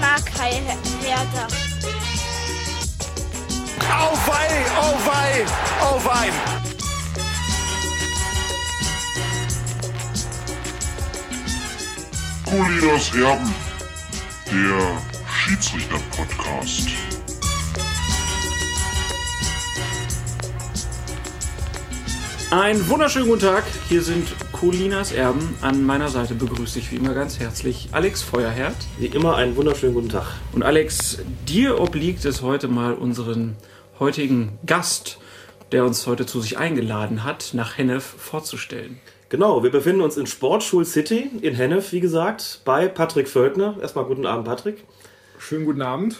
mag Hertha. Oh wei, oh wei, oh wei. Colinas Erben, der Schiedsrichter-Podcast. Einen wunderschönen guten Tag. Hier sind Colinas Erben. An meiner Seite begrüße ich wie immer ganz herzlich Alex Feuerherd. Wie immer einen wunderschönen guten Tag. Und Alex, dir obliegt es heute mal unseren heutigen Gast, der uns heute zu sich eingeladen hat, nach Hennef vorzustellen. Genau, wir befinden uns in Sportschul City in Hennef, wie gesagt, bei Patrick Völkner. Erstmal guten Abend, Patrick. Schönen guten Abend.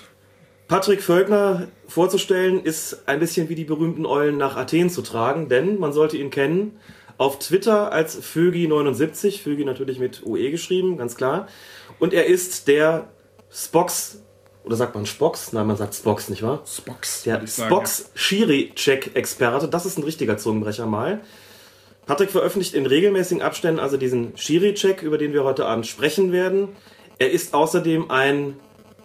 Patrick Völkner vorzustellen ist ein bisschen wie die berühmten Eulen nach Athen zu tragen, denn man sollte ihn kennen auf Twitter als Fögi79, Fögi natürlich mit UE geschrieben, ganz klar. Und er ist der Spox, oder sagt man Spox? Nein, man sagt Spox, nicht wahr? Spox. Der Spox Schiri-Check-Experte, das ist ein richtiger Zungenbrecher mal. Patrick veröffentlicht in regelmäßigen Abständen also diesen Schiri-Check, über den wir heute Abend sprechen werden. Er ist außerdem ein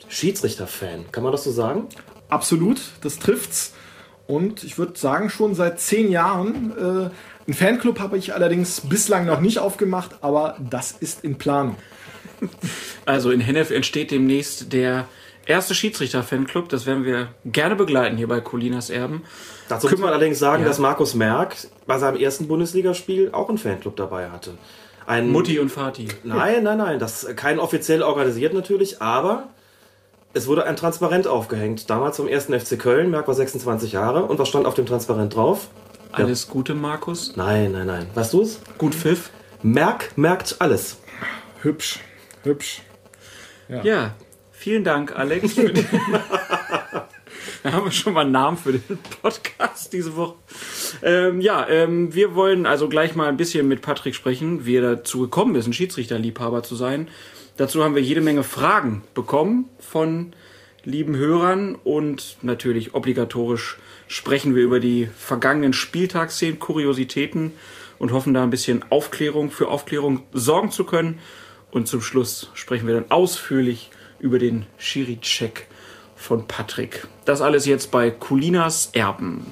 Schiedsrichter-Fan. Kann man das so sagen? Absolut, das trifft's. Und ich würde sagen, schon seit zehn Jahren. Äh, einen Fanclub habe ich allerdings bislang noch nicht aufgemacht, aber das ist in Planung. Also in Hennef entsteht demnächst der erste Schiedsrichter-Fanclub. Das werden wir gerne begleiten hier bei Colinas Erben. Dazu muss man allerdings sagen, Ja. dass Markus Merck bei seinem ersten Bundesligaspiel auch einen Fanclub dabei hatte. Ein Mutti und Vati. Nein, nein, nein, das kein offiziell organisiert natürlich, aber es wurde ein Transparent aufgehängt. Damals zum ersten FC Köln, Merck war 26 Jahre. Und was stand auf dem Transparent drauf? Alles Gute, Markus. Nein, nein, nein. Weißt du es? Gut Pfiff. Merck merkt alles. Hübsch, hübsch. Ja, vielen Dank, Alex. Da haben wir schon mal einen Namen für den Podcast diese Woche. Ähm, ja, ähm, wir wollen also gleich mal ein bisschen mit Patrick sprechen, wie er dazu gekommen ist, ein Schiedsrichterliebhaber zu sein. Dazu haben wir jede Menge Fragen bekommen von lieben Hörern und natürlich obligatorisch sprechen wir über die vergangenen Spieltagsszenen, Kuriositäten und hoffen da ein bisschen Aufklärung für Aufklärung sorgen zu können. Und zum Schluss sprechen wir dann ausführlich über den Schiri-Check von Patrick. Das alles jetzt bei Colinas Erben.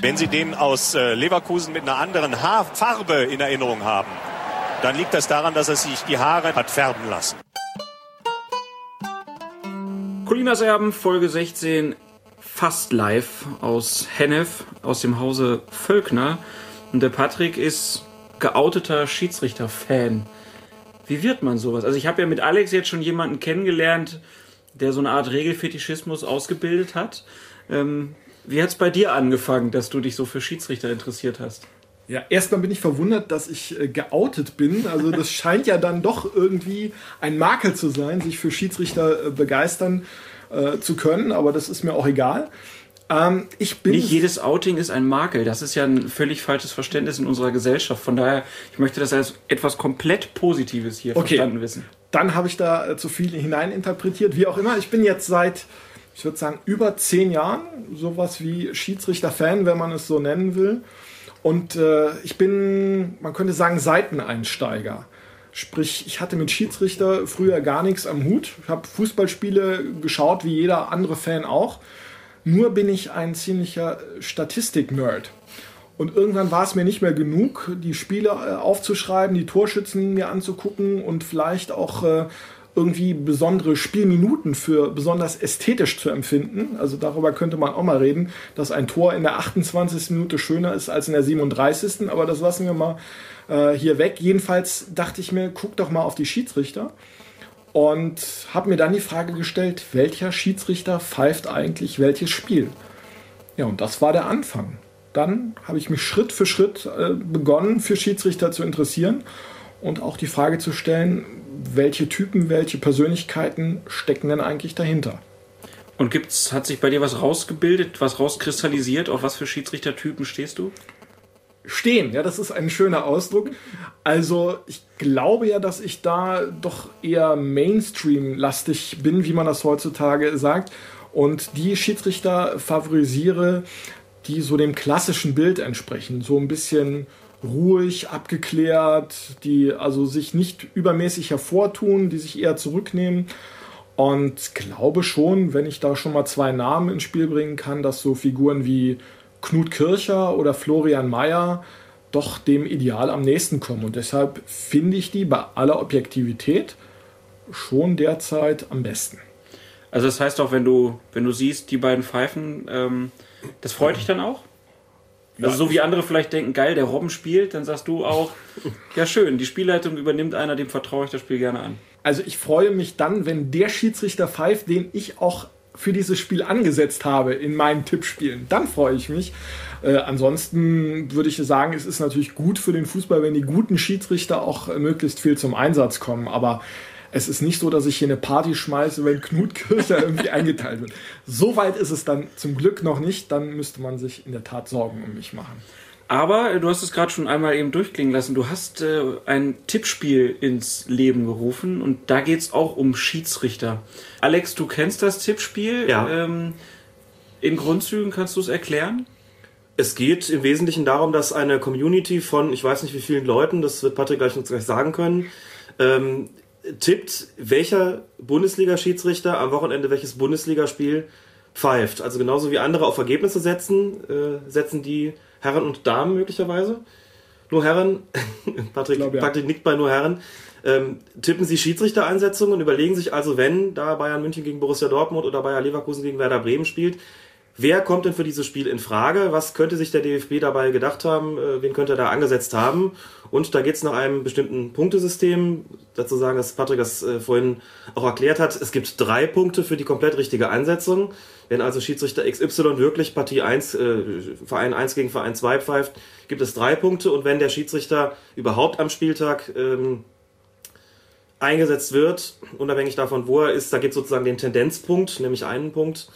Wenn Sie den aus äh, Leverkusen mit einer anderen Haarfarbe in Erinnerung haben, dann liegt das daran, dass er sich die Haare hat färben lassen. Colinas Erben, Folge 16, fast live aus Hennef, aus dem Hause Völkner. Und der Patrick ist geouteter Schiedsrichter-Fan. Wie wird man sowas? Also ich habe ja mit Alex jetzt schon jemanden kennengelernt, der so eine Art Regelfetischismus ausgebildet hat. Ähm, wie hat es bei dir angefangen, dass du dich so für Schiedsrichter interessiert hast? Ja, erstmal bin ich verwundert, dass ich äh, geoutet bin. Also das scheint ja dann doch irgendwie ein Makel zu sein, sich für Schiedsrichter äh, begeistern äh, zu können, aber das ist mir auch egal. Ähm, ich bin Nicht jedes Outing ist ein Makel. Das ist ja ein völlig falsches Verständnis in unserer Gesellschaft. Von daher, ich möchte das als etwas komplett Positives hier Okay. verstanden wissen. dann habe ich da äh, zu viel hineininterpretiert. Wie auch immer, ich bin jetzt seit, ich würde sagen, über zehn Jahren sowas wie Schiedsrichter-Fan, wenn man es so nennen will. Und äh, ich bin, man könnte sagen, Seiteneinsteiger. Sprich, ich hatte mit Schiedsrichter früher gar nichts am Hut. Ich habe Fußballspiele geschaut, wie jeder andere Fan auch. Nur bin ich ein ziemlicher Statistik-Nerd. Und irgendwann war es mir nicht mehr genug, die Spiele äh, aufzuschreiben, die Torschützen mir anzugucken und vielleicht auch äh, irgendwie besondere Spielminuten für besonders ästhetisch zu empfinden. Also darüber könnte man auch mal reden, dass ein Tor in der 28. Minute schöner ist als in der 37. Aber das lassen wir mal äh, hier weg. Jedenfalls dachte ich mir, guck doch mal auf die Schiedsrichter und habe mir dann die Frage gestellt, welcher Schiedsrichter pfeift eigentlich welches Spiel? Ja, und das war der Anfang. Dann habe ich mich Schritt für Schritt äh, begonnen, für Schiedsrichter zu interessieren und auch die Frage zu stellen, welche Typen, welche Persönlichkeiten stecken denn eigentlich dahinter? Und gibt's, hat sich bei dir was rausgebildet, was rauskristallisiert? Auf was für Schiedsrichtertypen stehst du? Stehen, ja, das ist ein schöner Ausdruck. Also ich glaube ja, dass ich da doch eher Mainstream-lastig bin, wie man das heutzutage sagt. Und die Schiedsrichter favorisiere, die so dem klassischen Bild entsprechen. So ein bisschen ruhig, abgeklärt, die also sich nicht übermäßig hervortun, die sich eher zurücknehmen. Und glaube schon, wenn ich da schon mal zwei Namen ins Spiel bringen kann, dass so Figuren wie Knut Kircher oder Florian Mayer doch dem Ideal am nächsten kommen. Und deshalb finde ich die bei aller Objektivität schon derzeit am besten. Also das heißt auch, wenn du, wenn du siehst, die beiden Pfeifen, ähm, das freut dich dann auch? Also so wie andere vielleicht denken, geil, der Robben spielt, dann sagst du auch, ja schön, die Spielleitung übernimmt einer, dem vertraue ich das Spiel gerne an. Also ich freue mich dann, wenn der Schiedsrichter pfeift, den ich auch für dieses Spiel angesetzt habe in meinen Tippspielen. Dann freue ich mich. Äh, ansonsten würde ich sagen, es ist natürlich gut für den Fußball, wenn die guten Schiedsrichter auch möglichst viel zum Einsatz kommen. Aber es ist nicht so, dass ich hier eine Party schmeiße, wenn Knut Kircher irgendwie eingeteilt wird. So weit ist es dann zum Glück noch nicht. Dann müsste man sich in der Tat Sorgen um mich machen. Aber äh, du hast es gerade schon einmal eben durchklingen lassen. Du hast äh, ein Tippspiel ins Leben gerufen und da geht es auch um Schiedsrichter. Alex, du kennst das Tippspiel. Ja. Ähm, in Grundzügen kannst du es erklären? Es geht im Wesentlichen darum, dass eine Community von, ich weiß nicht wie vielen Leuten, das wird Patrick gleich uns gleich sagen können, ähm, tippt, welcher Bundesliga-Schiedsrichter am Wochenende welches Bundesligaspiel pfeift. Also genauso wie andere auf Ergebnisse setzen, äh, setzen die Herren und Damen möglicherweise. Nur Herren, Patrick, glaub, ja. Patrick nickt bei nur Herren, ähm, tippen sie Schiedsrichtereinsetzungen und überlegen sich also, wenn da Bayern München gegen Borussia Dortmund oder Bayer Leverkusen gegen Werder Bremen spielt, wer kommt denn für dieses Spiel in Frage? Was könnte sich der DFB dabei gedacht haben? Äh, wen könnte er da angesetzt haben? Und da geht es nach einem bestimmten Punktesystem. Dazu sagen, dass Patrick das äh, vorhin auch erklärt hat. Es gibt drei Punkte für die komplett richtige Einsetzung. Wenn also Schiedsrichter XY wirklich Partie 1, äh, Verein 1 gegen Verein 2 pfeift, gibt es drei Punkte. Und wenn der Schiedsrichter überhaupt am Spieltag ähm, eingesetzt wird, unabhängig davon, wo er ist, da gibt es sozusagen den Tendenzpunkt, nämlich einen Punkt.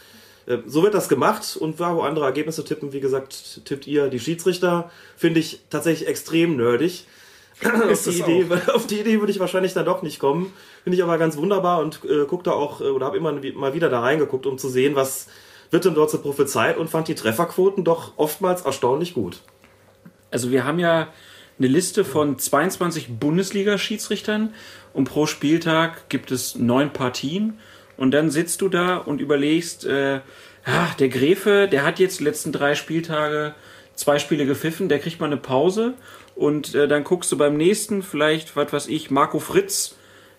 Äh, So wird das gemacht und wo andere Ergebnisse tippen, wie gesagt, tippt ihr die Schiedsrichter. Finde ich tatsächlich extrem nerdig. auf, die Idee, auf die Idee würde ich wahrscheinlich dann doch nicht kommen. Finde ich aber ganz wunderbar und äh, guck da auch, äh, oder habe immer mal wieder da reingeguckt, um zu sehen, was wird denn dort so prophezeit und fand die Trefferquoten doch oftmals erstaunlich gut. Also wir haben ja eine Liste von 22 Bundesliga-Schiedsrichtern und pro Spieltag gibt es neun Partien und dann sitzt du da und überlegst, äh, ah, der Gräfe, der hat jetzt die letzten drei Spieltage zwei Spiele gepfiffen, der kriegt mal eine Pause und äh, dann guckst du beim nächsten vielleicht, was weiß ich, Marco Fritz,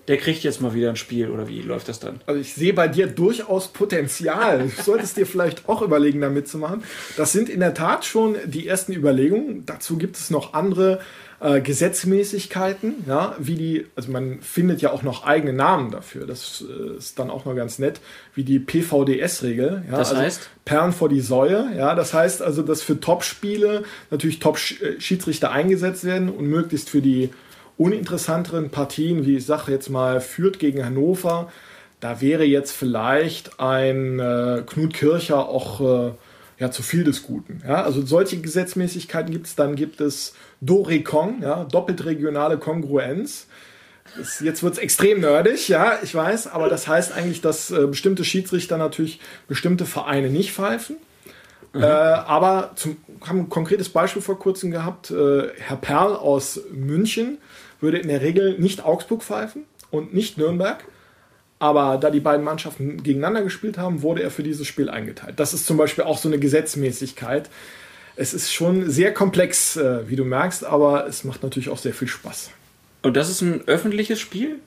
der kriegt jetzt mal wieder ein Spiel oder wie läuft das dann? Also ich sehe bei dir durchaus Potenzial. Du solltest dir vielleicht auch überlegen, da mitzumachen. Das sind in der Tat schon die ersten Überlegungen. Dazu gibt es noch andere äh, Gesetzmäßigkeiten, ja, wie die, also man findet ja auch noch eigene Namen dafür. Das äh, ist dann auch noch ganz nett, wie die PVDS-Regel. Ja, Das also heißt? Perlen vor die Säue. Ja, das heißt also, dass für Top-Spiele natürlich Top-Schiedsrichter eingesetzt werden und möglichst für die uninteressanteren Partien, wie ich sage jetzt mal, führt gegen Hannover, da wäre jetzt vielleicht ein äh, Knut Kircher auch äh, ja, zu viel des Guten. Ja, also solche Gesetzmäßigkeiten gibt es. Dann gibt es Doricon, ja, doppelt regionale Kongruenz. Das, jetzt wird es extrem nerdig, ja, ich weiß, aber das heißt eigentlich, dass äh, bestimmte Schiedsrichter natürlich bestimmte Vereine nicht pfeifen. Äh, aber zum, haben ein konkretes Beispiel vor kurzem gehabt. Äh, Herr Perl aus München würde in der Regel nicht Augsburg pfeifen und nicht Nürnberg. Aber da die beiden Mannschaften gegeneinander gespielt haben, wurde er für dieses Spiel eingeteilt. Das ist zum Beispiel auch so eine Gesetzmäßigkeit. Es ist schon sehr komplex, äh, wie du merkst, aber es macht natürlich auch sehr viel Spaß. Und das ist ein öffentliches Spiel?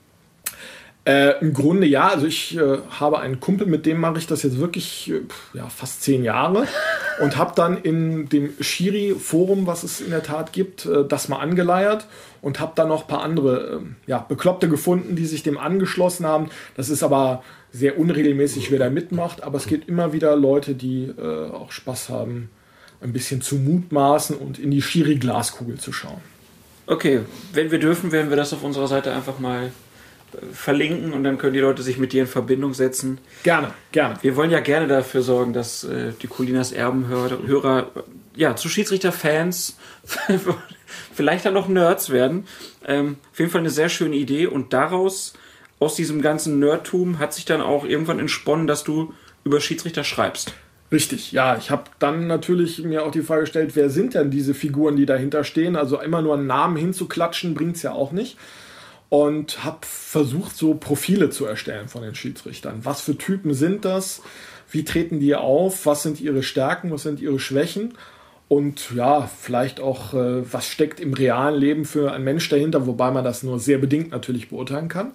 Äh, Im Grunde ja. Also ich äh, habe einen Kumpel, mit dem mache ich das jetzt wirklich äh, ja, fast zehn Jahre und habe dann in dem Schiri-Forum, was es in der Tat gibt, äh, das mal angeleiert und habe dann noch ein paar andere ähm, ja, Bekloppte gefunden, die sich dem angeschlossen haben. Das ist aber sehr unregelmäßig, wer da mitmacht, aber es gibt immer wieder Leute, die äh, auch Spaß haben, ein bisschen zu mutmaßen und in die Schiri-Glaskugel zu schauen. Okay, wenn wir dürfen, werden wir das auf unserer Seite einfach mal verlinken und dann können die Leute sich mit dir in Verbindung setzen. Gerne, gerne. Wir wollen ja gerne dafür sorgen, dass äh, die Colinas Erben-Hörer Hörer, ja, zu Schiedsrichter-Fans, vielleicht dann noch Nerds werden. Ähm, auf jeden Fall eine sehr schöne Idee und daraus, aus diesem ganzen Nerdtum, hat sich dann auch irgendwann entsponnen, dass du über Schiedsrichter schreibst. Richtig, ja. Ich habe dann natürlich mir auch die Frage gestellt, wer sind denn diese Figuren, die dahinter stehen? Also immer nur einen Namen hinzuklatschen, bringt es ja auch nicht. Und habe versucht, so Profile zu erstellen von den Schiedsrichtern. Was für Typen sind das? Wie treten die auf? Was sind ihre Stärken? Was sind ihre Schwächen? Und ja, vielleicht auch, äh, was steckt im realen Leben für ein Mensch dahinter, wobei man das nur sehr bedingt natürlich beurteilen kann.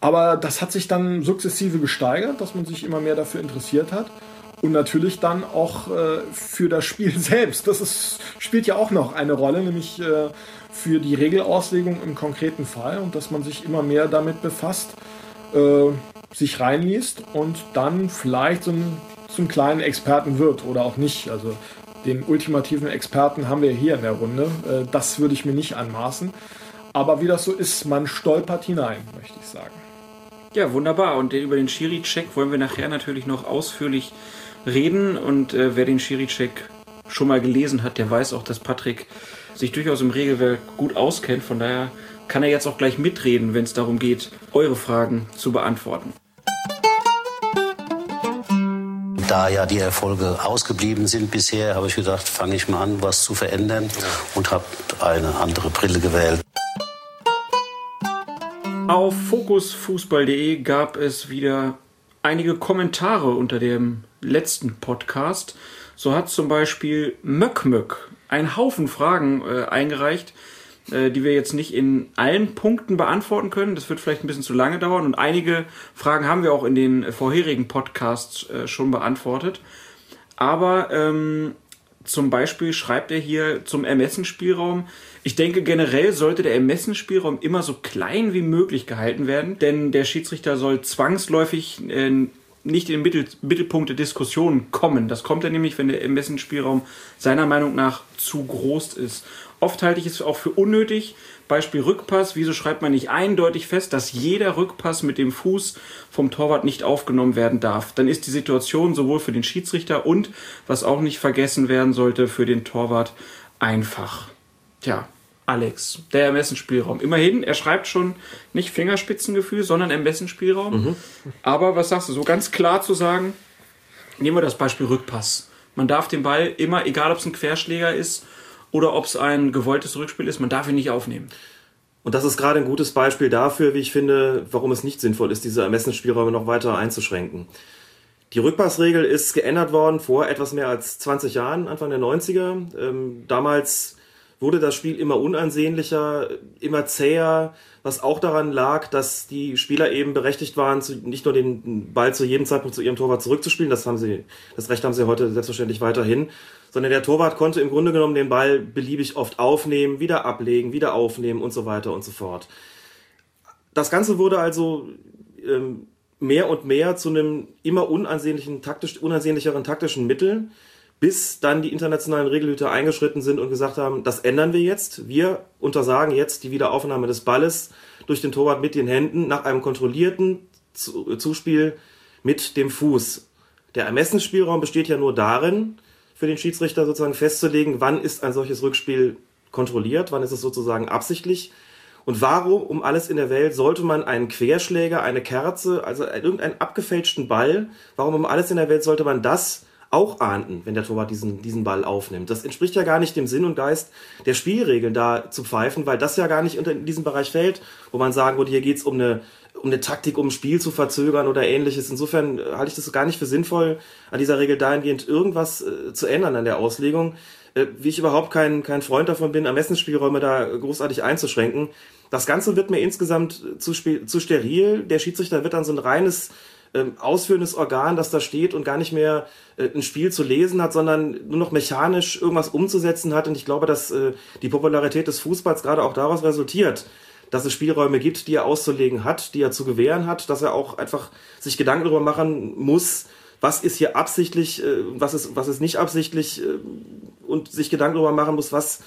Aber das hat sich dann sukzessive gesteigert, dass man sich immer mehr dafür interessiert hat. Und natürlich dann auch äh, für das Spiel selbst. Das ist, spielt ja auch noch eine Rolle, nämlich äh, für die Regelauslegung im konkreten Fall und dass man sich immer mehr damit befasst, äh, sich reinliest und dann vielleicht so ein, zum kleinen Experten wird oder auch nicht. Also den ultimativen Experten haben wir hier in der Runde. Äh, das würde ich mir nicht anmaßen. Aber wie das so ist, man stolpert hinein, möchte ich sagen. Ja, wunderbar. Und über den Schiri-Check wollen wir nachher natürlich noch ausführlich reden. Und äh, wer den Schiri-Check schon mal gelesen hat, der weiß auch, dass Patrick sich durchaus im Regelwerk gut auskennt. Von daher kann er jetzt auch gleich mitreden, wenn es darum geht, eure Fragen zu beantworten. Da ja die Erfolge ausgeblieben sind bisher, habe ich gedacht, fange ich mal an, was zu verändern und habe eine andere Brille gewählt. Auf fokusfußball.de gab es wieder einige Kommentare unter dem letzten Podcast. So hat zum Beispiel Möckmöck einen Haufen Fragen äh, eingereicht, äh, die wir jetzt nicht in allen Punkten beantworten können. Das wird vielleicht ein bisschen zu lange dauern und einige Fragen haben wir auch in den vorherigen Podcasts äh, schon beantwortet. Aber ähm, zum Beispiel schreibt er hier zum Ermessensspielraum, ich denke, generell sollte der Ermessensspielraum immer so klein wie möglich gehalten werden, denn der Schiedsrichter soll zwangsläufig äh, nicht in den Mittel, Mittelpunkt der Diskussion kommen. Das kommt er nämlich, wenn der Ermessensspielraum seiner Meinung nach zu groß ist. Oft halte ich es auch für unnötig. Beispiel Rückpass. Wieso schreibt man nicht eindeutig fest, dass jeder Rückpass mit dem Fuß vom Torwart nicht aufgenommen werden darf? Dann ist die Situation sowohl für den Schiedsrichter und, was auch nicht vergessen werden sollte, für den Torwart einfach. Tja, Alex, der Ermessensspielraum. Immerhin, er schreibt schon nicht Fingerspitzengefühl, sondern Ermessensspielraum. Mhm. Aber was sagst du, so ganz klar zu sagen, nehmen wir das Beispiel Rückpass. Man darf den Ball immer, egal ob es ein Querschläger ist oder ob es ein gewolltes Rückspiel ist, man darf ihn nicht aufnehmen. Und das ist gerade ein gutes Beispiel dafür, wie ich finde, warum es nicht sinnvoll ist, diese Ermessensspielräume noch weiter einzuschränken. Die Rückpassregel ist geändert worden vor etwas mehr als 20 Jahren, Anfang der 90er. Ähm, damals wurde das Spiel immer unansehnlicher, immer zäher, was auch daran lag, dass die Spieler eben berechtigt waren, zu, nicht nur den Ball zu jedem Zeitpunkt zu ihrem Torwart zurückzuspielen, das haben sie, das Recht haben sie heute selbstverständlich weiterhin, sondern der Torwart konnte im Grunde genommen den Ball beliebig oft aufnehmen, wieder ablegen, wieder aufnehmen und so weiter und so fort. Das Ganze wurde also ähm, mehr und mehr zu einem immer unansehnlichen, taktisch, unansehnlicheren taktischen Mittel bis dann die internationalen Regelhüter eingeschritten sind und gesagt haben, das ändern wir jetzt. Wir untersagen jetzt die Wiederaufnahme des Balles durch den Torwart mit den Händen nach einem kontrollierten Zuspiel mit dem Fuß. Der Ermessensspielraum besteht ja nur darin, für den Schiedsrichter sozusagen festzulegen, wann ist ein solches Rückspiel kontrolliert, wann ist es sozusagen absichtlich. Und warum um alles in der Welt sollte man einen Querschläger, eine Kerze, also irgendeinen abgefälschten Ball, warum um alles in der Welt sollte man das auch ahnten, wenn der Torwart diesen, diesen Ball aufnimmt. Das entspricht ja gar nicht dem Sinn und Geist der Spielregeln da zu pfeifen, weil das ja gar nicht unter diesem Bereich fällt, wo man sagen würde, hier geht's um eine, um eine Taktik, um ein Spiel zu verzögern oder ähnliches. Insofern äh, halte ich das gar nicht für sinnvoll, an dieser Regel dahingehend irgendwas äh, zu ändern an der Auslegung. Äh, wie ich überhaupt kein, kein Freund davon bin, Ermessensspielräume da großartig einzuschränken. Das Ganze wird mir insgesamt zu, zu steril. Der Schiedsrichter wird dann so ein reines ähm, ausführendes Organ, das da steht und gar nicht mehr äh, ein Spiel zu lesen hat, sondern nur noch mechanisch irgendwas umzusetzen hat. Und ich glaube, dass äh, die Popularität des Fußballs gerade auch daraus resultiert, dass es Spielräume gibt, die er auszulegen hat, die er zu gewähren hat, dass er auch einfach sich Gedanken darüber machen muss, was ist hier absichtlich, äh, was ist, was ist nicht absichtlich äh, und sich Gedanken darüber machen muss, was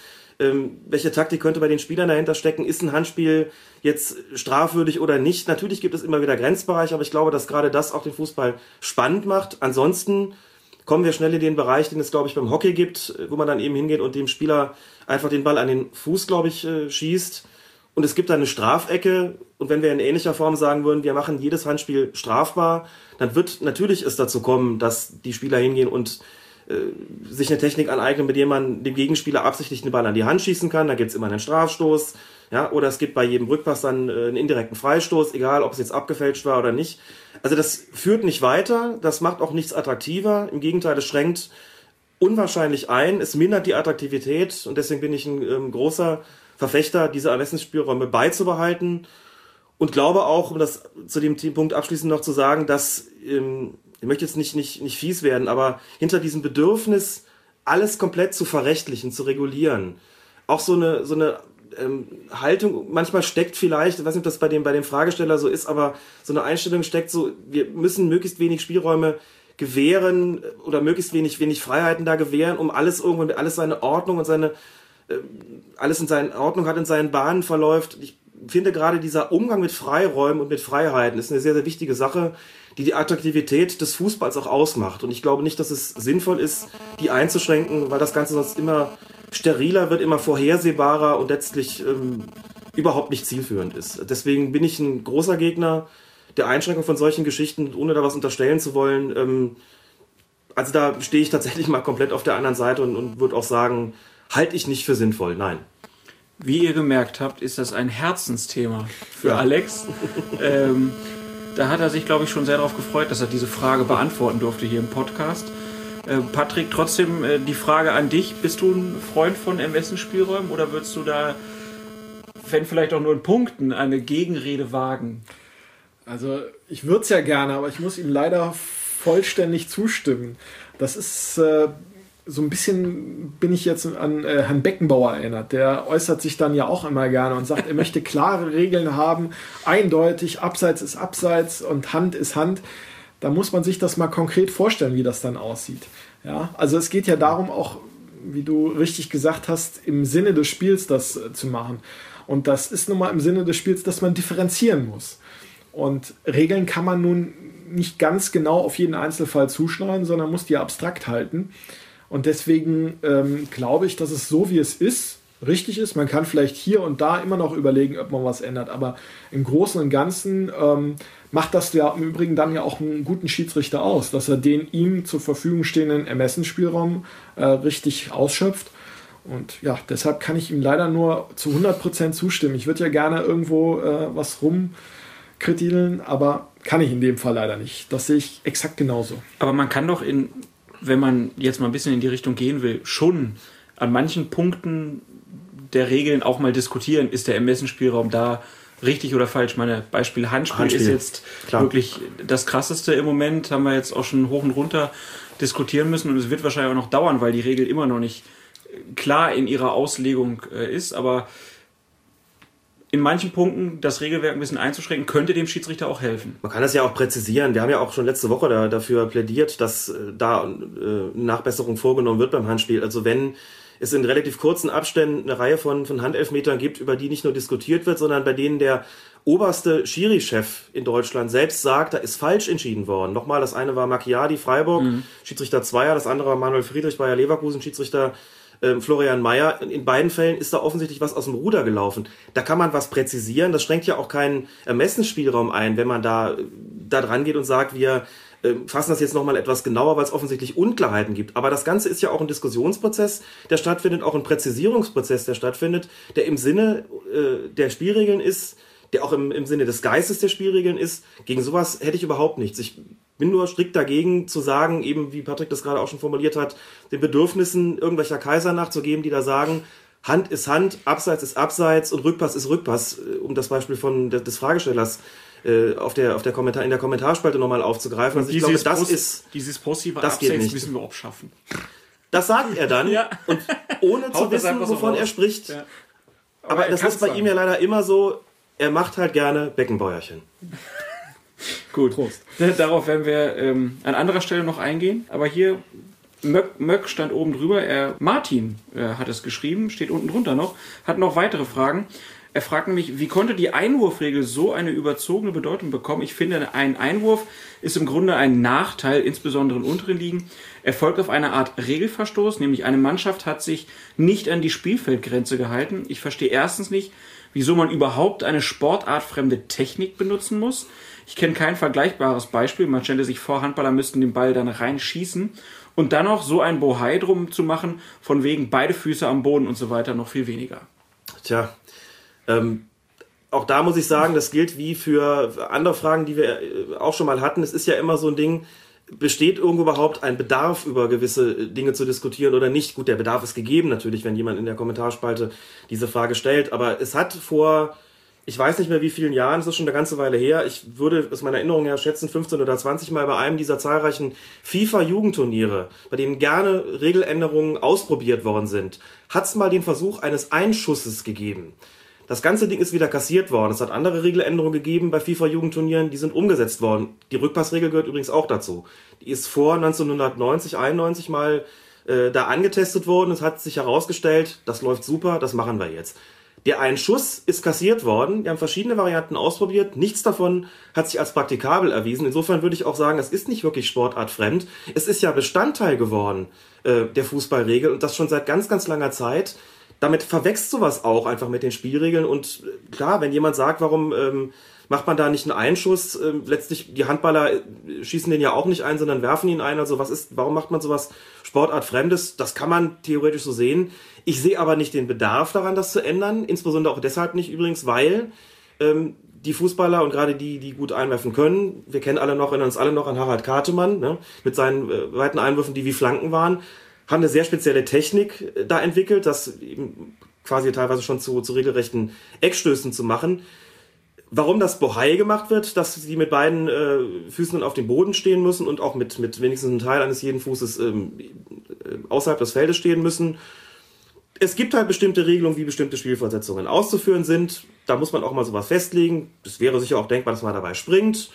ähm, welche Taktik könnte bei den Spielern dahinter stecken? Ist ein Handspiel jetzt strafwürdig oder nicht? Natürlich gibt es immer wieder Grenzbereiche, aber ich glaube, dass gerade das auch den Fußball spannend macht. Ansonsten kommen wir schnell in den Bereich, den es, glaube ich, beim Hockey gibt, wo man dann eben hingeht und dem Spieler einfach den Ball an den Fuß, glaube ich, äh, schießt. und es gibt da eine Strafecke und wenn wir in ähnlicher Form sagen würden, wir machen jedes Handspiel strafbar, dann wird natürlich es dazu kommen, dass die Spieler hingehen und sich eine Technik aneignen, mit der man dem Gegenspieler absichtlich den Ball an die Hand schießen kann. Da gibt's immer einen Strafstoß. Ja, oder es gibt bei jedem Rückpass dann äh, einen indirekten Freistoß, egal ob es jetzt abgefälscht war oder nicht. Also das führt nicht weiter, das macht auch nichts attraktiver. Im Gegenteil, es schränkt unwahrscheinlich ein, es mindert die Attraktivität und deswegen bin ich ein ähm, großer Verfechter, diese Ermessensspielräume beizubehalten und glaube auch, um das zu dem Punkt abschließend noch zu sagen, dass ähm, ich möchte jetzt nicht, nicht, nicht fies werden, aber hinter diesem Bedürfnis, alles komplett zu verrechtlichen, zu regulieren, auch so eine, so eine ähm, Haltung manchmal steckt vielleicht, ich weiß nicht, ob das bei dem, bei dem Fragesteller so ist, aber so eine Einstellung steckt so, wir müssen möglichst wenig Spielräume gewähren oder möglichst wenig, wenig Freiheiten da gewähren, um alles irgendwo, alles seine Ordnung und seine, äh, alles in seiner Ordnung hat, in seinen Bahnen verläuft. Ich finde gerade dieser Umgang mit Freiräumen und mit Freiheiten ist eine sehr, sehr wichtige Sache, die die Attraktivität des Fußballs auch ausmacht. Und ich glaube nicht, dass es sinnvoll ist, die einzuschränken, weil das Ganze sonst immer steriler wird, immer vorhersehbarer und letztlich ähm, überhaupt nicht zielführend ist. Deswegen bin ich ein großer Gegner der Einschränkung von solchen Geschichten, ohne da was unterstellen zu wollen. Ähm, also da stehe ich tatsächlich mal komplett auf der anderen Seite und, und würde auch sagen, halte ich nicht für sinnvoll. Nein. Wie ihr gemerkt habt, ist das ein Herzensthema für ja. Alex. ähm, da hat er sich, glaube ich, schon sehr darauf gefreut, dass er diese Frage beantworten durfte hier im Podcast. Äh, Patrick, trotzdem äh, die Frage an dich. Bist du ein Freund von Ermessensspielräumen oder würdest du da, wenn vielleicht auch nur in Punkten, eine Gegenrede wagen? Also ich würde es ja gerne, aber ich muss ihm leider vollständig zustimmen. Das ist äh, so ein bisschen bin ich jetzt an äh, Herrn Beckenbauer erinnert. Der äußert sich dann ja auch immer gerne und sagt, er möchte klare Regeln haben, eindeutig, Abseits ist Abseits und Hand ist Hand. Da muss man sich das mal konkret vorstellen, wie das dann aussieht. Ja, also es geht ja darum, auch, wie du richtig gesagt hast, im Sinne des Spiels das äh, zu machen. Und das ist nun mal im Sinne des Spiels, dass man differenzieren muss. Und Regeln kann man nun nicht ganz genau auf jeden Einzelfall zuschneiden, sondern muss die abstrakt halten. Und deswegen ähm, glaube ich, dass es so, wie es ist, richtig ist. Man kann vielleicht hier und da immer noch überlegen, ob man was ändert. Aber im Großen und Ganzen ähm, macht das ja im Übrigen dann ja auch einen guten Schiedsrichter aus, dass er den ihm zur Verfügung stehenden Ermessensspielraum äh, richtig ausschöpft. Und ja, deshalb kann ich ihm leider nur zu 100% zustimmen. Ich würde ja gerne irgendwo äh, was rumkritilen, aber kann ich in dem Fall leider nicht. Das sehe ich exakt genauso. Aber man kann doch in wenn man jetzt mal ein bisschen in die Richtung gehen will, schon an manchen Punkten der Regeln auch mal diskutieren, ist der Ermessensspielraum da richtig oder falsch. Meine Beispiel Handspiel, Handspiel. ist jetzt Klar. wirklich das krasseste im Moment, haben wir jetzt auch schon hoch und runter diskutieren müssen und es wird wahrscheinlich auch noch dauern, weil die Regel immer noch nicht klar in ihrer Auslegung äh, ist, aber in manchen Punkten das Regelwerk ein bisschen einzuschränken, könnte dem Schiedsrichter auch helfen. Man kann das ja auch präzisieren. Wir haben ja auch schon letzte Woche da, dafür plädiert, dass äh, da äh, Nachbesserung vorgenommen wird beim Handspiel. Also wenn es in relativ kurzen Abständen eine Reihe von, von Handelfmetern gibt, über die nicht nur diskutiert wird, sondern bei denen der oberste Schiri-Chef in Deutschland selbst sagt, da ist falsch entschieden worden. Nochmal, das eine war Macchiadi, Freiburg, mhm. Schiedsrichter Zweier, das andere war Manuel Friedrich, Bayer Leverkusen, Schiedsrichter ähm, Florian Mayer. In beiden Fällen ist da offensichtlich was aus dem Ruder gelaufen. Da kann man was präzisieren. Das schränkt ja auch keinen Ermessensspielraum ein, wenn man da, da dran geht und sagt, wir äh, fassen das jetzt nochmal etwas genauer, weil es offensichtlich Unklarheiten gibt. Aber das Ganze ist ja auch ein Diskussionsprozess, der stattfindet, auch ein Präzisierungsprozess, der stattfindet, der im Sinne äh, der Spielregeln ist, der auch im, im Sinne des Geistes der Spielregeln ist. Gegen sowas hätte ich überhaupt nichts. Ich bin nur strikt dagegen zu sagen, eben wie Patrick das gerade auch schon formuliert hat, den Bedürfnissen irgendwelcher Kaiser nachzugeben, die da sagen, Hand ist Hand, Abseits ist Abseits und Rückpass ist Rückpass, äh, um das Beispiel von des Fragestellers äh, auf der, auf der Kommentar, in der Kommentarspalte nochmal aufzugreifen. Also ich glaube, das Pos ist dieses positive das Abseits geht nicht. müssen wir abschaffen. Das sagt er dann ja. und ohne zu wissen, wovon er spricht. Ja. Aber, Aber das ist bei sagen. ihm ja leider immer so, er macht halt gerne Beckenbäuerchen. Gut. Prost. Darauf werden wir ähm, an anderer Stelle noch eingehen. Aber hier, Möck, Möck stand oben drüber. Er, Martin äh, hat es geschrieben, steht unten drunter noch, hat noch weitere Fragen. Er fragt mich, wie konnte die Einwurfregel so eine überzogene Bedeutung bekommen? Ich finde, ein Einwurf ist im Grunde ein Nachteil, insbesondere in unteren Ligen. Er folgt auf eine Art Regelverstoß, nämlich eine Mannschaft hat sich nicht an die Spielfeldgrenze gehalten. Ich verstehe erstens nicht, wieso man überhaupt eine sportartfremde Technik benutzen muss. Ich kenne kein vergleichbares Beispiel. Man stelle sich vor, Handballer müssten den Ball dann reinschießen und dann noch so ein Bohai drum zu machen, von wegen beide Füße am Boden und so weiter, noch viel weniger. Tja, ähm, auch da muss ich sagen, das gilt wie für andere Fragen, die wir äh, auch schon mal hatten. Es ist ja immer so ein Ding, besteht irgendwo überhaupt ein Bedarf, über gewisse Dinge zu diskutieren oder nicht? Gut, der Bedarf ist gegeben natürlich, wenn jemand in der Kommentarspalte diese Frage stellt, aber es hat vor, ich weiß nicht mehr wie vielen Jahren, es ist schon eine ganze Weile her, ich würde aus meiner Erinnerung her schätzen, 15 oder 20 Mal bei einem dieser zahlreichen FIFA-Jugendturniere, bei denen gerne Regeländerungen ausprobiert worden sind, hat es mal den Versuch eines Einschusses gegeben. Das ganze Ding ist wieder kassiert worden. Es hat andere Regeländerungen gegeben bei FIFA-Jugendturnieren, die sind umgesetzt worden. Die Rückpassregel gehört übrigens auch dazu. Die ist vor 1990, 91 mal äh, da angetestet worden. Es hat sich herausgestellt, das läuft super, das machen wir jetzt. Der Einschuss ist kassiert worden. Wir haben verschiedene Varianten ausprobiert. Nichts davon hat sich als praktikabel erwiesen. Insofern würde ich auch sagen, das ist nicht wirklich sportartfremd. Es ist ja Bestandteil geworden äh, der Fußballregel und das schon seit ganz, ganz langer Zeit damit verwächst sowas auch einfach mit den Spielregeln. Und äh, klar, wenn jemand sagt, warum ähm, macht man da nicht einen Einschuss? Ähm, letztlich, die Handballer äh, schießen den ja auch nicht ein, sondern werfen ihn ein. Also was ist, warum macht man sowas Sportartfremdes? Das kann man theoretisch so sehen. Ich sehe aber nicht den Bedarf daran, das zu ändern. Insbesondere auch deshalb nicht übrigens, weil ähm, die Fußballer und gerade die, die gut einwerfen können, wir kennen alle noch, erinnern uns alle noch an Harald Kartemann, ne, mit seinen äh, weiten Einwürfen, die wie Flanken waren haben eine sehr spezielle Technik äh, da entwickelt, das eben quasi teilweise schon zu, zu regelrechten Eckstößen zu machen. Warum das Bohai gemacht wird, dass sie mit beiden äh, Füßen auf dem Boden stehen müssen und auch mit, mit wenigstens einem Teil eines jeden Fußes ähm, äh, außerhalb des Feldes stehen müssen. Es gibt halt bestimmte Regelungen, wie bestimmte Spielversetzungen auszuführen sind. Da muss man auch mal sowas festlegen. Es wäre sicher auch denkbar, dass man dabei springt.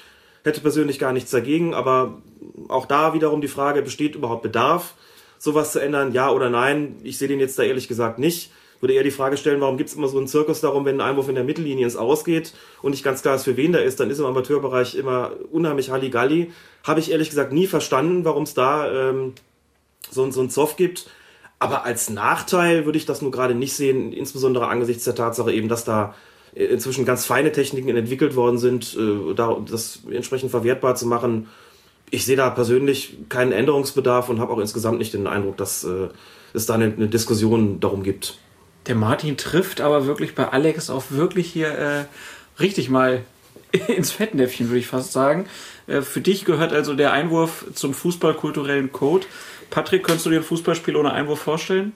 Hätte persönlich gar nichts dagegen, aber auch da wiederum die Frage, besteht überhaupt Bedarf? sowas zu ändern, ja oder nein? Ich sehe den jetzt da ehrlich gesagt nicht. Würde eher die Frage stellen, warum gibt es immer so einen Zirkus darum, wenn ein Einwurf in der Mittellinie ins Ausgeht und nicht ganz klar ist, für wen der ist, dann ist im Amateurbereich immer unheimlich Halligalli. Habe ich ehrlich gesagt nie verstanden, warum es da ähm, so, so einen Zoff gibt. Aber als Nachteil würde ich das nur gerade nicht sehen, insbesondere angesichts der Tatsache eben, dass da inzwischen ganz feine Techniken entwickelt worden sind, äh, da das entsprechend verwertbar zu machen ich sehe da persönlich keinen Änderungsbedarf und habe auch insgesamt nicht den Eindruck, dass äh, es da eine, Diskussion darum gibt. Der Martin trifft aber wirklich bei Alex auch wirklich hier äh, richtig mal ins Fettnäpfchen, würde ich fast sagen. Äh, für dich gehört also der Einwurf zum fußballkulturellen Code. Patrick, könntest du dir ein Fußballspiel ohne Einwurf vorstellen?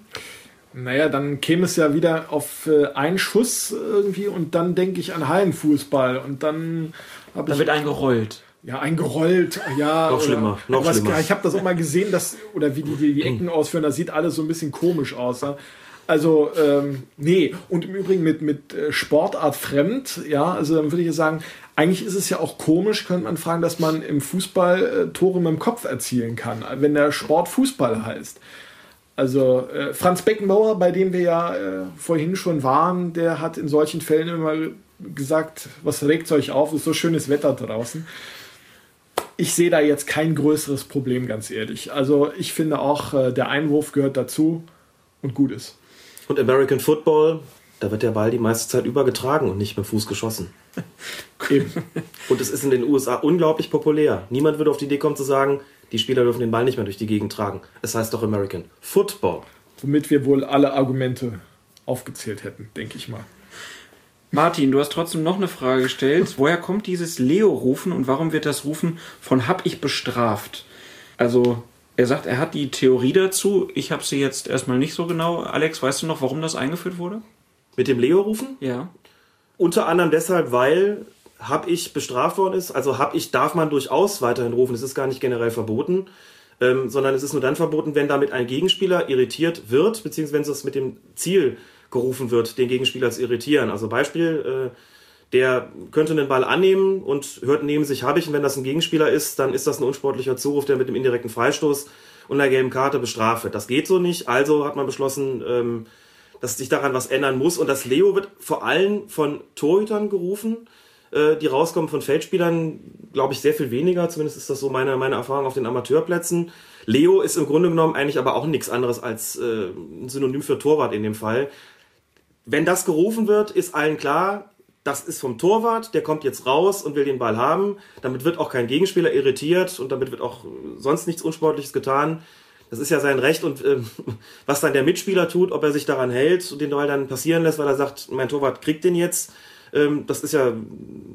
Naja, dann käme es ja wieder auf äh, einen Schuss irgendwie und dann denke ich an Hallenfußball und dann habe ich. Da wird eingerollt ja, eingerollt, ja. Noch schlimmer, noch was, schlimmer. Ich habe das auch mal gesehen, dass, oder wie die die, die Ecken ausführen, das sieht alles so ein bisschen komisch aus. Ja? Also, ähm, nee, und im Übrigen mit, mit äh, Sportart fremd, ja, also dann würde ich sagen, eigentlich ist es ja auch komisch, könnte man fragen, dass man im Fußball äh, Tore mit dem Kopf erzielen kann, wenn der Sport Fußball heißt. Also äh, Franz Beckenbauer, bei dem wir ja äh, vorhin schon waren, der hat in solchen Fällen immer gesagt, was regt euch auf, ist so schönes Wetter draußen ich sehe da jetzt kein größeres Problem, ganz ehrlich. Also ich finde auch, äh, der Einwurf gehört dazu und gut ist. Und American Football, da wird der Ball die meiste Zeit übergetragen und nicht mit Fuß geschossen. Eben. Und es ist in den USA unglaublich populär. Niemand würde auf die Idee kommen zu sagen, die Spieler dürfen den Ball nicht mehr durch die Gegend tragen. Es heißt doch American Football. Womit wir wohl alle Argumente aufgezählt hätten, denke ich mal. Martin, du hast trotzdem noch eine Frage gestellt. Woher kommt dieses Leo-Rufen und warum wird das Rufen von hab ich bestraft? Also, er sagt, er hat die Theorie dazu. Ich habe sie jetzt erstmal nicht so genau. Alex, weißt du noch, warum das eingeführt wurde? Mit dem Leo-Rufen? Ja. Unter anderem deshalb, weil hab ich bestraft worden ist. Also hab ich darf man durchaus weiterhin rufen. Es ist gar nicht generell verboten. Ähm, sondern es ist nur dann verboten, wenn damit ein Gegenspieler irritiert wird, beziehungsweise wenn es mit dem Ziel gerufen wird, den Gegenspieler zu irritieren. Also Beispiel, äh, der könnte den Ball annehmen und hört neben sich habe ich. Und wenn das ein Gegenspieler ist, dann ist das ein unsportlicher Zuruf, der mit dem indirekten Freistoß und einer gelben Karte bestraft wird. Das geht so nicht. Also hat man beschlossen, ähm, dass sich daran was ändern muss. Und das Leo wird vor allem von Torhütern gerufen, äh, die rauskommen von Feldspielern, glaube ich, sehr viel weniger. Zumindest ist das so meine, meine Erfahrung auf den Amateurplätzen. Leo ist im Grunde genommen eigentlich aber auch nichts anderes als äh, ein Synonym für Torwart in dem Fall wenn das gerufen wird, ist allen klar, das ist vom Torwart, der kommt jetzt raus und will den Ball haben. Damit wird auch kein Gegenspieler irritiert und damit wird auch sonst nichts Unsportliches getan. Das ist ja sein Recht und ähm, was dann der Mitspieler tut, ob er sich daran hält und den Ball dann passieren lässt, weil er sagt, mein Torwart kriegt den jetzt, ähm, das ist ja,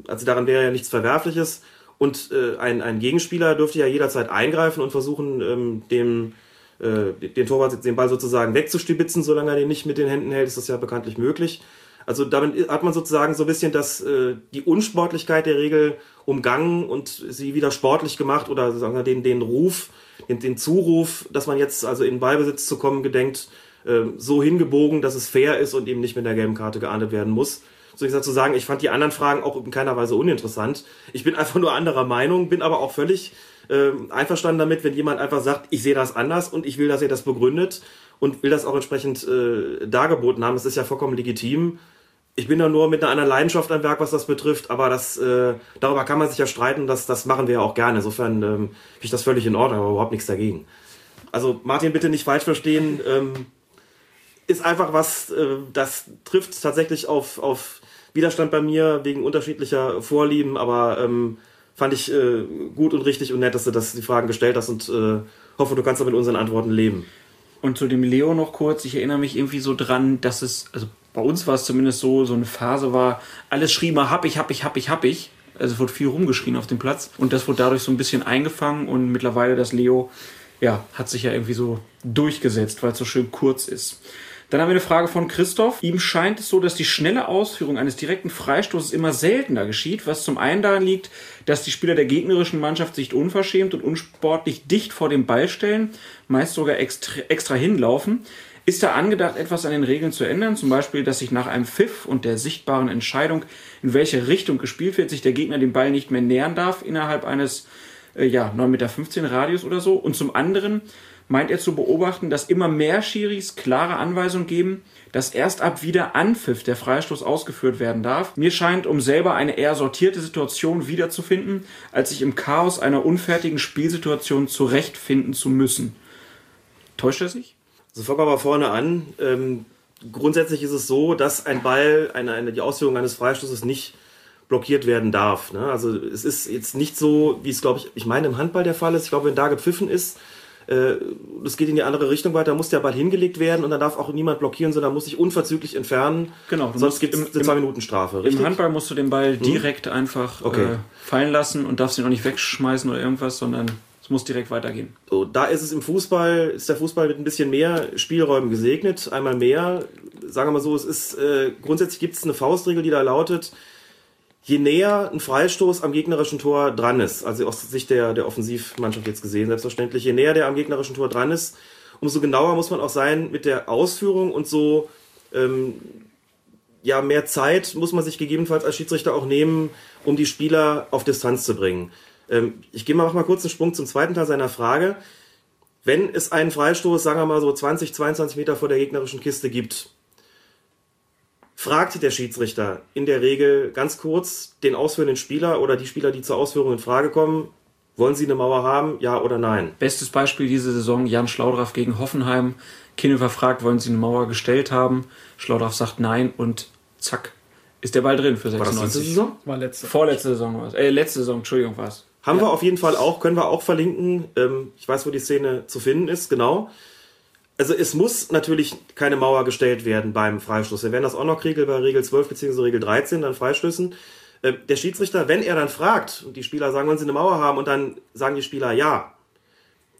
also daran wäre ja nichts Verwerfliches. Und äh, ein, ein Gegenspieler dürfte ja jederzeit eingreifen und versuchen, ähm, dem, äh, den Torwart den Ball sozusagen wegzustibitzen, solange er den nicht mit den Händen hält, ist das ja bekanntlich möglich. Also damit hat man sozusagen so ein bisschen das, äh, die Unsportlichkeit der Regel umgangen und sie wieder sportlich gemacht oder sagen wir den, den Ruf, den, den Zuruf, dass man jetzt also in Ballbesitz zu kommen gedenkt, äh, so hingebogen, dass es fair ist und eben nicht mit der gelben Karte geahndet werden muss. So ich zu sagen, ich fand die anderen Fragen auch in keiner Weise uninteressant. Ich bin einfach nur anderer Meinung, bin aber auch völlig äh, einverstanden damit, wenn jemand einfach sagt, ich sehe das anders und ich will, dass ihr das begründet und will das auch entsprechend äh, dargeboten haben. Das ist ja vollkommen legitim ich bin da nur mit einer anderen Leidenschaft am Werk, was das betrifft, aber das, äh, darüber kann man sich ja streiten, das, das machen wir ja auch gerne. Insofern ähm, finde ich das völlig in Ordnung, aber überhaupt nichts dagegen. Also Martin, bitte nicht falsch verstehen, ähm, ist einfach was, äh, das trifft tatsächlich auf, auf Widerstand bei mir wegen unterschiedlicher Vorlieben, aber ähm, fand ich äh, gut und richtig und nett, dass du das, die Fragen gestellt hast und äh, hoffe, du kannst damit unseren Antworten leben. Und zu dem Leo noch kurz, ich erinnere mich irgendwie so dran, dass es, also bei uns war es zumindest so, so eine Phase war, alles schrie mal hab ich, hab ich, hab ich, hab ich. Also es wurde viel rumgeschrien auf dem Platz und das wurde dadurch so ein bisschen eingefangen und mittlerweile das Leo, ja, hat sich ja irgendwie so durchgesetzt, weil es so schön kurz ist. Dann haben wir eine Frage von Christoph. Ihm scheint es so, dass die schnelle Ausführung eines direkten Freistoßes immer seltener geschieht, was zum einen daran liegt, dass die Spieler der gegnerischen Mannschaft sich unverschämt und unsportlich dicht vor dem Ball stellen, meist sogar extra, extra hinlaufen. Ist da angedacht, etwas an den Regeln zu ändern? Zum Beispiel, dass sich nach einem Pfiff und der sichtbaren Entscheidung, in welche Richtung gespielt wird, sich der Gegner dem Ball nicht mehr nähern darf innerhalb eines äh, ja, 9,15 Meter Radius oder so. Und zum anderen meint er zu beobachten, dass immer mehr Schiris klare Anweisungen geben, dass erst ab wieder Anpfiff der Freistoß ausgeführt werden darf. Mir scheint, um selber eine eher sortierte Situation wiederzufinden, als sich im Chaos einer unfertigen Spielsituation zurechtfinden zu müssen. Täuscht er sich? Also fangen wir mal vorne an. Ähm, grundsätzlich ist es so, dass ein Ball, eine, eine, die Ausführung eines Freistoßes nicht blockiert werden darf. Ne? Also es ist jetzt nicht so, wie es, glaube ich, ich meine im Handball der Fall ist. Ich glaube, wenn da gepfiffen ist, äh, es geht in die andere Richtung weiter, muss der Ball hingelegt werden und dann darf auch niemand blockieren, sondern muss sich unverzüglich entfernen. Genau. Sonst gibt es eine zwei Minuten Strafe. Richtig? Im Handball musst du den Ball hm? direkt hm? einfach okay. äh, fallen lassen und darfst ihn auch nicht wegschmeißen oder irgendwas, sondern es muss direkt weitergehen. So, da ist es im Fußball, ist der Fußball mit ein bisschen mehr Spielräumen gesegnet. Einmal mehr, sagen wir mal so, es ist, äh, grundsätzlich gibt es eine Faustregel, die da lautet, je näher ein Freistoß am gegnerischen Tor dran ist, also aus Sicht der, der Offensivmannschaft jetzt gesehen, selbstverständlich, je näher der am gegnerischen Tor dran ist, umso genauer muss man auch sein mit der Ausführung und so, ähm, ja, mehr Zeit muss man sich gegebenenfalls als Schiedsrichter auch nehmen, um die Spieler auf Distanz zu bringen. Ähm, ich gehe mal, mal kurz einen Sprung zum zweiten Teil seiner Frage. Wenn es einen Freistoß, sagen wir mal so 20, 22 Meter vor der gegnerischen Kiste gibt, fragt der Schiedsrichter in der Regel ganz kurz den ausführenden Spieler oder die Spieler, die zur Ausführung in Frage kommen, wollen sie eine Mauer haben, ja oder nein? Bestes Beispiel diese Saison, Jan Schlaudraff gegen Hoffenheim. Kinnever fragt, wollen sie eine Mauer gestellt haben? Schlaudraff sagt nein und zack, ist der Ball drin für 96. War das letzte Saison? War letzte. Vorletzte Saison war es. Äh, letzte Saison, Entschuldigung, war es. Haben ja. wir auf jeden Fall auch, können wir auch verlinken. Ähm, ich weiß, wo die Szene zu finden ist, genau. Also es muss natürlich keine Mauer gestellt werden beim Freistoß. Wir werden das auch noch regeln bei Regel 12 bzw. Regel 13, dann Freistößen. Äh, der Schiedsrichter, wenn er dann fragt und die Spieler sagen, wollen sie eine Mauer haben und dann sagen die Spieler ja,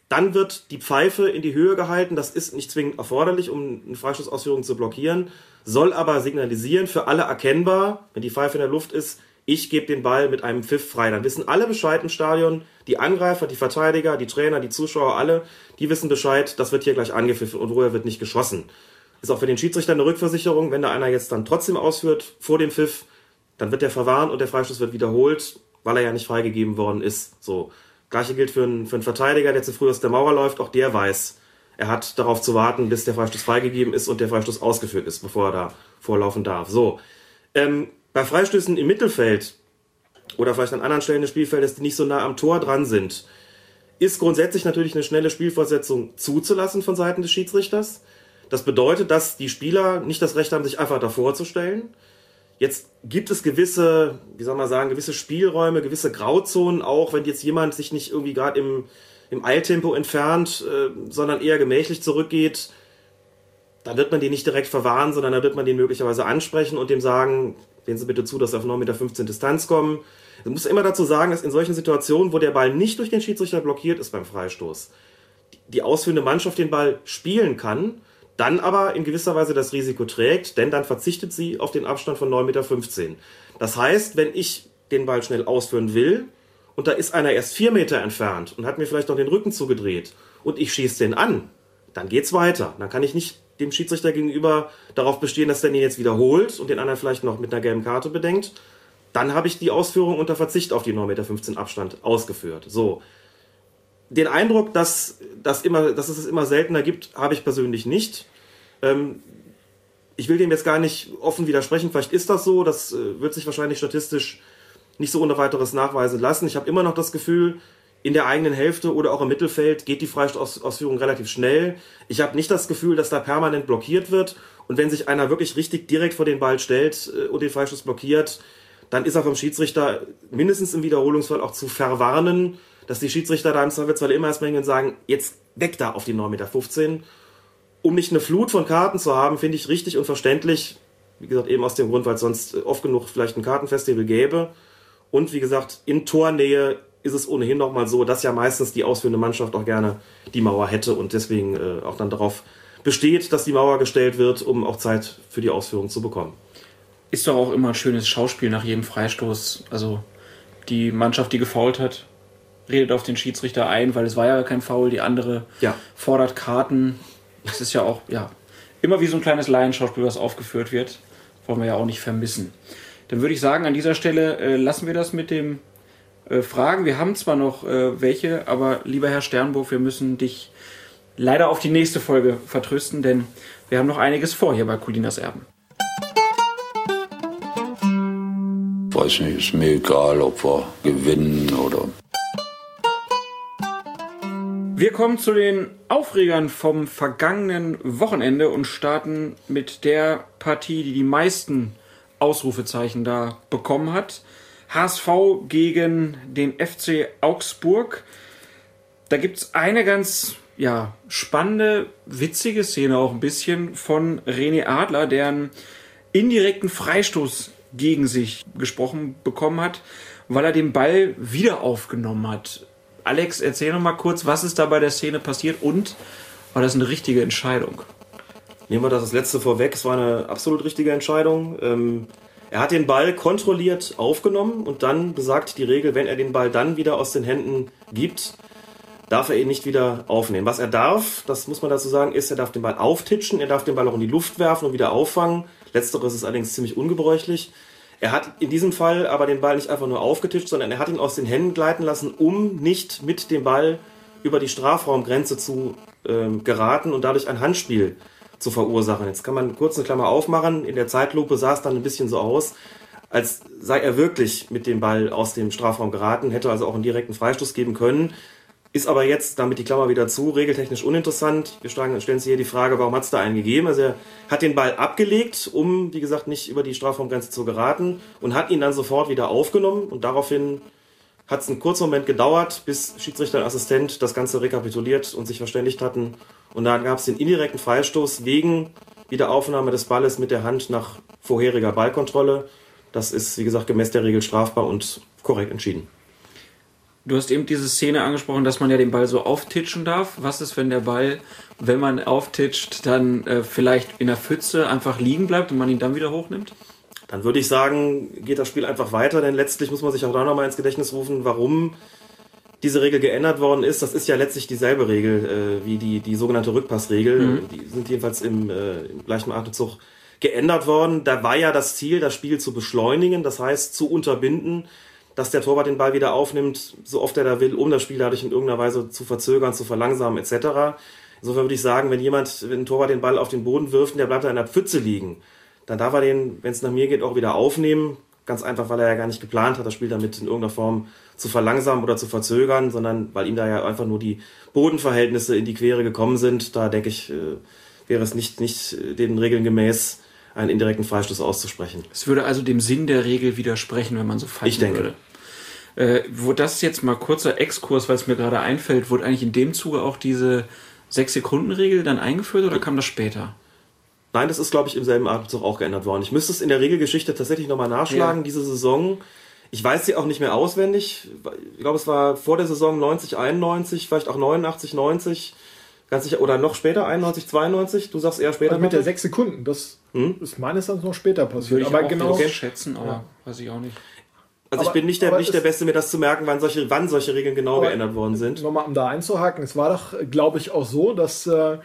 dann wird die Pfeife in die Höhe gehalten. Das ist nicht zwingend erforderlich, um eine Freistoßausführung zu blockieren, soll aber signalisieren, für alle erkennbar, wenn die Pfeife in der Luft ist, ich gebe den Ball mit einem Pfiff frei. Dann wissen alle Bescheid im Stadion, die Angreifer, die Verteidiger, die Trainer, die Zuschauer, alle, die wissen Bescheid, das wird hier gleich angepfiffen und woher wird nicht geschossen. Ist auch für den Schiedsrichter eine Rückversicherung, wenn da einer jetzt dann trotzdem ausführt vor dem Pfiff, dann wird der verwarnt und der Freistoß wird wiederholt, weil er ja nicht freigegeben worden ist. So. Gleiche gilt für einen, für einen Verteidiger, der zu früh aus der Mauer läuft, auch der weiß, er hat darauf zu warten, bis der Freistoß freigegeben ist und der Freistoß ausgeführt ist, bevor er da vorlaufen darf. So. Ähm, bei Freistößen im Mittelfeld oder vielleicht an anderen Stellen des Spielfeldes, die nicht so nah am Tor dran sind, ist grundsätzlich natürlich eine schnelle Spielfortsetzung zuzulassen von Seiten des Schiedsrichters. Das bedeutet, dass die Spieler nicht das Recht haben, sich einfach davor zu stellen. Jetzt gibt es gewisse, wie soll man sagen, gewisse Spielräume, gewisse Grauzonen, auch wenn jetzt jemand sich nicht irgendwie gerade im, im Eiltempo entfernt, äh, sondern eher gemächlich zurückgeht, da wird man den nicht direkt verwahren, sondern da wird man den möglicherweise ansprechen und dem sagen, sehen Sie bitte zu, dass Sie auf 9,15 Meter Distanz kommen. Man muss immer dazu sagen, dass in solchen Situationen, wo der Ball nicht durch den Schiedsrichter blockiert ist beim Freistoß, die ausführende Mannschaft den Ball spielen kann, dann aber in gewisser Weise das Risiko trägt, denn dann verzichtet sie auf den Abstand von 9,15 Meter. Das heißt, wenn ich den Ball schnell ausführen will und da ist einer erst 4 Meter entfernt und hat mir vielleicht noch den Rücken zugedreht und ich schieße den an, dann geht's weiter. Dann kann ich nicht dem Schiedsrichter gegenüber darauf bestehen, dass der den jetzt wiederholt und den anderen vielleicht noch mit einer gelben Karte bedenkt. Dann habe ich die Ausführung unter Verzicht auf die 9,15 Meter Abstand ausgeführt. So. Den Eindruck, dass, dass, immer, dass es es immer seltener gibt, habe ich persönlich nicht. Ähm, ich will dem jetzt gar nicht offen widersprechen. Vielleicht ist das so. Das äh, wird sich wahrscheinlich statistisch nicht so ohne weiteres nachweisen lassen. Ich habe immer noch das Gefühl, in der eigenen Hälfte oder auch im Mittelfeld geht die Freistoßausführung relativ schnell. Ich habe nicht das Gefühl, dass da permanent blockiert wird. Und wenn sich einer wirklich richtig direkt vor den Ball stellt äh, und den Freistoß blockiert, dann ist er vom Schiedsrichter mindestens im Wiederholungsfall auch zu verwarnen, dass die Schiedsrichter da im Zweifelsfall immer erst bringen und sagen, jetzt weg da auf die 9,15 Meter. Um nicht eine Flut von Karten zu haben, finde ich richtig und verständlich. Wie gesagt, eben aus dem Grund, weil es sonst oft genug vielleicht ein Kartenfestival gäbe. Und wie gesagt, in Tornähe ist es ohnehin nochmal so, dass ja meistens die ausführende Mannschaft auch gerne die Mauer hätte und deswegen äh, auch dann darauf besteht, dass die Mauer gestellt wird, um auch Zeit für die Ausführung zu bekommen. Ist doch auch immer ein schönes Schauspiel nach jedem Freistoß. Also die Mannschaft, die gefault hat, redet auf den Schiedsrichter ein, weil es war ja kein Foul. Die andere ja. fordert Karten. Das ist ja auch, ja, immer wie so ein kleines Laienschauspiel, was aufgeführt wird. Wollen wir ja auch nicht vermissen. Dann würde ich sagen, an dieser Stelle äh, lassen wir das mit dem äh, Fragen. Wir haben zwar noch äh, welche, aber lieber Herr Sternburg, wir müssen dich leider auf die nächste Folge vertrösten, denn wir haben noch einiges vor hier bei Colinas Erben. Weiß nicht, ist mir egal, ob wir gewinnen oder. Wir kommen zu den Aufregern vom vergangenen Wochenende und starten mit der Partie, die die meisten Ausrufezeichen da bekommen hat. HSV gegen den FC Augsburg. Da gibt es eine ganz ja, spannende, witzige Szene auch ein bisschen von René Adler, der einen indirekten Freistoß gegen sich gesprochen bekommen hat, weil er den Ball wieder aufgenommen hat. Alex, erzähl noch mal kurz, was ist da bei der Szene passiert und war das eine richtige Entscheidung? Nehmen wir das, das letzte vorweg. Es war eine absolut richtige Entscheidung. Ähm, er hat den Ball kontrolliert aufgenommen und dann besagt die Regel, wenn er den Ball dann wieder aus den Händen gibt, darf er ihn nicht wieder aufnehmen. Was er darf, das muss man dazu sagen, ist, er darf den Ball auftitschen, er darf den Ball auch in die Luft werfen und wieder auffangen. Letzteres ist allerdings ziemlich ungebräuchlich. Er hat in diesem Fall aber den Ball nicht einfach nur aufgetischt, sondern er hat ihn aus den Händen gleiten lassen, um nicht mit dem Ball über die Strafraumgrenze zu ähm, geraten und dadurch ein Handspiel zu verursachen. Jetzt kann man kurz eine Klammer aufmachen. In der Zeitlupe sah es dann ein bisschen so aus, als sei er wirklich mit dem Ball aus dem Strafraum geraten, hätte also auch einen direkten Freistoß geben können. Ist aber jetzt, damit die Klammer wieder zu, regeltechnisch uninteressant. Wir stellen uns hier die Frage, warum hat es da einen gegeben? Also er hat den Ball abgelegt, um, wie gesagt, nicht über die Strafraumgrenze zu geraten und hat ihn dann sofort wieder aufgenommen und daraufhin hat es einen kurzen Moment gedauert, bis Schiedsrichter und Assistent das Ganze rekapituliert und sich verständigt hatten. Und dann gab es den indirekten Freistoß wegen Wiederaufnahme des Balles mit der Hand nach vorheriger Ballkontrolle. Das ist, wie gesagt, gemäß der Regel strafbar und korrekt entschieden. Du hast eben diese Szene angesprochen, dass man ja den Ball so auftitschen darf. Was ist, wenn der Ball, wenn man auftitscht, dann äh, vielleicht in der Pfütze einfach liegen bleibt und man ihn dann wieder hochnimmt? dann würde ich sagen, geht das Spiel einfach weiter, denn letztlich muss man sich auch da nochmal ins Gedächtnis rufen, warum diese Regel geändert worden ist. Das ist ja letztlich dieselbe Regel äh, wie die, die sogenannte Rückpassregel. Mhm. Die sind jedenfalls im, äh, im gleichen Atemzug geändert worden. Da war ja das Ziel, das Spiel zu beschleunigen, das heißt zu unterbinden, dass der Torwart den Ball wieder aufnimmt, so oft er da will, um das Spiel dadurch in irgendeiner Weise zu verzögern, zu verlangsamen etc. Insofern würde ich sagen, wenn jemand, wenn ein Torwart den Ball auf den Boden wirft und der bleibt da in der Pfütze liegen, dann darf er den, wenn es nach mir geht, auch wieder aufnehmen. Ganz einfach, weil er ja gar nicht geplant hat, das Spiel damit in irgendeiner Form zu verlangsamen oder zu verzögern, sondern weil ihm da ja einfach nur die Bodenverhältnisse in die Quere gekommen sind. Da denke ich, äh, wäre es nicht, nicht äh, den Regeln gemäß, einen indirekten Freistoß auszusprechen. Es würde also dem Sinn der Regel widersprechen, wenn man so pfeifen Ich denke. würde. Äh, wo das jetzt mal kurzer Exkurs, weil es mir gerade einfällt, wurde eigentlich in dem Zuge auch diese 6-Sekunden-Regel dann eingeführt oder kam das später? Nein, das ist, glaube ich, im selben Atemzug auch geändert worden. Ich müsste es in der Regelgeschichte tatsächlich nochmal nachschlagen, Ja. diese Saison. Ich weiß sie auch nicht mehr auswendig. Ich glaube, es war vor der Saison 90, 91, vielleicht auch 89, 90. Ganz sicher, oder noch später, 91, 92. Du sagst eher später. Also mit der Patrick? sechs Sekunden, das ist meines Erachtens noch später passiert. Würde ich aber auch genau, okay. schätzen, aber weiß ich auch nicht. Also ich aber- bin nicht der, nicht der Beste, mir das zu merken, wann solche, wann solche Regeln genau geändert worden sind. nochmal um da einzuhaken, es war doch, glaube ich, auch so, dass äh,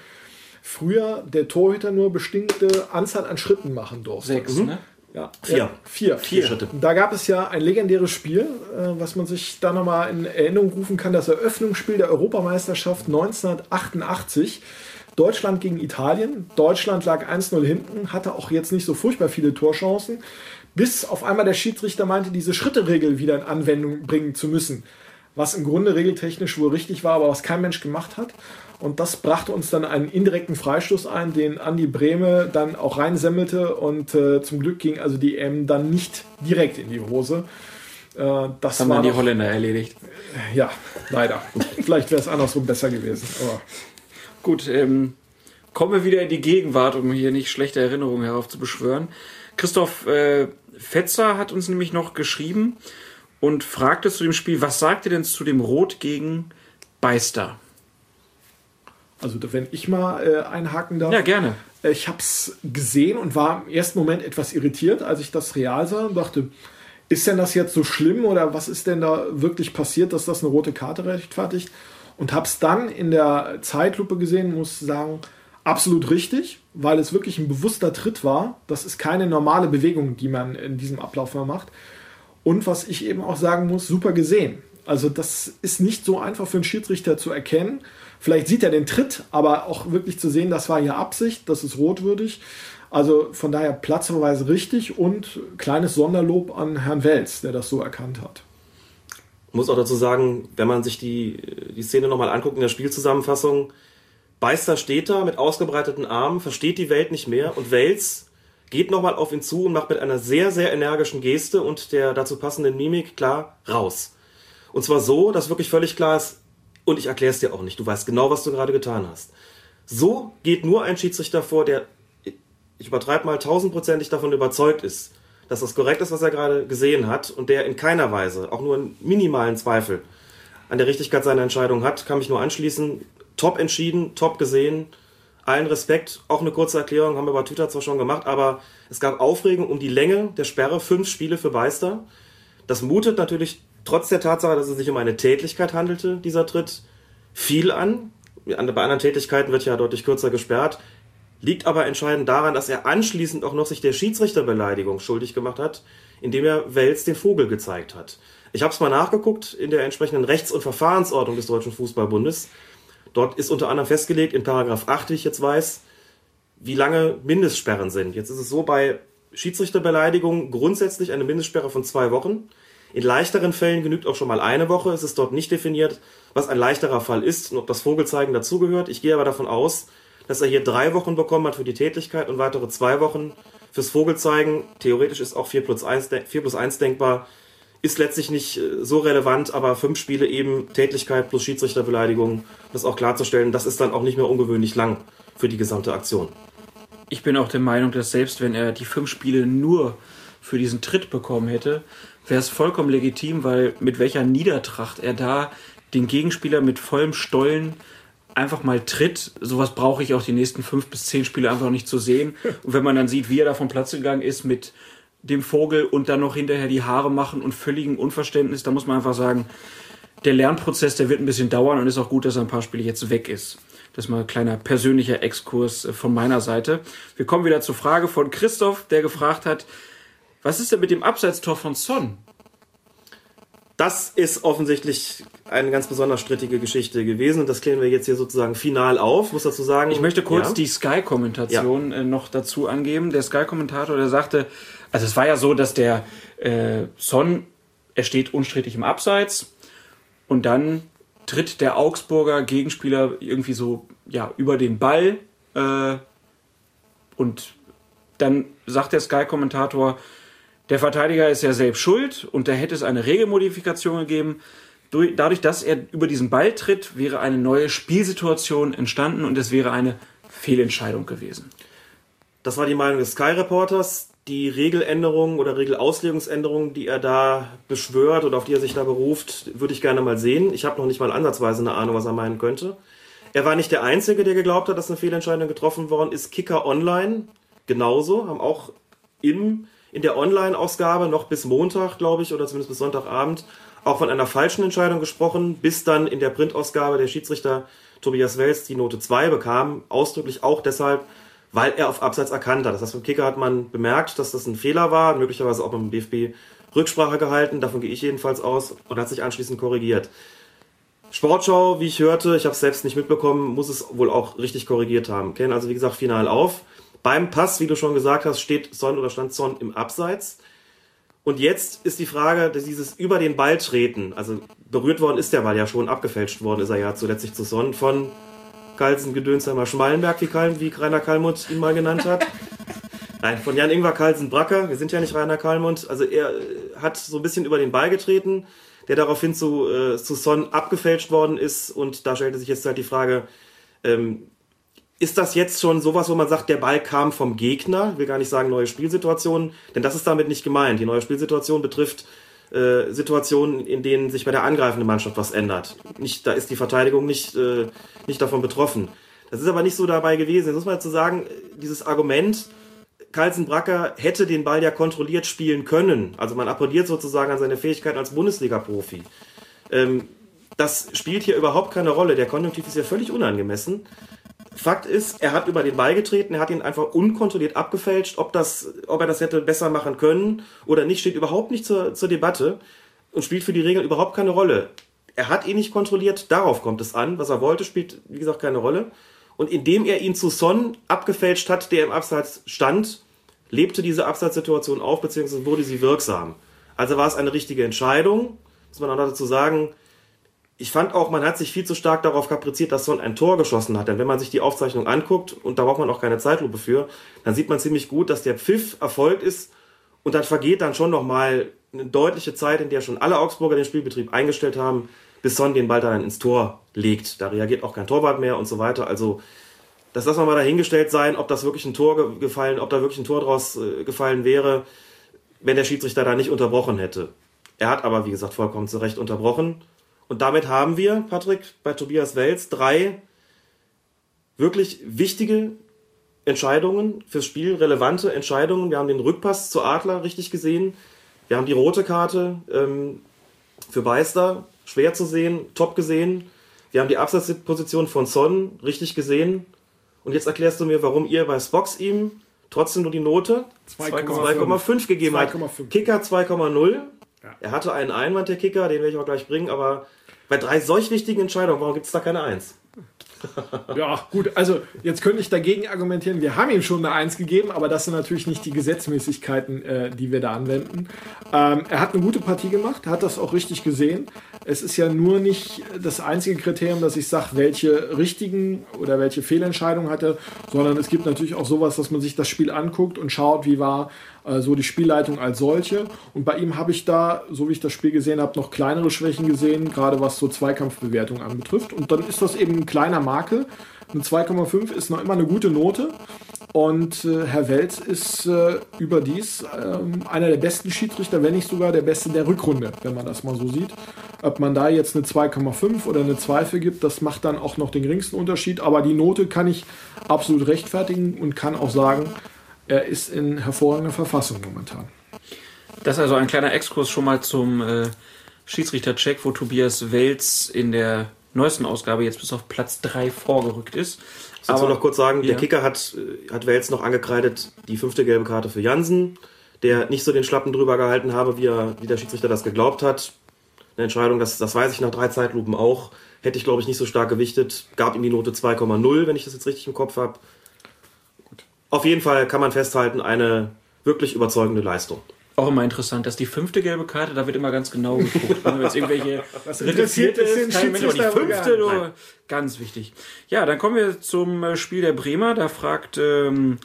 früher der Torhüter nur bestimmte Anzahl an Schritten machen durfte. Sechs, ne? Ja, Vier. Ja, vier. Vier Schritte. Da gab es ja ein legendäres Spiel, äh, was man sich da nochmal in Erinnerung rufen kann, das Eröffnungsspiel der Europameisterschaft 1988. Deutschland gegen Italien. Deutschland lag 1-0 hinten, hatte auch jetzt nicht so furchtbar viele Torchancen, bis auf einmal der Schiedsrichter meinte, diese Schritteregel wieder in Anwendung bringen zu müssen. Was im Grunde regeltechnisch wohl richtig war, aber was kein Mensch gemacht hat. Und das brachte uns dann einen indirekten Freistoß ein, den Andi Brehme dann auch reinsemmelte. Und äh, zum Glück ging also die EM dann nicht direkt in die Hose. Äh, das Haben dann die noch- Holländer erledigt. Ja, leider. Vielleicht wäre es andersrum besser gewesen. Aber Gut, ähm, kommen wir wieder in die Gegenwart, um hier nicht schlechte Erinnerungen heraufzubeschwören. Christoph äh, Fetzer hat uns nämlich noch geschrieben und fragte zu dem Spiel, was sagt ihr denn zu dem Rot gegen Beister? Also wenn ich mal äh, einhaken darf. Ja, gerne. Ich habe es gesehen und war im ersten Moment etwas irritiert, als ich das real sah und dachte, ist denn das jetzt so schlimm oder was ist denn da wirklich passiert, dass das eine rote Karte rechtfertigt? Und habe es dann in der Zeitlupe gesehen, muss sagen, absolut richtig, weil es wirklich ein bewusster Tritt war. Das ist keine normale Bewegung, die man in diesem Ablauf mal macht. Und was ich eben auch sagen muss, super gesehen. Also das ist nicht so einfach für einen Schiedsrichter zu erkennen. Vielleicht sieht er den Tritt, aber auch wirklich zu sehen, das war hier Absicht, das ist rotwürdig. Also von daher platzverweise richtig und kleines Sonderlob an Herrn Wels, der das so erkannt hat. muss auch dazu sagen, wenn man sich die, die Szene nochmal anguckt in der Spielzusammenfassung, Beister steht da mit ausgebreiteten Armen, versteht die Welt nicht mehr und Wels geht nochmal auf ihn zu und macht mit einer sehr, sehr energischen Geste und der dazu passenden Mimik klar raus. Und zwar so, dass wirklich völlig klar ist, und ich erkläre es dir auch nicht, du weißt genau, was du gerade getan hast. So geht nur ein Schiedsrichter vor, der, ich übertreibe mal, tausendprozentig davon überzeugt ist, dass das korrekt ist, was er gerade gesehen hat und der in keiner Weise, auch nur einen minimalen Zweifel an der Richtigkeit seiner Entscheidung hat, kann mich nur anschließen. Top entschieden, top gesehen, allen Respekt. Auch eine kurze Erklärung haben wir bei Twitter zwar schon gemacht, aber es gab Aufregung um die Länge der Sperre, fünf Spiele für Beister. Das mutet natürlich trotz der Tatsache, dass es sich um eine Tätlichkeit handelte, dieser Tritt, viel an. Bei anderen Tätigkeiten wird ja deutlich kürzer gesperrt. Liegt aber entscheidend daran, dass er anschließend auch noch sich der Schiedsrichterbeleidigung schuldig gemacht hat, indem er Wels den Vogel gezeigt hat. Ich habe es mal nachgeguckt in der entsprechenden Rechts- und Verfahrensordnung des Deutschen Fußballbundes. Dort ist unter anderem festgelegt, in Paragraph 8, wie ich jetzt weiß, wie lange Mindestsperren sind. Jetzt ist es so bei Schiedsrichterbeleidigung grundsätzlich eine Mindestsperre von zwei Wochen. In leichteren Fällen genügt auch schon mal eine Woche. Es ist dort nicht definiert, was ein leichterer Fall ist und ob das Vogelzeigen dazugehört. Ich gehe aber davon aus, dass er hier drei Wochen bekommen hat für die Tätigkeit und weitere zwei Wochen fürs Vogelzeigen. Theoretisch ist auch 4 plus 1, de- 4 plus 1 denkbar. Ist letztlich nicht äh, so relevant, aber fünf Spiele eben Tätigkeit plus Schiedsrichterbeleidigung, das auch klarzustellen, das ist dann auch nicht mehr ungewöhnlich lang für die gesamte Aktion. Ich bin auch der Meinung, dass selbst wenn er die fünf Spiele nur für diesen Tritt bekommen hätte, wäre es vollkommen legitim, weil mit welcher Niedertracht er da den Gegenspieler mit vollem Stollen einfach mal tritt. Sowas brauche ich auch die nächsten fünf bis zehn Spiele einfach nicht zu sehen. Und wenn man dann sieht, wie er da vom Platz gegangen ist mit dem Vogel und dann noch hinterher die Haare machen und völligen Unverständnis, da muss man einfach sagen, der Lernprozess, der wird ein bisschen dauern und ist auch gut, dass er ein paar Spiele jetzt weg ist. Das ist mal ein kleiner persönlicher Exkurs äh, von meiner Seite. Wir kommen wieder zur Frage von Christoph, der gefragt hat, was ist denn mit dem Abseitstor von Son? Das ist offensichtlich eine ganz besonders strittige Geschichte gewesen und das klären wir jetzt hier sozusagen final auf. Muss dazu sagen. Ich möchte kurz ja, die Sky-Kommentation äh, noch dazu angeben. Der Sky-Kommentator, der sagte, also es war ja so, dass der äh, Son, er steht unstrittig im Abseits und dann tritt der Augsburger Gegenspieler irgendwie so ja über den Ball äh, Und dann sagt der Sky-Kommentator, der Verteidiger ist ja selbst schuld und da hätte es eine Regelmodifikation gegeben. Durch- Dadurch, dass er über diesen Ball tritt, wäre eine neue Spielsituation entstanden und es wäre eine Fehlentscheidung gewesen. Das war die Meinung des Sky-Reporters. Die Regeländerungen oder Regelauslegungsänderungen, die er da beschwört oder auf die er sich da beruft, würde ich gerne mal sehen. Ich habe noch nicht mal ansatzweise eine Ahnung, was er meinen könnte. Er war nicht der Einzige, der geglaubt hat, dass eine Fehlentscheidung getroffen worden ist. Kicker Online genauso, haben auch im, in der Online-Ausgabe noch bis Montag, glaube ich, oder zumindest bis Sonntagabend auch von einer falschen Entscheidung gesprochen, bis dann in der Printausgabe der Schiedsrichter Tobias Wels die Note 2 bekam, ausdrücklich auch deshalb, weil er auf Abseits erkannt hat. Das heißt, beim Kicker hat man bemerkt, dass das ein Fehler war, möglicherweise auch beim DFB Rücksprache gehalten, davon gehe ich jedenfalls aus, und hat sich anschließend korrigiert. Sportschau, wie ich hörte, ich habe es selbst nicht mitbekommen, muss es wohl auch richtig korrigiert haben. Kennen also, wie gesagt, final auf. Beim Pass, wie du schon gesagt hast, steht Son oder stand Son im Abseits. Und jetzt ist die Frage, dass dieses über den Ball treten, also berührt worden ist der Ball ja schon, abgefälscht worden ist er ja zuletzt zu Son von Carlsen Gedönsheimer Schmalenberg, wie, Karl, wie Rainer Kallmund ihn mal genannt hat. Nein, von Jan Ingwer Carlsen Bracker, wir sind ja nicht Rainer Kallmund, also er äh, hat so ein bisschen über den Ball getreten, der daraufhin zu, äh, zu Son abgefälscht worden ist und da stellte sich jetzt halt die Frage, ähm, ist das jetzt schon sowas, wo man sagt, der Ball kam vom Gegner? Ich will gar nicht sagen neue Spielsituationen, denn das ist damit nicht gemeint. Die neue Spielsituation betrifft äh, Situationen, in denen sich bei der angreifenden Mannschaft was ändert. Nicht, da ist die Verteidigung nicht, äh, nicht davon betroffen. Das ist aber nicht so dabei gewesen. Jetzt muss man dazu sagen, dieses Argument, Carlsen Bracker hätte den Ball ja kontrolliert spielen können. Also man appelliert sozusagen an seine Fähigkeit als Bundesliga-Profi. Ähm, das spielt hier überhaupt keine Rolle. Der Konjunktiv ist ja völlig unangemessen. Fakt ist, er hat über den Ball getreten, er hat ihn einfach unkontrolliert abgefälscht. Ob, das, ob er das hätte besser machen können oder nicht, steht überhaupt nicht zur, zur Debatte und spielt für die Regeln überhaupt keine Rolle. Er hat ihn nicht kontrolliert, darauf kommt es an. Was er wollte, spielt, wie gesagt, keine Rolle. Und indem er ihn zu Son abgefälscht hat, der im Abseits stand, lebte diese Abseitssituation auf, beziehungsweise wurde sie wirksam. Also war es eine richtige Entscheidung, muss man auch dazu sagen. Ich fand auch, man hat sich viel zu stark darauf kapriziert, dass Son ein Tor geschossen hat. Denn wenn man sich die Aufzeichnung anguckt, und da braucht man auch keine Zeitlupe für, dann sieht man ziemlich gut, dass der Pfiff erfolgt ist und dann vergeht dann schon nochmal eine deutliche Zeit, in der schon alle Augsburger den Spielbetrieb eingestellt haben, bis Son den Ball dann ins Tor legt. Da reagiert auch kein Torwart mehr und so weiter. Also das lassen wir mal dahingestellt sein, ob das wirklich ein Tor ge- gefallen, ob da wirklich ein Tor draus äh, gefallen wäre, wenn der Schiedsrichter da nicht unterbrochen hätte. Er hat aber, wie gesagt, vollkommen zu Recht unterbrochen. Und damit haben wir, Patrick, bei Tobias Wels drei wirklich wichtige Entscheidungen fürs Spiel, relevante Entscheidungen. Wir haben den Rückpass zu Adler richtig gesehen. Wir haben die rote Karte ähm, für Beister, schwer zu sehen, top gesehen. Wir haben die Absatzposition von Son richtig gesehen. Und jetzt erklärst du mir, warum ihr bei Spox ihm trotzdem nur die Note 2,5 gegeben habt. 2,5. Kicker 2,0. Er hatte einen Einwand, der Kicker, den werde ich auch gleich bringen, aber bei drei solch wichtigen Entscheidungen, warum gibt es da keine Eins? Ja, gut, also jetzt könnte ich dagegen argumentieren, wir haben ihm schon eine 1 gegeben, aber das sind natürlich nicht die Gesetzmäßigkeiten, äh, die wir da anwenden. Ähm, er hat eine gute Partie gemacht, hat das auch richtig gesehen. Es ist ja nur nicht das einzige Kriterium, dass ich sage, welche richtigen oder welche Fehlentscheidungen hatte, sondern es gibt natürlich auch sowas, dass man sich das Spiel anguckt und schaut, wie war äh, so die Spielleitung als solche. Und bei ihm habe ich da, so wie ich das Spiel gesehen habe, noch kleinere Schwächen gesehen, gerade was so Zweikampfbewertung anbetrifft. Und dann ist das eben ein kleiner Makel. Eine 2,5 ist noch immer eine gute Note. Und äh, Herr Welz ist äh, überdies ähm, einer der besten Schiedsrichter, wenn nicht sogar der beste der Rückrunde, wenn man das mal so sieht. Ob man da jetzt eine 2,5 oder eine 2 für gibt, das macht dann auch noch den geringsten Unterschied. Aber die Note kann ich absolut rechtfertigen und kann auch sagen, er ist in hervorragender Verfassung momentan. Das ist also ein kleiner Exkurs schon mal zum äh, Schiedsrichter-Check, wo Tobias Welz in der neuesten Ausgabe jetzt bis auf Platz 3 vorgerückt ist. Ich soll noch kurz sagen, Ja. der Kicker hat, äh, hat Wels noch angekreidet, die fünfte gelbe Karte für Jansen, der nicht so den Schlappen drüber gehalten habe, wie, er, wie der Schiedsrichter das geglaubt hat. Eine Entscheidung, das, das weiß ich nach drei Zeitlupen auch. Hätte ich, glaube ich, nicht so stark gewichtet. Gab ihm die Note 2,0, wenn ich das jetzt richtig im Kopf habe. Auf jeden Fall kann man festhalten, eine wirklich überzeugende Leistung. Auch immer interessant, dass die fünfte gelbe Karte, da wird immer ganz genau geguckt. Wenn jetzt irgendwelche Was interessiert es den kein Mensch, aber die fünfte, du, ganz wichtig. Ja, dann kommen wir zum äh, Spiel der Bremer. Da fragt ähm,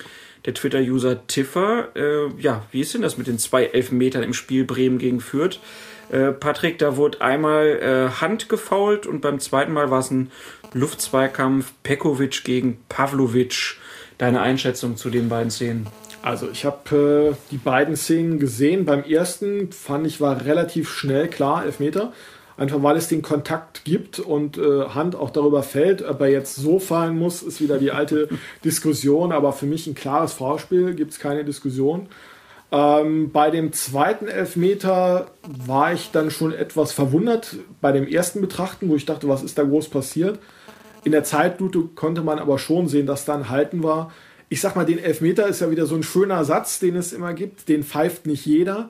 der Twitter-User Tiffer. Äh, ja, wie ist denn das mit den zwei Elfmetern im Spiel Bremen gegen Fürth? Äh, Patrick, da wurde einmal äh, Hand gefault und beim zweiten Mal war es ein Luftzweikampf Pekovic gegen Pavlovic. Deine Einschätzung zu den beiden Szenen? Also ich habe äh, die beiden Szenen gesehen. Beim ersten fand ich war relativ schnell klar Elfmeter. Einfach weil es den Kontakt gibt und äh, Hand auch darüber fällt. Ob er jetzt so fallen muss, ist wieder die alte Diskussion. Aber für mich ein klares Vorspiel, gibt es keine Diskussion. Ähm, bei dem zweiten Elfmeter war ich dann schon etwas verwundert bei dem ersten Betrachten, wo ich dachte, was ist da groß passiert. In der Zeitlupe konnte man aber schon sehen, dass da ein Halten war. Ich sag mal, den Elfmeter ist ja wieder so ein schöner Satz, den es immer gibt. Den pfeift nicht jeder,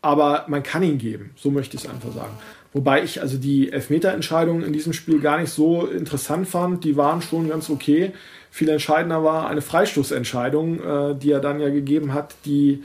aber man kann ihn geben. So möchte ich es einfach sagen. Wobei ich also die Elfmeterentscheidungen in diesem Spiel gar nicht so interessant fand. Die waren schon ganz okay. Viel entscheidender war eine Freistoßentscheidung, äh, die er dann ja gegeben hat, die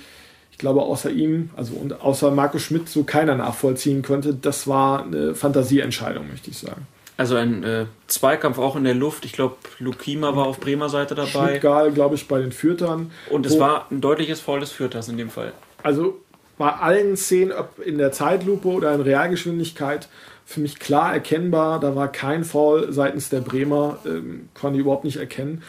ich glaube, außer ihm, also und außer Markus Schmidt so keiner nachvollziehen konnte. Das war eine Fantasieentscheidung, möchte ich sagen. Also ein äh, Zweikampf auch in der Luft. Ich glaube, Lukima war auf Bremer Seite dabei. Stuttgart, glaube ich, bei den Fürtern. Und es war ein deutliches Foul des Fürters in dem Fall. Also bei allen Szenen, ob in der Zeitlupe oder in Realgeschwindigkeit, für mich klar erkennbar. Da war kein Foul seitens der Bremer, ähm, konnte ich überhaupt nicht erkennen.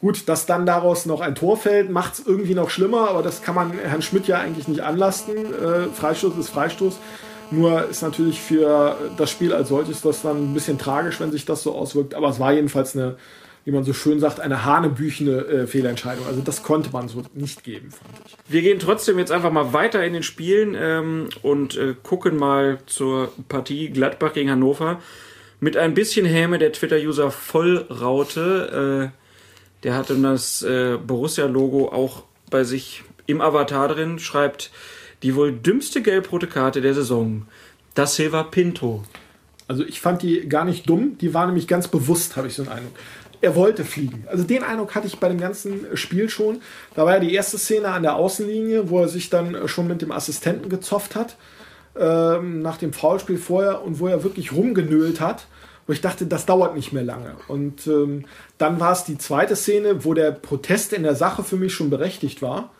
Gut, dass dann daraus noch ein Tor fällt, macht es irgendwie noch schlimmer, aber das kann man Herrn Schmidt ja eigentlich nicht anlasten. Äh, Freistoß ist Freistoß. Nur ist natürlich für das Spiel als solches das dann ein bisschen tragisch, wenn sich das so auswirkt. Aber es war jedenfalls eine, wie man so schön sagt, eine hanebüchene äh, Fehlentscheidung. Also das konnte man so nicht geben, fand ich. Wir gehen trotzdem jetzt einfach mal weiter in den Spielen ähm, und äh, gucken mal zur Partie Gladbach gegen Hannover. Mit ein bisschen Häme der Twitter-User Vollraute. Äh, der hat dann das äh, Borussia-Logo auch bei sich im Avatar drin, schreibt die wohl dümmste gelb-rote Karte der Saison. Das Silva Pinto. Also ich fand die gar nicht dumm, die war nämlich ganz bewusst, habe ich so einen Eindruck. Er wollte fliegen. Also den Eindruck hatte ich bei dem ganzen Spiel schon. Da war ja die erste Szene an der Außenlinie, wo er sich dann schon mit dem Assistenten gezofft hat, ähm, nach dem Foulspiel vorher und wo er wirklich rumgenölt hat wo ich dachte, das dauert nicht mehr lange. Und ähm, dann war es die zweite Szene, wo der Protest in der Sache für mich schon berechtigt war.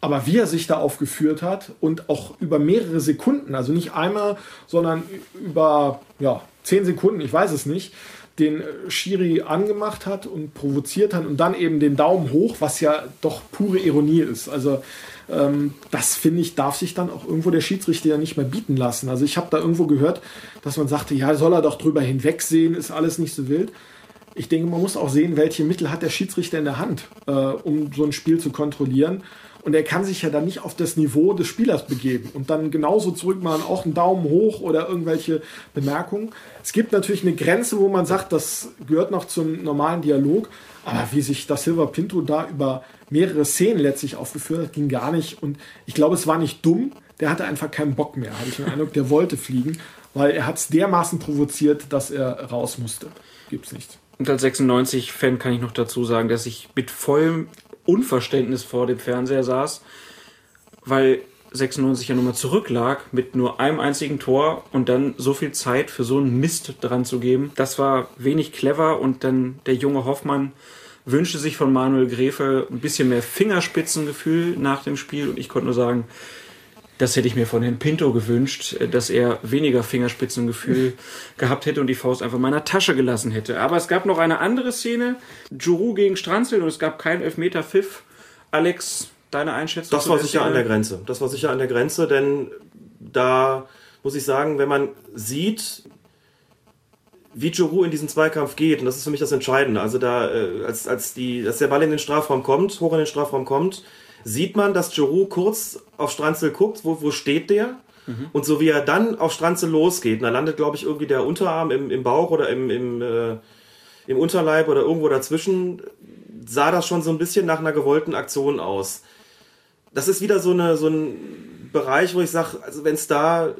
Aber wie er sich da aufgeführt hat und auch über mehrere Sekunden, also nicht einmal, sondern über ja, zehn Sekunden, ich weiß es nicht, den Schiri angemacht hat und provoziert hat und dann eben den Daumen hoch, was ja doch pure Ironie ist. Also ähm, das finde ich, darf sich dann auch irgendwo der Schiedsrichter ja nicht mehr bieten lassen. Also ich habe da irgendwo gehört, dass man sagte, ja, soll er doch drüber hinwegsehen, ist alles nicht so wild. Ich denke, man muss auch sehen, welche Mittel hat der Schiedsrichter in der Hand, äh, um so ein Spiel zu kontrollieren. Und er kann sich ja dann nicht auf das Niveau des Spielers begeben und dann genauso zurückmachen, auch einen Daumen hoch oder irgendwelche Bemerkungen. Es gibt natürlich eine Grenze, wo man sagt, das gehört noch zum normalen Dialog. Aber wie sich das Silver Pinto da über mehrere Szenen letztlich aufgeführt hat, ging gar nicht. Und ich glaube, es war nicht dumm. Der hatte einfach keinen Bock mehr, habe ich den Eindruck. Der wollte fliegen, weil er hat es dermaßen provoziert, dass er raus musste. Gibt's nicht. Und als 96-Fan kann ich noch dazu sagen, dass ich mit vollem Unverständnis vor dem Fernseher saß, weil 96 ja nochmal zurücklag mit nur einem einzigen Tor und dann so viel Zeit für so einen Mist dran zu geben. Das war wenig clever und dann der junge Hoffmann wünschte sich von Manuel Gräfe ein bisschen mehr Fingerspitzengefühl nach dem Spiel und ich konnte nur sagen, das hätte ich mir von Herrn Pinto gewünscht, dass er weniger Fingerspitzengefühl gehabt hätte und die Faust einfach in meiner Tasche gelassen hätte. Aber es gab noch eine andere Szene, Juru gegen Stranzel und es gab keinen Elfmeter-Pfiff. Alex, deine Einschätzung? Das war sicher an der Grenze. Das war sicher an der Grenze, denn da muss ich sagen, wenn man sieht, wie Juru in diesen Zweikampf geht, und das ist für mich das Entscheidende, also da, äh, als, als, die, als der Ball in den Strafraum kommt, hoch in den Strafraum kommt, sieht man, dass Juru kurz auf Stranzel guckt, wo, wo steht der? Mhm. Und so wie er dann auf Stranzel losgeht, und da landet, glaube ich, irgendwie der Unterarm im, im Bauch oder im, im, äh, im Unterleib oder irgendwo dazwischen, sah das schon so ein bisschen nach einer gewollten Aktion aus. Das ist wieder so, eine, so ein Bereich, wo ich sage, also wenn es da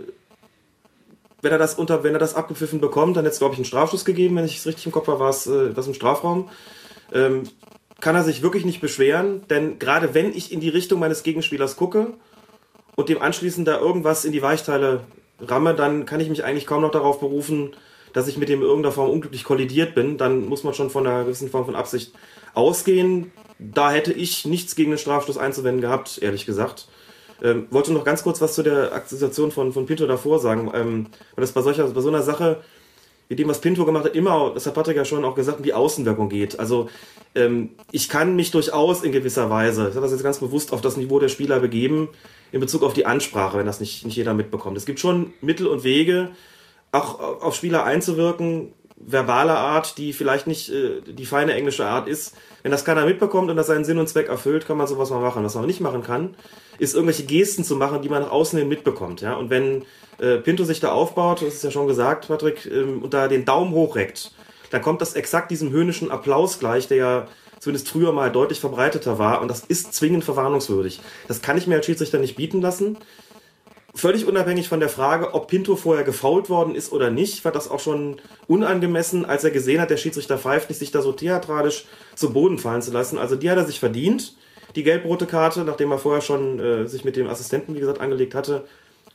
wenn er das unter, wenn er das abgepfiffen bekommt, dann hätte es, glaube ich, einen Strafschuss gegeben, wenn ich es richtig im Kopf habe, war es äh, das im Strafraum. Ähm, kann er sich wirklich nicht beschweren, denn gerade wenn ich in die Richtung meines Gegenspielers gucke und dem anschließend da irgendwas in die Weichteile ramme, dann kann ich mich eigentlich kaum noch darauf berufen, dass ich mit dem in irgendeiner Form unglücklich kollidiert bin, dann muss man schon von einer gewissen Form von Absicht ausgehen. Da hätte ich nichts gegen den Strafstoß einzuwenden gehabt, ehrlich gesagt. Ähm, wollte noch ganz kurz was zu der Akzession von, von Pinto davor sagen, ähm, weil das bei, solcher, bei so einer Sache, wie dem, was Pinto gemacht hat, immer, das hat Patrick ja schon auch gesagt, um die Außenwirkung geht. Also ähm, ich kann mich durchaus in gewisser Weise, ich habe das jetzt ganz bewusst auf das Niveau der Spieler begeben, in Bezug auf die Ansprache, wenn das nicht, nicht jeder mitbekommt. Es gibt schon Mittel und Wege, auch auf Spieler einzuwirken, verbaler Art, die vielleicht nicht äh, die feine englische Art ist. Wenn das keiner mitbekommt und das seinen Sinn und Zweck erfüllt, kann man sowas mal machen. Was man nicht machen kann, ist irgendwelche Gesten zu machen, die man nach außen hin mitbekommt. Ja? Und wenn äh, Pinto sich da aufbaut, das ist ja schon gesagt, Patrick, ähm, und da den Daumen hochreckt, dann kommt das exakt diesem höhnischen Applaus gleich, der ja zumindest früher mal deutlich verbreiteter war. Und das ist zwingend verwarnungswürdig. Das kann ich mir als Schiedsrichter nicht bieten lassen. Völlig unabhängig von der Frage, ob Pinto vorher gefault worden ist oder nicht, war das auch schon unangemessen, als er gesehen hat, der Schiedsrichter pfeift nicht, sich da so theatralisch zu Boden fallen zu lassen. Also die hat er sich verdient, die gelb-rote Karte, nachdem er vorher schon äh, sich mit dem Assistenten, wie gesagt, angelegt hatte.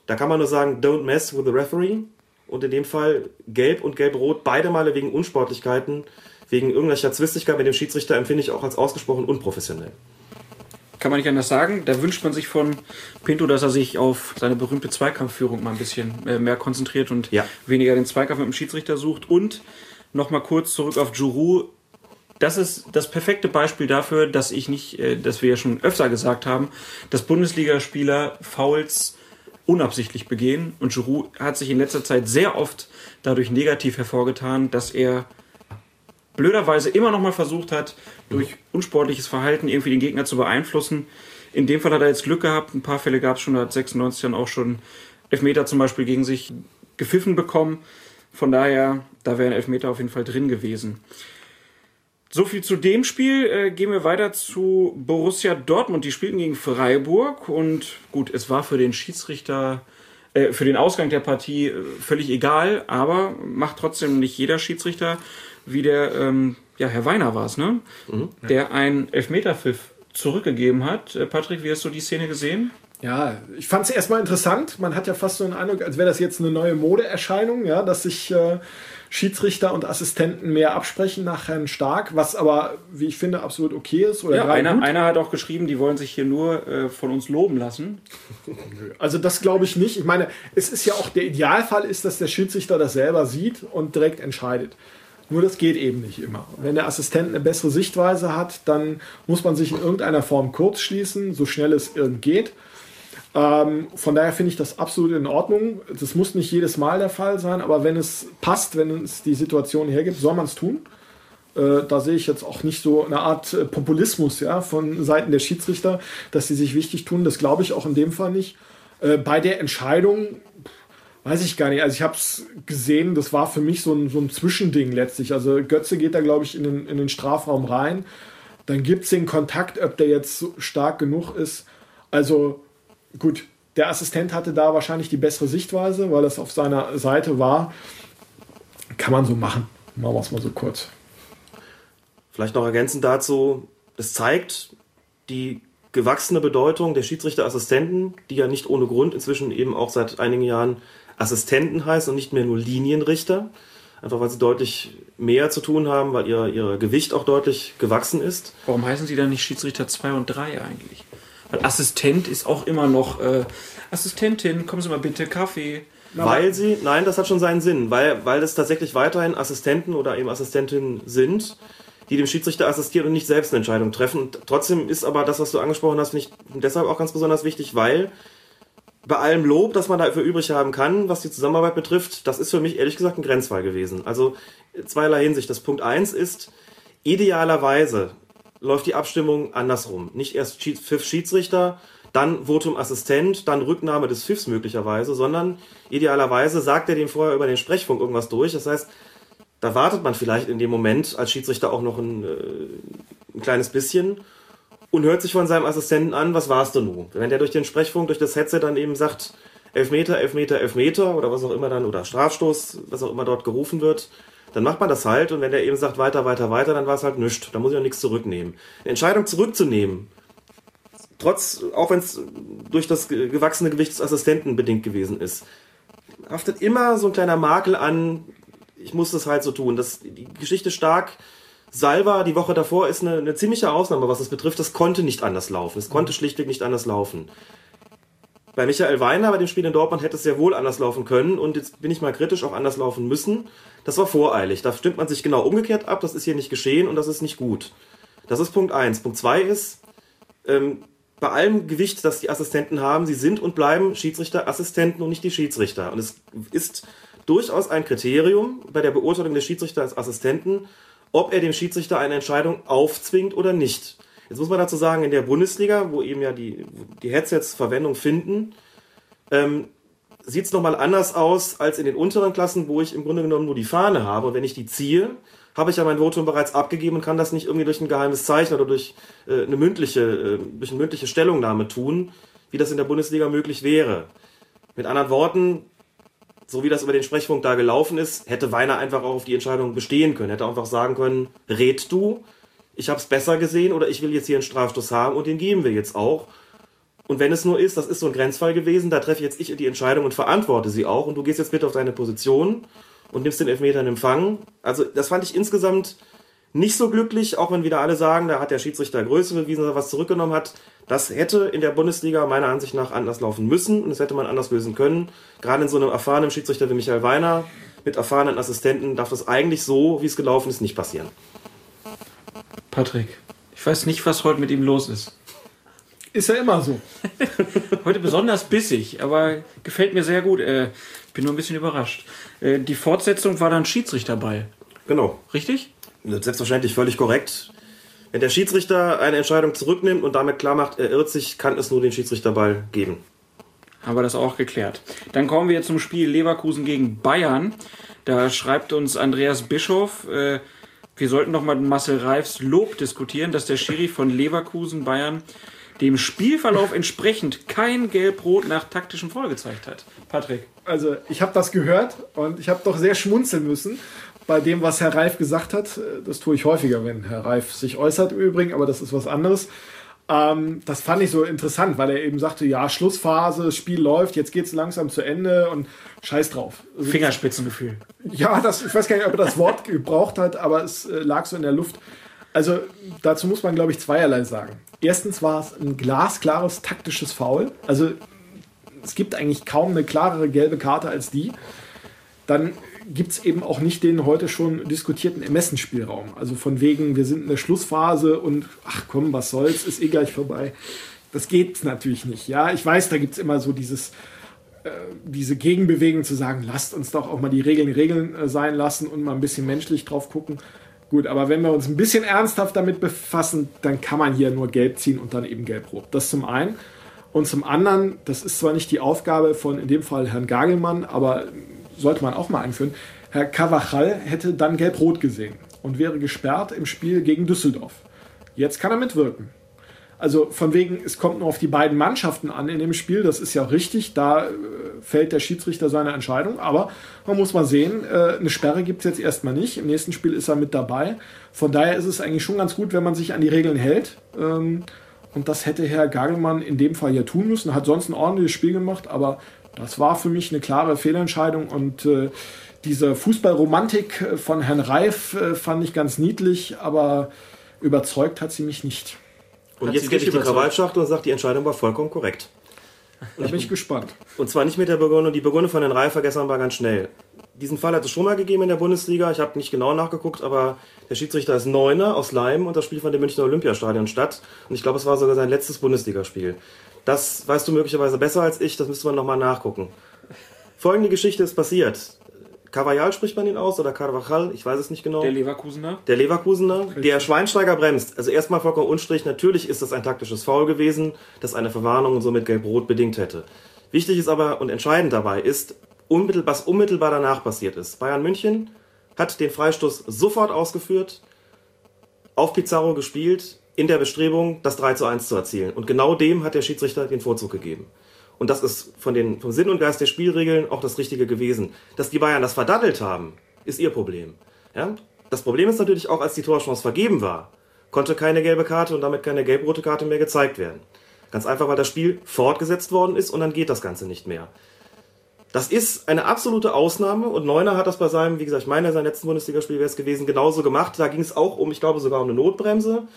Da kann man nur sagen, don't mess with the referee. Und in dem Fall gelb und gelb-rot, beide Male wegen Unsportlichkeiten, wegen irgendwelcher Zwistigkeit mit dem Schiedsrichter empfinde ich auch als ausgesprochen unprofessionell kann man nicht anders sagen. Da wünscht man sich von Pinto, dass er sich auf seine berühmte Zweikampfführung mal ein bisschen äh, mehr konzentriert und ja. weniger den Zweikampf mit dem Schiedsrichter sucht. Und nochmal kurz zurück auf Juru. Das ist das perfekte Beispiel dafür, dass ich nicht, äh, dass wir ja schon öfter gesagt haben, dass Bundesligaspieler Fouls unabsichtlich begehen. Und Giroud hat sich in letzter Zeit sehr oft dadurch negativ hervorgetan, dass er blöderweise immer noch mal versucht hat, durch unsportliches Verhalten irgendwie den Gegner zu beeinflussen. In dem Fall hat er jetzt Glück gehabt. Ein paar Fälle gab es schon, da hat 96 dann auch schon Elfmeter zum Beispiel gegen sich gepfiffen bekommen. Von daher, da wäre ein Elfmeter auf jeden Fall drin gewesen. So viel zu dem Spiel. Äh, gehen wir weiter zu Borussia Dortmund. Die spielten gegen Freiburg und gut, es war für den Schiedsrichter, äh, für den Ausgang der Partie äh, völlig egal, aber macht trotzdem nicht jeder Schiedsrichter wie der, ähm, ja, Herr Weiner war es, ne? Mhm. Der einen Elfmeterpfiff zurückgegeben hat. Äh, Patrick, wie hast du die Szene gesehen? Ja, ich fand es erstmal interessant. Man hat ja fast so einen Eindruck, als wäre das jetzt eine neue Modeerscheinung, ja, dass sich äh, Schiedsrichter und Assistenten mehr absprechen nach Herrn Stark, was aber, wie ich finde, absolut okay ist. Oder ja, einer, einer hat auch geschrieben, die wollen sich hier nur äh, von uns loben lassen. Also das glaube ich nicht. Ich meine, es ist ja auch der Idealfall ist, dass der Schiedsrichter das selber sieht und direkt entscheidet. Nur das geht eben nicht immer. Wenn der Assistent eine bessere Sichtweise hat, dann muss man sich in irgendeiner Form kurz schließen, so schnell es irgend geht. Ähm, von daher finde ich das absolut in Ordnung. Das muss nicht jedes Mal der Fall sein, aber wenn es passt, wenn es die Situation hergibt, soll man es tun. Äh, da sehe ich jetzt auch nicht so eine Art äh, Populismus ja, von Seiten der Schiedsrichter, dass sie sich wichtig tun. Das glaube ich auch in dem Fall nicht. Äh, bei der Entscheidung weiß ich gar nicht. Also ich habe es gesehen, das war für mich so ein, so ein Zwischending letztlich. Also Götze geht da, glaube ich, in den, in den Strafraum rein. Dann gibt es den Kontakt, ob der jetzt stark genug ist. Also gut, der Assistent hatte da wahrscheinlich die bessere Sichtweise, weil es auf seiner Seite war. Kann man so machen. Machen wir es mal so kurz. Vielleicht noch ergänzend dazu, es zeigt die gewachsene Bedeutung der Schiedsrichterassistenten, die ja nicht ohne Grund inzwischen eben auch seit einigen Jahren Assistenten heißt und nicht mehr nur Linienrichter. Einfach weil sie deutlich mehr zu tun haben, weil ihr, ihr Gewicht auch deutlich gewachsen ist. Warum heißen sie dann nicht Schiedsrichter 2 und 3 eigentlich? Weil Assistent ist auch immer noch äh, Assistentin, kommen Sie mal bitte, Kaffee. Weil sie, nein, das hat schon seinen Sinn, weil, weil es tatsächlich weiterhin Assistenten oder eben Assistentinnen sind, die dem Schiedsrichter assistieren und nicht selbst eine Entscheidung treffen. Und trotzdem ist aber das, was du angesprochen hast, finde ich deshalb auch ganz besonders wichtig, weil bei allem Lob, das man dafür übrig haben kann, was die Zusammenarbeit betrifft, das ist für mich ehrlich gesagt ein Grenzfall gewesen. Also zweierlei Hinsicht. Das Punkt eins ist, idealerweise läuft die Abstimmung andersrum. Nicht erst Pfiff Schiedsrichter, dann Votum Assistent, dann Rücknahme des Pfiffs möglicherweise, sondern idealerweise sagt er dem vorher über den Sprechfunk irgendwas durch. Das heißt, da wartet man vielleicht in dem Moment als Schiedsrichter auch noch ein, äh, ein kleines bisschen und hört sich von seinem Assistenten an, was war's denn nun? Wenn der durch den Sprechfunk, durch das Headset dann eben sagt, Elfmeter, Elfmeter, Elfmeter oder was auch immer dann, oder Strafstoß, was auch immer dort gerufen wird, dann macht man das halt und wenn der eben sagt, weiter, weiter, weiter, dann war es halt nichts. Da muss ich auch nichts zurücknehmen. Eine Entscheidung zurückzunehmen, trotz, auch wenn es durch das gewachsene Gewicht des Assistenten bedingt gewesen ist, haftet immer so ein kleiner Makel an, ich muss das halt so tun. Das, die Geschichte stark. Salva die Woche davor ist eine, eine ziemliche Ausnahme, was das betrifft. Das konnte nicht anders laufen. Es konnte schlichtweg nicht anders laufen. Bei Michael Weiner, bei dem Spiel in Dortmund, hätte es sehr wohl anders laufen können. Und jetzt bin ich mal kritisch, auch anders laufen müssen. Das war voreilig. Da stimmt man sich genau umgekehrt ab. Das ist hier nicht geschehen und das ist nicht gut. Das ist Punkt eins. Punkt zwei ist, ähm, bei allem Gewicht, das die Assistenten haben, sie sind und bleiben Schiedsrichterassistenten und nicht die Schiedsrichter. Und es ist durchaus ein Kriterium bei der Beurteilung des Schiedsrichter als Assistenten, ob er dem Schiedsrichter eine Entscheidung aufzwingt oder nicht. Jetzt muss man dazu sagen, in der Bundesliga, wo eben ja die, die Headsets Verwendung finden, ähm, sieht es nochmal anders aus als in den unteren Klassen, wo ich im Grunde genommen nur die Fahne habe. Und wenn ich die ziehe, habe ich ja mein Votum bereits abgegeben und kann das nicht irgendwie durch ein geheimes Zeichen oder durch äh, eine mündliche, äh, durch eine mündliche Stellungnahme tun, wie das in der Bundesliga möglich wäre. Mit anderen Worten, so wie das über den Sprechfunk da gelaufen ist, hätte Weiner einfach auch auf die Entscheidung bestehen können, hätte einfach sagen können, red du, ich habe es besser gesehen oder ich will jetzt hier einen Strafstoß haben und den geben wir jetzt auch. Und wenn es nur ist, das ist so ein Grenzfall gewesen, da treffe jetzt ich die Entscheidung und verantworte sie auch und du gehst jetzt bitte auf deine Position und nimmst den Elfmeter in Empfang. Also das fand ich insgesamt nicht so glücklich, auch wenn wieder alle sagen, da hat der Schiedsrichter Größe bewiesen, dass er was zurückgenommen hat. Das hätte in der Bundesliga meiner Ansicht nach anders laufen müssen und das hätte man anders lösen können. Gerade in so einem erfahrenen Schiedsrichter wie Michael Weiner mit erfahrenen Assistenten darf das eigentlich so, wie es gelaufen ist, nicht passieren. Patrick, ich weiß nicht, was heute mit ihm los ist. Ist ja immer so. Heute besonders bissig, aber gefällt mir sehr gut. Äh, bin nur ein bisschen überrascht. Äh, die Fortsetzung war dann Schiedsrichterball. Genau. Richtig? Selbstverständlich völlig korrekt. Wenn der Schiedsrichter eine Entscheidung zurücknimmt und damit klar macht, er irrt sich, kann es nur den Schiedsrichterball geben. Haben wir das auch geklärt. Dann kommen wir zum Spiel Leverkusen gegen Bayern. Da schreibt uns Andreas Bischof, äh, wir sollten noch mal Marcel Reifs Lob diskutieren, dass der Schiri von Leverkusen Bayern dem Spielverlauf entsprechend kein Gelb-Rot nach taktischem Foul gezeigt hat. Patrick. Also ich habe das gehört und ich habe doch sehr schmunzeln müssen bei dem, was Herr Reif gesagt hat. Das tue ich häufiger, wenn Herr Reif sich äußert im Übrigen, aber das ist was anderes. Ähm, das fand ich so interessant, weil er eben sagte, ja, Schlussphase, Spiel läuft, jetzt geht es langsam zu Ende und scheiß drauf. Also, Fingerspitzengefühl. Ja, das, ich weiß gar nicht, ob er das Wort gebraucht hat, aber es äh, lag so in der Luft. Also dazu muss man, glaube ich, zweierlei sagen. Erstens war es ein glasklares taktisches Foul. Also es gibt eigentlich kaum eine klarere gelbe Karte als die. Dann gibt es eben auch nicht den heute schon diskutierten Ermessensspielraum. Also von wegen, wir sind in der Schlussphase und ach komm, was soll's, ist eh gleich vorbei. Das geht natürlich nicht. Ja, ich weiß, da gibt es immer so dieses, äh, diese Gegenbewegung zu sagen, lasst uns doch auch mal die Regeln Regeln äh, sein lassen und mal ein bisschen menschlich drauf gucken. Gut, aber wenn wir uns ein bisschen ernsthaft damit befassen, dann kann man hier nur gelb ziehen und dann eben gelb-rot. Das zum einen. Und zum anderen, das ist zwar nicht die Aufgabe von in dem Fall Herrn Gagelmann, aber sollte man auch mal einführen. Herr Cavachal hätte dann gelb-rot gesehen und wäre gesperrt im Spiel gegen Düsseldorf. Jetzt kann er mitwirken. Also von wegen, es kommt nur auf die beiden Mannschaften an in dem Spiel, das ist ja richtig, da äh, fällt der Schiedsrichter seine Entscheidung, aber man muss mal sehen, äh, eine Sperre gibt es jetzt erstmal nicht, im nächsten Spiel ist er mit dabei, von daher ist es eigentlich schon ganz gut, wenn man sich an die Regeln hält ähm, und das hätte Herr Gagelmann in dem Fall ja tun müssen, hat sonst ein ordentliches Spiel gemacht, aber das war für mich eine klare Fehlentscheidung und äh, diese Fußballromantik von Herrn Reif äh, fand ich ganz niedlich, aber überzeugt hat sie mich nicht. Und Hat jetzt geht ich die? Krawallschachtel und sagt, die Entscheidung war vollkommen korrekt. Da bin ich gespannt. Und zwar nicht mit der Begründung, die Begründung von den Reifer gestern war ganz schnell. Diesen Fall hat es schon mal gegeben in der Bundesliga. Ich habe nicht genau nachgeguckt, aber der Schiedsrichter ist Neuner aus Leim und das Spiel fand im Münchner Olympiastadion statt. Und ich glaube, es war sogar sein letztes Bundesligaspiel. Das weißt du möglicherweise besser als ich, das müsste man nochmal nachgucken. Folgende Geschichte ist passiert. Carvajal spricht man ihn aus oder Carvajal, ich weiß es nicht genau. Der Leverkusener. Der Leverkusener, der Schweinsteiger bremst. Also erstmal vollkommen unstrich, natürlich ist das ein taktisches Foul gewesen, das eine Verwarnung und somit gelb-rot bedingt hätte. Wichtig ist aber und entscheidend dabei ist, unmittelbar, was unmittelbar danach passiert ist. Bayern München hat den Freistoß sofort ausgeführt, auf Pizarro gespielt, in der Bestrebung, das 3 zu 1 zu erzielen. Und genau dem hat der Schiedsrichter den Vorzug gegeben. Und das ist von den, vom Sinn und Geist der Spielregeln auch das Richtige gewesen. Dass die Bayern das verdattelt haben, ist ihr Problem. Ja? Das Problem ist natürlich auch, als die Torchance vergeben war, konnte keine gelbe Karte und damit keine gelb-rote Karte mehr gezeigt werden. Ganz einfach, weil das Spiel fortgesetzt worden ist und dann geht das Ganze nicht mehr. Das ist eine absolute Ausnahme und Neuner hat das bei seinem, wie gesagt, ich meine, sein letzten Bundesligaspiel wäre es gewesen, genauso gemacht. Da ging es auch um, ich glaube sogar um eine Notbremse.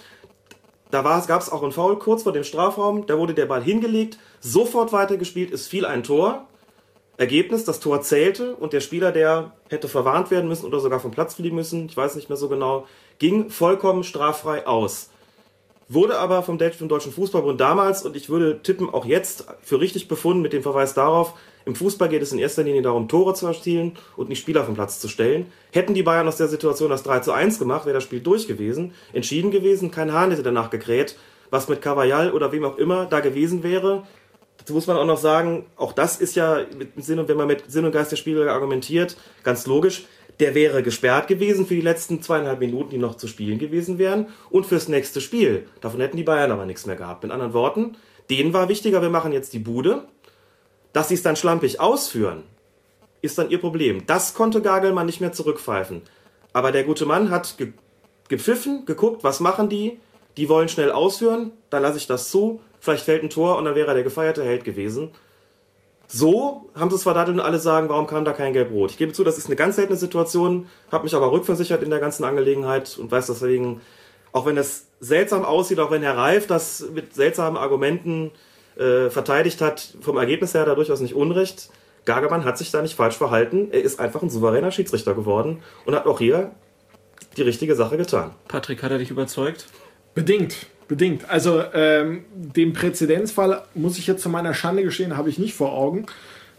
Da gab es auch einen Foul kurz vor dem Strafraum, da wurde der Ball hingelegt, sofort weitergespielt, es fiel ein Tor. Ergebnis, das Tor zählte und der Spieler, der hätte verwarnt werden müssen oder sogar vom Platz fliegen müssen, ich weiß nicht mehr so genau, ging vollkommen straffrei aus. Wurde aber vom Deutschen Fußballbund damals und ich würde tippen auch jetzt für richtig befunden mit dem Verweis darauf, im Fußball geht es in erster Linie darum, Tore zu erzielen und nicht Spieler vom Platz zu stellen. Hätten die Bayern aus der Situation das 3 zu 1 gemacht, wäre das Spiel durch gewesen, entschieden gewesen, kein Hahn hätte danach gekräht, was mit Cavallal oder wem auch immer da gewesen wäre. Dazu muss man auch noch sagen, auch das ist ja mit Sinn und wenn man mit Sinn und Geist der Spieler argumentiert, ganz logisch, der wäre gesperrt gewesen für die letzten zweieinhalb Minuten, die noch zu spielen gewesen wären und fürs nächste Spiel. Davon hätten die Bayern aber nichts mehr gehabt. Mit anderen Worten, denen war wichtiger, wir machen jetzt die Bude. Dass sie es dann schlampig ausführen, ist dann ihr Problem. Das konnte Gagelmann nicht mehr zurückpfeifen. Aber der gute Mann hat ge gepfiffen, geguckt, was machen die? Die wollen schnell ausführen, dann lasse ich das zu, vielleicht fällt ein Tor und dann wäre er der gefeierte Held gewesen. So haben sie es verdattelt und alle sagen, warum kam da kein Gelb-Rot? Ich gebe zu, das ist eine ganz seltene Situation, habe mich aber rückversichert in der ganzen Angelegenheit und weiß deswegen, auch wenn es seltsam aussieht, auch wenn Herr Reif das mit seltsamen Argumenten äh, verteidigt hat, vom Ergebnis her da durchaus nicht Unrecht. Gagermann hat sich da nicht falsch verhalten. Er ist einfach ein souveräner Schiedsrichter geworden und hat auch hier die richtige Sache getan. Patrick, hat er dich überzeugt? Bedingt. Bedingt. Also ähm, den Präzedenzfall, muss ich jetzt zu meiner Schande gestehen, habe ich nicht vor Augen.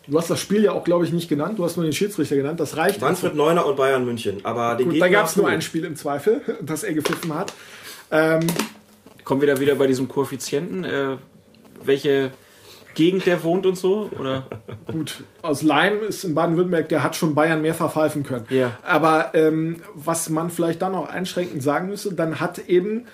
Du hast das Spiel ja auch, glaube ich, nicht genannt. Du hast nur den Schiedsrichter genannt. Das reicht. Manfred Neuner und Bayern München. Aber den Gut, da gab es nur ein Spiel im Zweifel, das er gepfiffen hat. Ähm, Kommen wir da wieder bei diesem Koeffizienten, äh, welche Gegend der wohnt und so? Oder? Gut, aus Leim ist in Baden-Württemberg, der hat schon Bayern mehr verpfeifen können. Ja. Aber ähm, was man vielleicht dann noch einschränkend sagen müsste, dann hat eben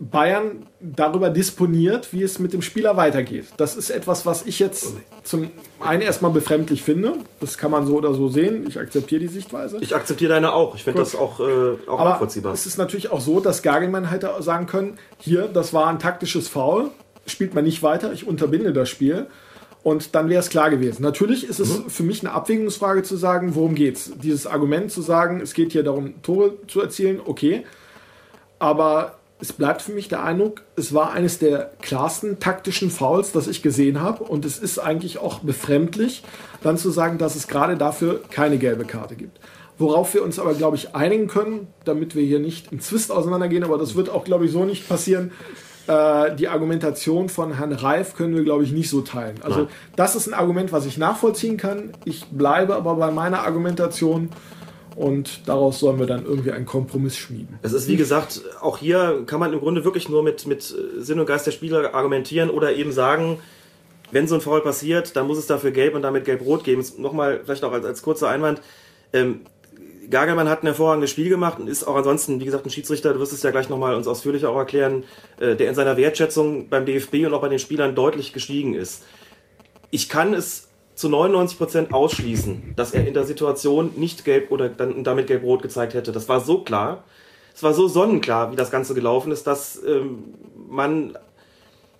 Bayern darüber disponiert, wie es mit dem Spieler weitergeht. Das ist etwas, was ich jetzt zum einen erstmal befremdlich finde. Das kann man so oder so sehen. Ich akzeptiere die Sichtweise. Ich akzeptiere deine auch. Ich finde das auch, äh, auch Aber nachvollziehbar. es ist natürlich auch so, dass Gagelmann hätte sagen können, hier, das war ein taktisches Foul, spielt man nicht weiter, ich unterbinde das Spiel. Und dann wäre es klar gewesen. Natürlich ist es für mich eine Abwägungsfrage zu sagen, worum geht's? Dieses Argument zu sagen, es geht hier darum, Tore zu erzielen, okay. Aber es bleibt für mich der Eindruck, es war eines der klarsten taktischen Fouls, das ich gesehen habe. Und es ist eigentlich auch befremdlich, dann zu sagen, dass es gerade dafür keine gelbe Karte gibt. Worauf wir uns aber, glaube ich, einigen können, damit wir hier nicht im Zwist auseinandergehen, aber das wird auch, glaube ich, so nicht passieren. Äh, die Argumentation von Herrn Reif können wir, glaube ich, nicht so teilen. Also, Nein. das ist ein Argument, was ich nachvollziehen kann. Ich bleibe aber bei meiner Argumentation und daraus sollen wir dann irgendwie einen Kompromiss schmieden. Es ist wie gesagt, auch hier kann man im Grunde wirklich nur mit, mit Sinn und Geist der Spieler argumentieren oder eben sagen, wenn so ein Foul passiert, dann muss es dafür gelb und damit gelb-rot geben. Nochmal, vielleicht auch als, als kurzer Einwand. Ähm, Gagelmann hat ein hervorragendes Spiel gemacht und ist auch ansonsten, wie gesagt, ein Schiedsrichter, du wirst es ja gleich nochmal uns ausführlicher auch erklären, äh, der in seiner Wertschätzung beim DFB und auch bei den Spielern deutlich gestiegen ist. Ich kann es zu 99 Prozent ausschließen, dass er in der Situation nicht gelb oder dann damit gelb-rot gezeigt hätte. Das war so klar. Es war so sonnenklar, wie das Ganze gelaufen ist, dass ähm, man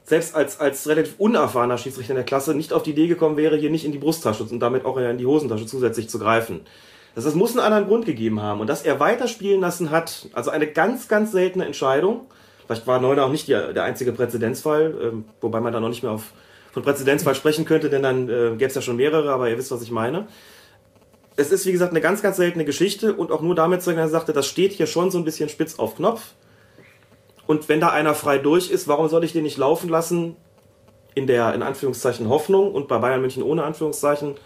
selbst als, als relativ unerfahrener Schiedsrichter in der Klasse nicht auf die Idee gekommen wäre, hier nicht in die Brusttasche und damit auch in die Hosentasche zusätzlich zu greifen. Das, das muss einen anderen Grund gegeben haben. Und dass er weiterspielen lassen hat, also eine ganz, ganz seltene Entscheidung. Vielleicht war Neuner auch nicht der, der einzige Präzedenzfall, ähm, wobei man da noch nicht mehr auf, von Präzedenzfall sprechen könnte, denn dann äh, gäbe es ja schon mehrere, aber ihr wisst, was ich meine. Es ist, wie gesagt, eine ganz, ganz seltene Geschichte und auch nur damit zu sagen, er sagte, das steht hier schon so ein bisschen spitz auf Knopf. Und wenn da einer frei durch ist, warum soll ich den nicht laufen lassen? In der, in Anführungszeichen, Hoffnung und bei Bayern München ohne Anführungszeichen,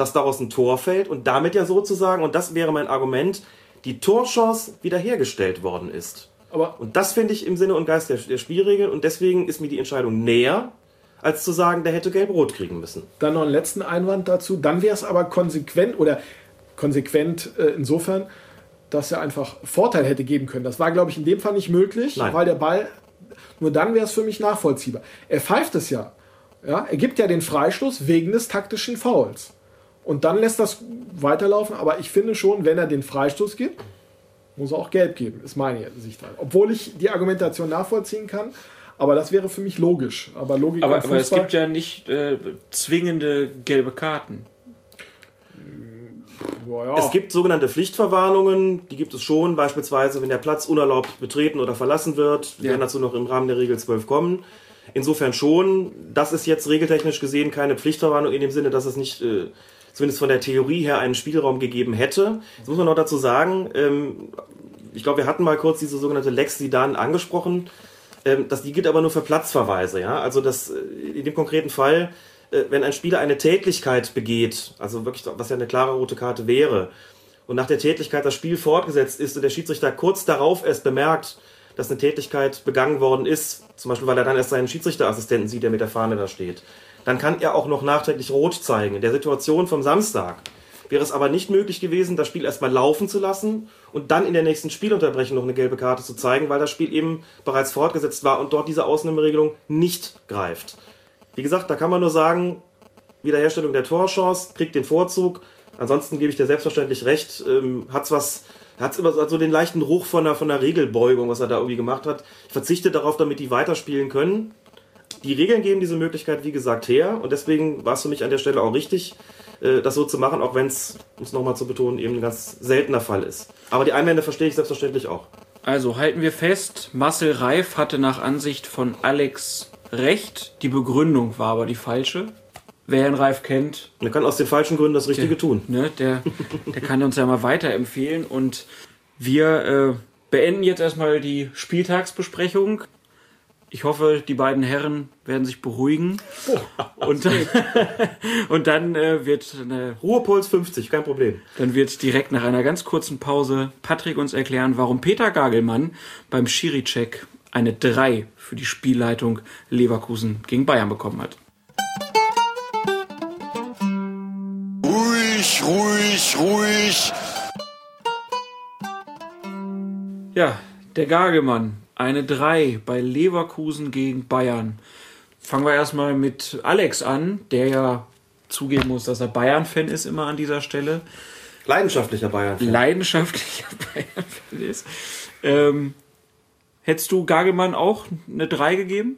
dass daraus ein Tor fällt und damit ja sozusagen, und das wäre mein Argument, die Torchance wiederhergestellt worden ist. Aber Und das finde ich im Sinne und Geist der, der Spielregeln und deswegen ist mir die Entscheidung näher, als zu sagen, der hätte gelb-rot kriegen müssen. Dann noch einen letzten Einwand dazu. Dann wäre es aber konsequent oder konsequent äh, insofern, dass er einfach Vorteil hätte geben können. Das war, glaube ich, in dem Fall nicht möglich, Nein. weil der Ball. Nur dann wäre es für mich nachvollziehbar. Er pfeift es ja. ja. Er gibt ja den Freistoß wegen des taktischen Fouls. Und dann lässt das weiterlaufen. Aber ich finde schon, wenn er den Freistoß gibt, muss er auch gelb geben, ist meine Sichtweise. Obwohl ich die Argumentation nachvollziehen kann. Aber das wäre für mich logisch. Aber Logik Aber, aber es gibt ja nicht äh, zwingende gelbe Karten. Ja, ja. Es gibt sogenannte Pflichtverwarnungen, die gibt es schon, beispielsweise wenn der Platz unerlaubt betreten oder verlassen wird. Wir Ja. werden dazu noch im Rahmen der Regel 12 kommen. Insofern schon, das ist jetzt regeltechnisch gesehen keine Pflichtverwarnung in dem Sinne, dass es nicht, äh, zumindest von der Theorie her, einen Spielraum gegeben hätte. Jetzt muss man noch dazu sagen, ähm, ich glaube, wir hatten mal kurz diese sogenannte Lex Sidan angesprochen. Ähm, das, die gilt aber nur für Platzverweise. Ja? Also das, äh, in dem konkreten Fall, äh, wenn ein Spieler eine Tätlichkeit begeht, also wirklich, was ja eine klare rote Karte wäre, und nach der Tätlichkeit das Spiel fortgesetzt ist und der Schiedsrichter kurz darauf erst bemerkt, dass eine Tätlichkeit begangen worden ist, zum Beispiel weil er dann erst seinen Schiedsrichterassistenten sieht, der mit der Fahne da steht, dann kann er auch noch nachträglich rot zeigen. In der Situation vom Samstag wäre es aber nicht möglich gewesen, das Spiel erstmal laufen zu lassen und dann in der nächsten Spielunterbrechung noch eine gelbe Karte zu zeigen, weil das Spiel eben bereits fortgesetzt war und dort diese Ausnahmeregelung nicht greift. Wie gesagt, da kann man nur sagen, Wiederherstellung der Torchance, kriegt den Vorzug. Ansonsten gebe ich dir selbstverständlich recht, ähm, hat's was, hat's immer so, den leichten Ruch von der, von der Regelbeugung, was er da irgendwie gemacht hat. Ich verzichte darauf, damit die weiterspielen können. Die Regeln geben diese Möglichkeit, wie gesagt, her und deswegen war es für mich an der Stelle auch richtig, äh, das so zu machen, auch wenn es, um es nochmal zu betonen, eben ein ganz seltener Fall ist. Aber die Einwände verstehe ich selbstverständlich auch. Also halten wir fest, Marcel Reif hatte nach Ansicht von Alex recht. Die Begründung war aber die falsche. Wer Herrn Reif kennt, Man kann aus den falschen Gründen das Richtige tun. ne, der, der kann uns ja mal weiterempfehlen. Und wir äh, beenden jetzt erstmal die Spieltagsbesprechung. Ich hoffe, die beiden Herren werden sich beruhigen. Und dann, und dann äh, wird eine Ruhepuls 50, kein Problem. Dann wird direkt nach einer ganz kurzen Pause Patrick uns erklären, warum Peter Gagelmann beim Schiri-Check eine 3 für die Spielleitung Leverkusen gegen Bayern bekommen hat. Ruhig, ruhig, ruhig. Ja, der Gagelmann, eine 3 bei Leverkusen gegen Bayern. Fangen wir erstmal mit Alex an, der ja zugeben muss, dass er Bayern-Fan ist immer an dieser Stelle. Leidenschaftlicher Bayern. Leidenschaftlicher Bayern-Fan ist. Ähm, hättest du Gagelmann auch eine 3 gegeben?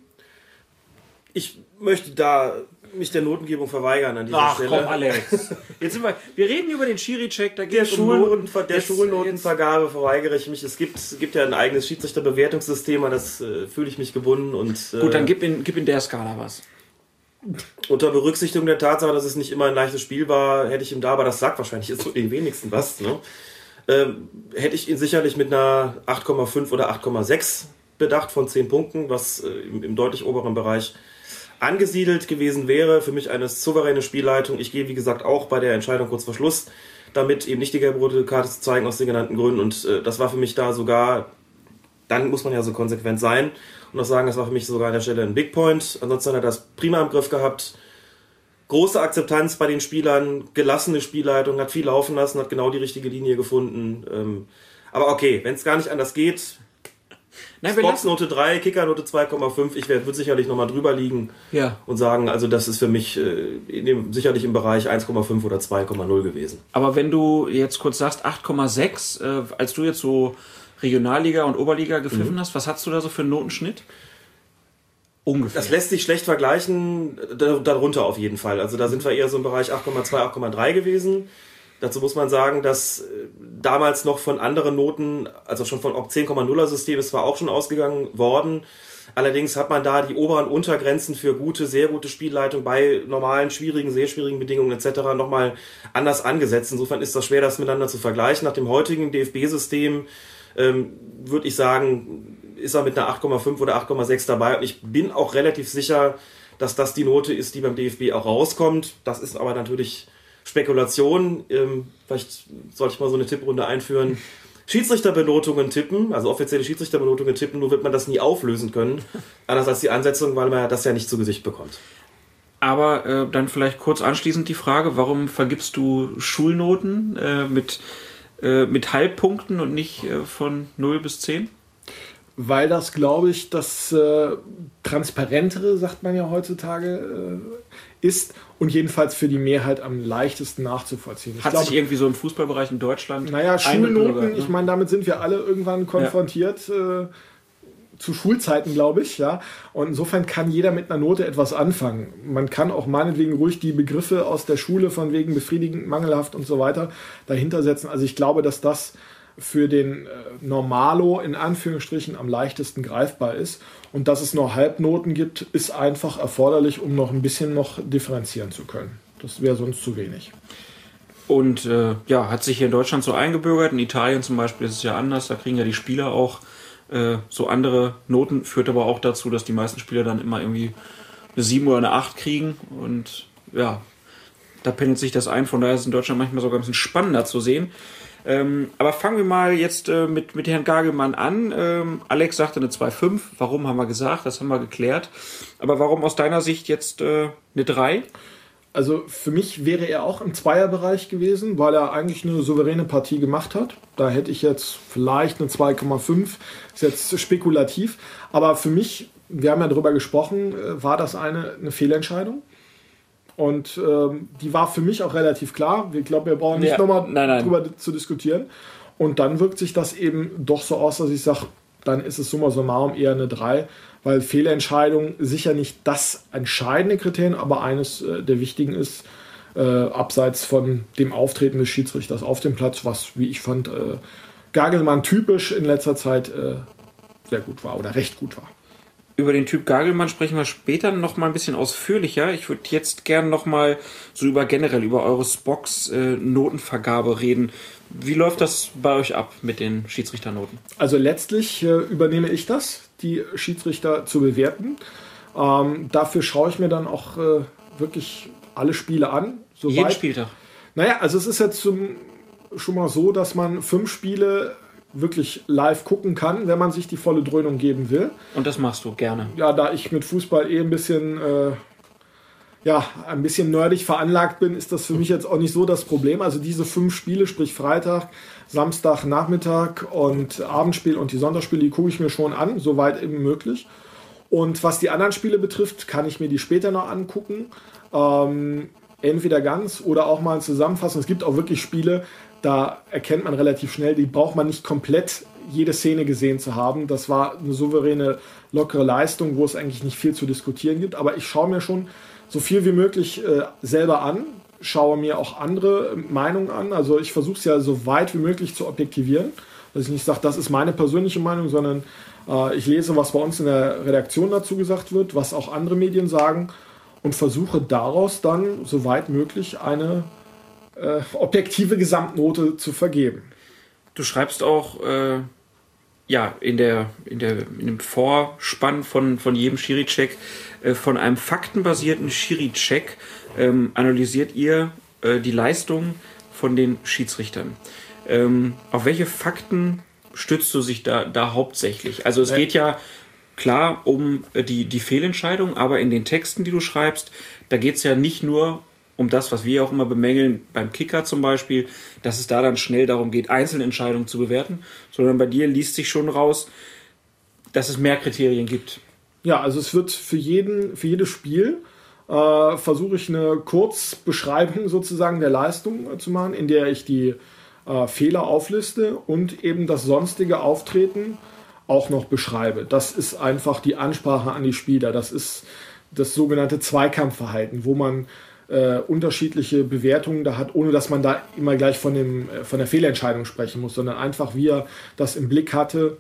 Ich möchte da mich der Notengebung verweigern an dieser Ach Stelle. komm, Alex. Jetzt sind wir, wir reden über den Schiri-Check, da Der, es um Noten. der Jetzt- Schulnotenvergabe verweigere ich mich. Es gibt, es gibt ja ein eigenes Schiedsrichterbewertungssystem, an das äh, fühle ich mich gebunden. Und, äh, Gut, dann gib in, gib in der Skala was. unter Berücksichtigung der Tatsache, dass es nicht immer ein leichtes Spiel war, hätte ich ihm da, aber das sagt wahrscheinlich jetzt so den wenigsten was, ne? ähm, hätte ich ihn sicherlich mit einer 8,5 oder 8,6 bedacht von 10 Punkten, was äh, im, im deutlich oberen Bereich angesiedelt gewesen wäre. Für mich eine souveräne Spielleitung. Ich gehe, wie gesagt, auch bei der Entscheidung kurz vor Schluss, damit eben nicht die gelbe rote Karte zu zeigen aus den genannten Gründen. Und äh, das war für mich da sogar, dann muss man ja so konsequent sein und auch sagen, das war für mich sogar an der Stelle ein Big Point. Ansonsten hat er das prima im Griff gehabt. Große Akzeptanz bei den Spielern, gelassene Spielleitung, hat viel laufen lassen, hat genau die richtige Linie gefunden. Ähm, aber okay, wenn es gar nicht anders geht, Nein, Boxnote 3, Kickernote 2,5. Ich würde sicherlich nochmal drüber liegen ja, und sagen, also das ist für mich äh, dem, sicherlich im Bereich 1,5 oder 2,0 gewesen. aber wenn du jetzt kurz sagst 8,6, äh, als du jetzt so Regionalliga und Oberliga gepfiffen hast, was hast du da so für einen Notenschnitt? Ungefähr. Das lässt sich schlecht vergleichen, da- darunter auf jeden Fall. Also da sind wir eher so im Bereich 8,2, 8,3 gewesen. Dazu muss man sagen, dass äh, damals noch von anderen Noten, also schon von 10,0er System, ist zwar auch schon ausgegangen worden. Allerdings hat man da die oberen Untergrenzen für gute, sehr gute Spielleitung bei normalen, schwierigen, sehr schwierigen Bedingungen etc. nochmal anders angesetzt. Insofern ist das schwer, das miteinander zu vergleichen. Nach dem heutigen DFB-System ähm, würde ich sagen, ist er mit einer 8,5 oder 8,6 dabei. Und ich bin auch relativ sicher, dass das die Note ist, die beim DFB auch rauskommt. Das ist aber natürlich Spekulation. Ähm, vielleicht sollte ich mal so eine Tipprunde einführen. Schiedsrichterbenotungen tippen, also offizielle Schiedsrichterbenotungen tippen, nur wird man das nie auflösen können. Anders als die Ansetzung, weil man das ja nicht zu Gesicht bekommt. Aber äh, dann vielleicht kurz anschließend die Frage, warum vergibst du Schulnoten äh, mit, äh, mit Halbpunkten und nicht äh, von 0 bis 10? Weil das, glaube ich, das äh, transparentere, sagt man ja heutzutage, äh, ist und jedenfalls für die Mehrheit am leichtesten nachzuvollziehen. Ich Hat glaube, sich irgendwie so im Fußballbereich in Deutschland naja, Schulnoten, ne? ich meine, damit sind wir alle irgendwann konfrontiert. Äh, zu Schulzeiten, glaube ich, ja. Und insofern kann jeder mit einer Note etwas anfangen. Man kann auch meinetwegen ruhig die Begriffe aus der Schule von wegen befriedigend, mangelhaft und so weiter dahinter setzen. Also ich glaube, dass das für den äh, Normalo in Anführungsstrichen am leichtesten greifbar ist. Und dass es nur Halbnoten gibt, ist einfach erforderlich, um noch ein bisschen noch differenzieren zu können. Das wäre sonst zu wenig. Und äh, ja, hat sich hier in Deutschland so eingebürgert. In Italien zum Beispiel ist es ja anders. Da kriegen ja die Spieler auch äh, so andere Noten. Führt aber auch dazu, dass die meisten Spieler dann immer irgendwie eine 7 oder eine 8 kriegen. Und ja, da pendelt sich das ein. Von daher ist es in Deutschland manchmal sogar ein bisschen spannender zu sehen. Ähm, aber fangen wir mal jetzt äh, mit, mit Herrn Gagelmann an. Ähm, Alex sagte eine 2,5. Warum haben wir gesagt? Das haben wir geklärt. Aber warum aus deiner Sicht jetzt äh, eine 3? Also für mich wäre er auch im Zweierbereich gewesen, weil er eigentlich eine souveräne Partie gemacht hat. Da hätte ich jetzt vielleicht eine 2,5. Ist jetzt spekulativ. Aber für mich, wir haben ja darüber gesprochen, äh, war das eine, eine Fehlentscheidung. Und ähm, die war für mich auch relativ klar. Ich glaube, wir brauchen nicht Ja, nochmal nein, nein. drüber zu diskutieren. Und dann wirkt sich das eben doch so aus, dass ich sage, dann ist es summa summarum eher eine 3, weil Fehlentscheidung sicher nicht das entscheidende Kriterium, aber eines äh, der wichtigen ist, äh, abseits von dem Auftreten des Schiedsrichters auf dem Platz, was, wie ich fand, äh, Gagelmann typisch in letzter Zeit äh, sehr gut war oder recht gut war. Über den Typ Gagelmann sprechen wir später noch mal ein bisschen ausführlicher. Ich würde jetzt gern noch mal so über generell über eure Spocks äh, Notenvergabe reden. Wie läuft das bei euch ab mit den Schiedsrichternoten? Also letztlich äh, übernehme ich das, die Schiedsrichter zu bewerten. Ähm, dafür schaue ich mir dann auch äh, wirklich alle Spiele an. Jeden soweit- Spieltag. Naja, also es ist jetzt zum, schon mal so, dass man fünf Spiele wirklich live gucken kann, wenn man sich die volle Dröhnung geben will. Und das machst du gerne. Ja, da ich mit Fußball eh ein bisschen, äh, ja, ein bisschen nerdig veranlagt bin, ist das für mich jetzt auch nicht so das Problem. Also diese fünf Spiele, sprich Freitag, Samstag, Nachmittag und Abendspiel und die Sonntagsspiele, die gucke ich mir schon an, soweit eben möglich. Und was die anderen Spiele betrifft, kann ich mir die später noch angucken. Ähm, entweder ganz oder auch mal zusammenfassen. Es gibt auch wirklich Spiele, da erkennt man relativ schnell, die braucht man nicht komplett jede Szene gesehen zu haben. Das war eine souveräne, lockere Leistung, wo es eigentlich nicht viel zu diskutieren gibt. Aber ich schaue mir schon so viel wie möglich äh, selber an, schaue mir auch andere Meinungen an. Also ich versuche es ja so weit wie möglich zu objektivieren. Dass ich nicht sage, das ist meine persönliche Meinung, sondern äh, ich lese, was bei uns in der Redaktion dazu gesagt wird, was auch andere Medien sagen und versuche daraus dann so weit möglich eine äh, objektive Gesamtnote zu vergeben. Du schreibst auch äh, ja in der in der in dem Vorspann von von jedem Schiri-Check äh, von einem faktenbasierten Schiri-Check ähm, analysiert ihr äh, die Leistung von den Schiedsrichtern. Ähm, auf welche Fakten stützt du sich da da hauptsächlich? Also es Ja. geht ja klar um äh, die die Fehlentscheidung, aber in den Texten, die du schreibst, da geht es ja nicht nur um das, was wir auch immer bemängeln, beim Kicker zum Beispiel, dass es da dann schnell darum geht, Einzelentscheidungen zu bewerten, sondern bei dir liest sich schon raus, dass es mehr Kriterien gibt. Ja, also es wird für jeden, für jedes Spiel äh, versuche ich eine Kurzbeschreibung sozusagen der Leistung äh, zu machen, in der ich die äh, Fehler aufliste und eben das sonstige Auftreten auch noch beschreibe. Das ist einfach die Ansprache an die Spieler. Das ist das sogenannte Zweikampfverhalten, wo man äh, unterschiedliche Bewertungen da hat, ohne dass man da immer gleich von, dem, äh, von der Fehlentscheidung sprechen muss, sondern einfach, wie er das im Blick hatte,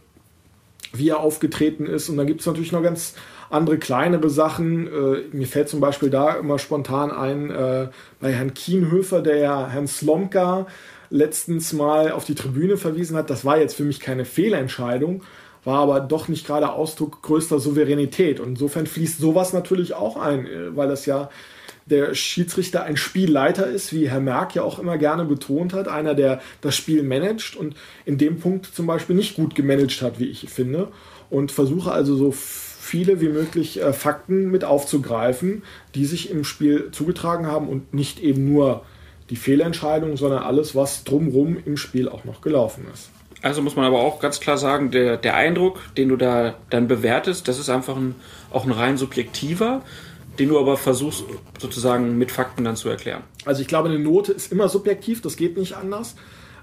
wie er aufgetreten ist. Und dann gibt es natürlich noch ganz andere kleinere Sachen. Äh, mir fällt zum Beispiel da immer spontan ein, äh, bei Herrn Kienhöfer, der ja Herrn Slomka letztens mal auf die Tribüne verwiesen hat. Das war jetzt für mich keine Fehlentscheidung, war aber doch nicht gerade Ausdruck größter Souveränität. Und insofern fließt sowas natürlich auch ein, äh, weil das ja der Schiedsrichter ein Spielleiter ist, wie Herr Merck ja auch immer gerne betont hat, einer, der das Spiel managt und in dem Punkt zum Beispiel nicht gut gemanagt hat, wie ich finde. Und versuche also so viele wie möglich äh, Fakten mit aufzugreifen, die sich im Spiel zugetragen haben und nicht eben nur die Fehlentscheidung, sondern alles, was drumrum im Spiel auch noch gelaufen ist. Also muss man aber auch ganz klar sagen, der, der Eindruck, den du da dann bewertest, das ist einfach ein, auch ein rein subjektiver, den du aber versuchst sozusagen mit Fakten dann zu erklären. Also ich glaube, eine Note ist immer subjektiv, das geht nicht anders.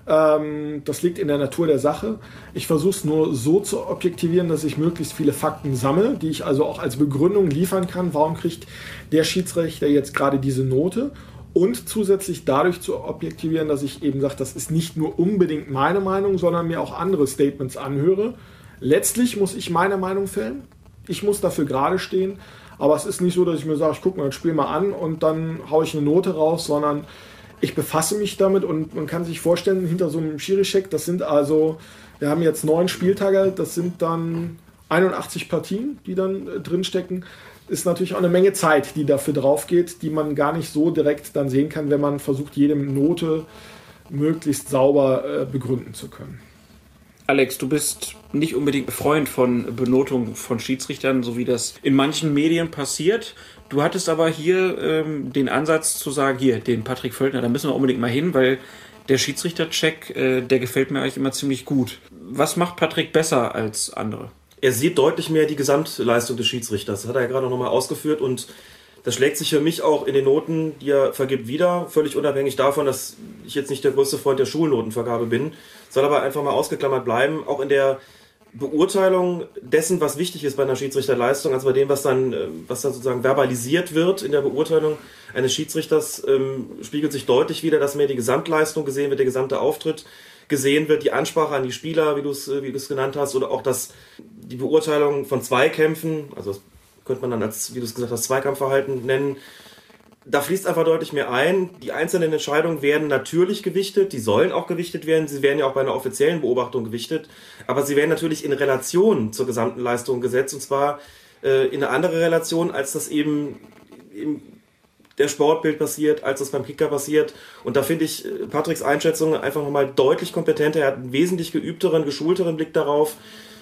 Ähm, das liegt in der Natur der Sache. Ich versuche es nur so zu objektivieren, dass ich möglichst viele Fakten sammle, die ich also auch als Begründung liefern kann. Warum kriegt der Schiedsrichter jetzt gerade diese Note? Und zusätzlich dadurch zu objektivieren, dass ich eben sage, das ist nicht nur unbedingt meine Meinung, sondern mir auch andere Statements anhöre. Letztlich muss ich meine Meinung fällen. Ich muss dafür gerade stehen. Aber es ist nicht so, dass ich mir sage, ich gucke mir das Spiel mal an und dann haue ich eine Note raus, sondern ich befasse mich damit und man kann sich vorstellen, hinter so einem Schiri-Check, das sind also, wir haben jetzt neun Spieltage, das sind dann 81 Partien, die dann äh, drinstecken. Ist natürlich auch eine Menge Zeit, die dafür drauf geht, die man gar nicht so direkt dann sehen kann, wenn man versucht, jede Note möglichst sauber äh, begründen zu können. Alex, du bist nicht unbedingt Freund von Benotung von Schiedsrichtern, so wie das in manchen Medien passiert. Du hattest aber hier ähm, den Ansatz zu sagen, hier, den Patrick Völkner, da müssen wir unbedingt mal hin, weil der Schiedsrichtercheck, äh, der gefällt mir eigentlich immer ziemlich gut. Was macht Patrick besser als andere? Er sieht deutlich mehr die Gesamtleistung des Schiedsrichters. Das hat er ja gerade noch mal ausgeführt und das schlägt sich für mich auch in den Noten, die er vergibt, wieder. Völlig unabhängig davon, dass ich jetzt nicht der größte Freund der Schulnotenvergabe bin. Soll aber einfach mal ausgeklammert bleiben. Auch in der Beurteilung dessen, was wichtig ist bei einer Schiedsrichterleistung, also bei dem, was dann, äh, was dann sozusagen verbalisiert wird in der Beurteilung eines Schiedsrichters, ähm, spiegelt sich deutlich wieder, dass mehr die Gesamtleistung gesehen wird, der gesamte Auftritt gesehen wird, die Ansprache an die Spieler, wie du es äh, wie genannt hast, oder auch das, die Beurteilung von Zweikämpfen, also das könnte man dann als, wie du es gesagt hast, Zweikampfverhalten nennen, da fließt einfach deutlich mehr ein. Die einzelnen Entscheidungen werden natürlich gewichtet, die sollen auch gewichtet werden, sie werden ja auch bei einer offiziellen Beobachtung gewichtet, aber sie werden natürlich in Relation zur gesamten Leistung gesetzt und zwar äh, in eine andere Relation, als das eben im der Sportbild passiert, als das beim Kicker passiert. Und da finde ich äh, Patricks Einschätzung einfach nochmal deutlich kompetenter. Er hat einen wesentlich geübteren, geschulteren Blick darauf.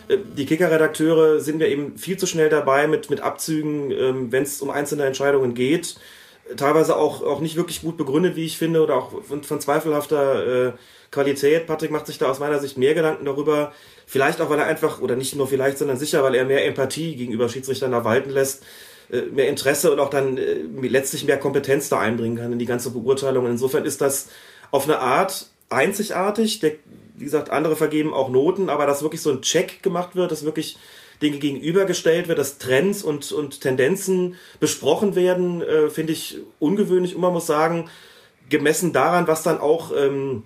Äh, die Kicker-Redakteure sind ja eben viel zu schnell dabei mit, mit Abzügen, ähm, wenn es um einzelne Entscheidungen geht teilweise auch, auch nicht wirklich gut begründet, wie ich finde, oder auch von, von zweifelhafter äh, Qualität. Patrick macht sich da aus meiner Sicht mehr Gedanken darüber. Vielleicht auch, weil er einfach, oder nicht nur vielleicht, sondern sicher, weil er mehr Empathie gegenüber Schiedsrichtern da walten lässt, äh, mehr Interesse und auch dann äh, letztlich mehr Kompetenz da einbringen kann in die ganze Beurteilung. insofern ist das auf eine Art einzigartig. Der, wie gesagt, andere vergeben auch Noten, aber dass wirklich so ein Check gemacht wird, dass wirklich Dinge gegenübergestellt wird, dass Trends und, und Tendenzen besprochen werden, äh, finde ich ungewöhnlich. Und man muss sagen, gemessen daran, was dann auch ähm,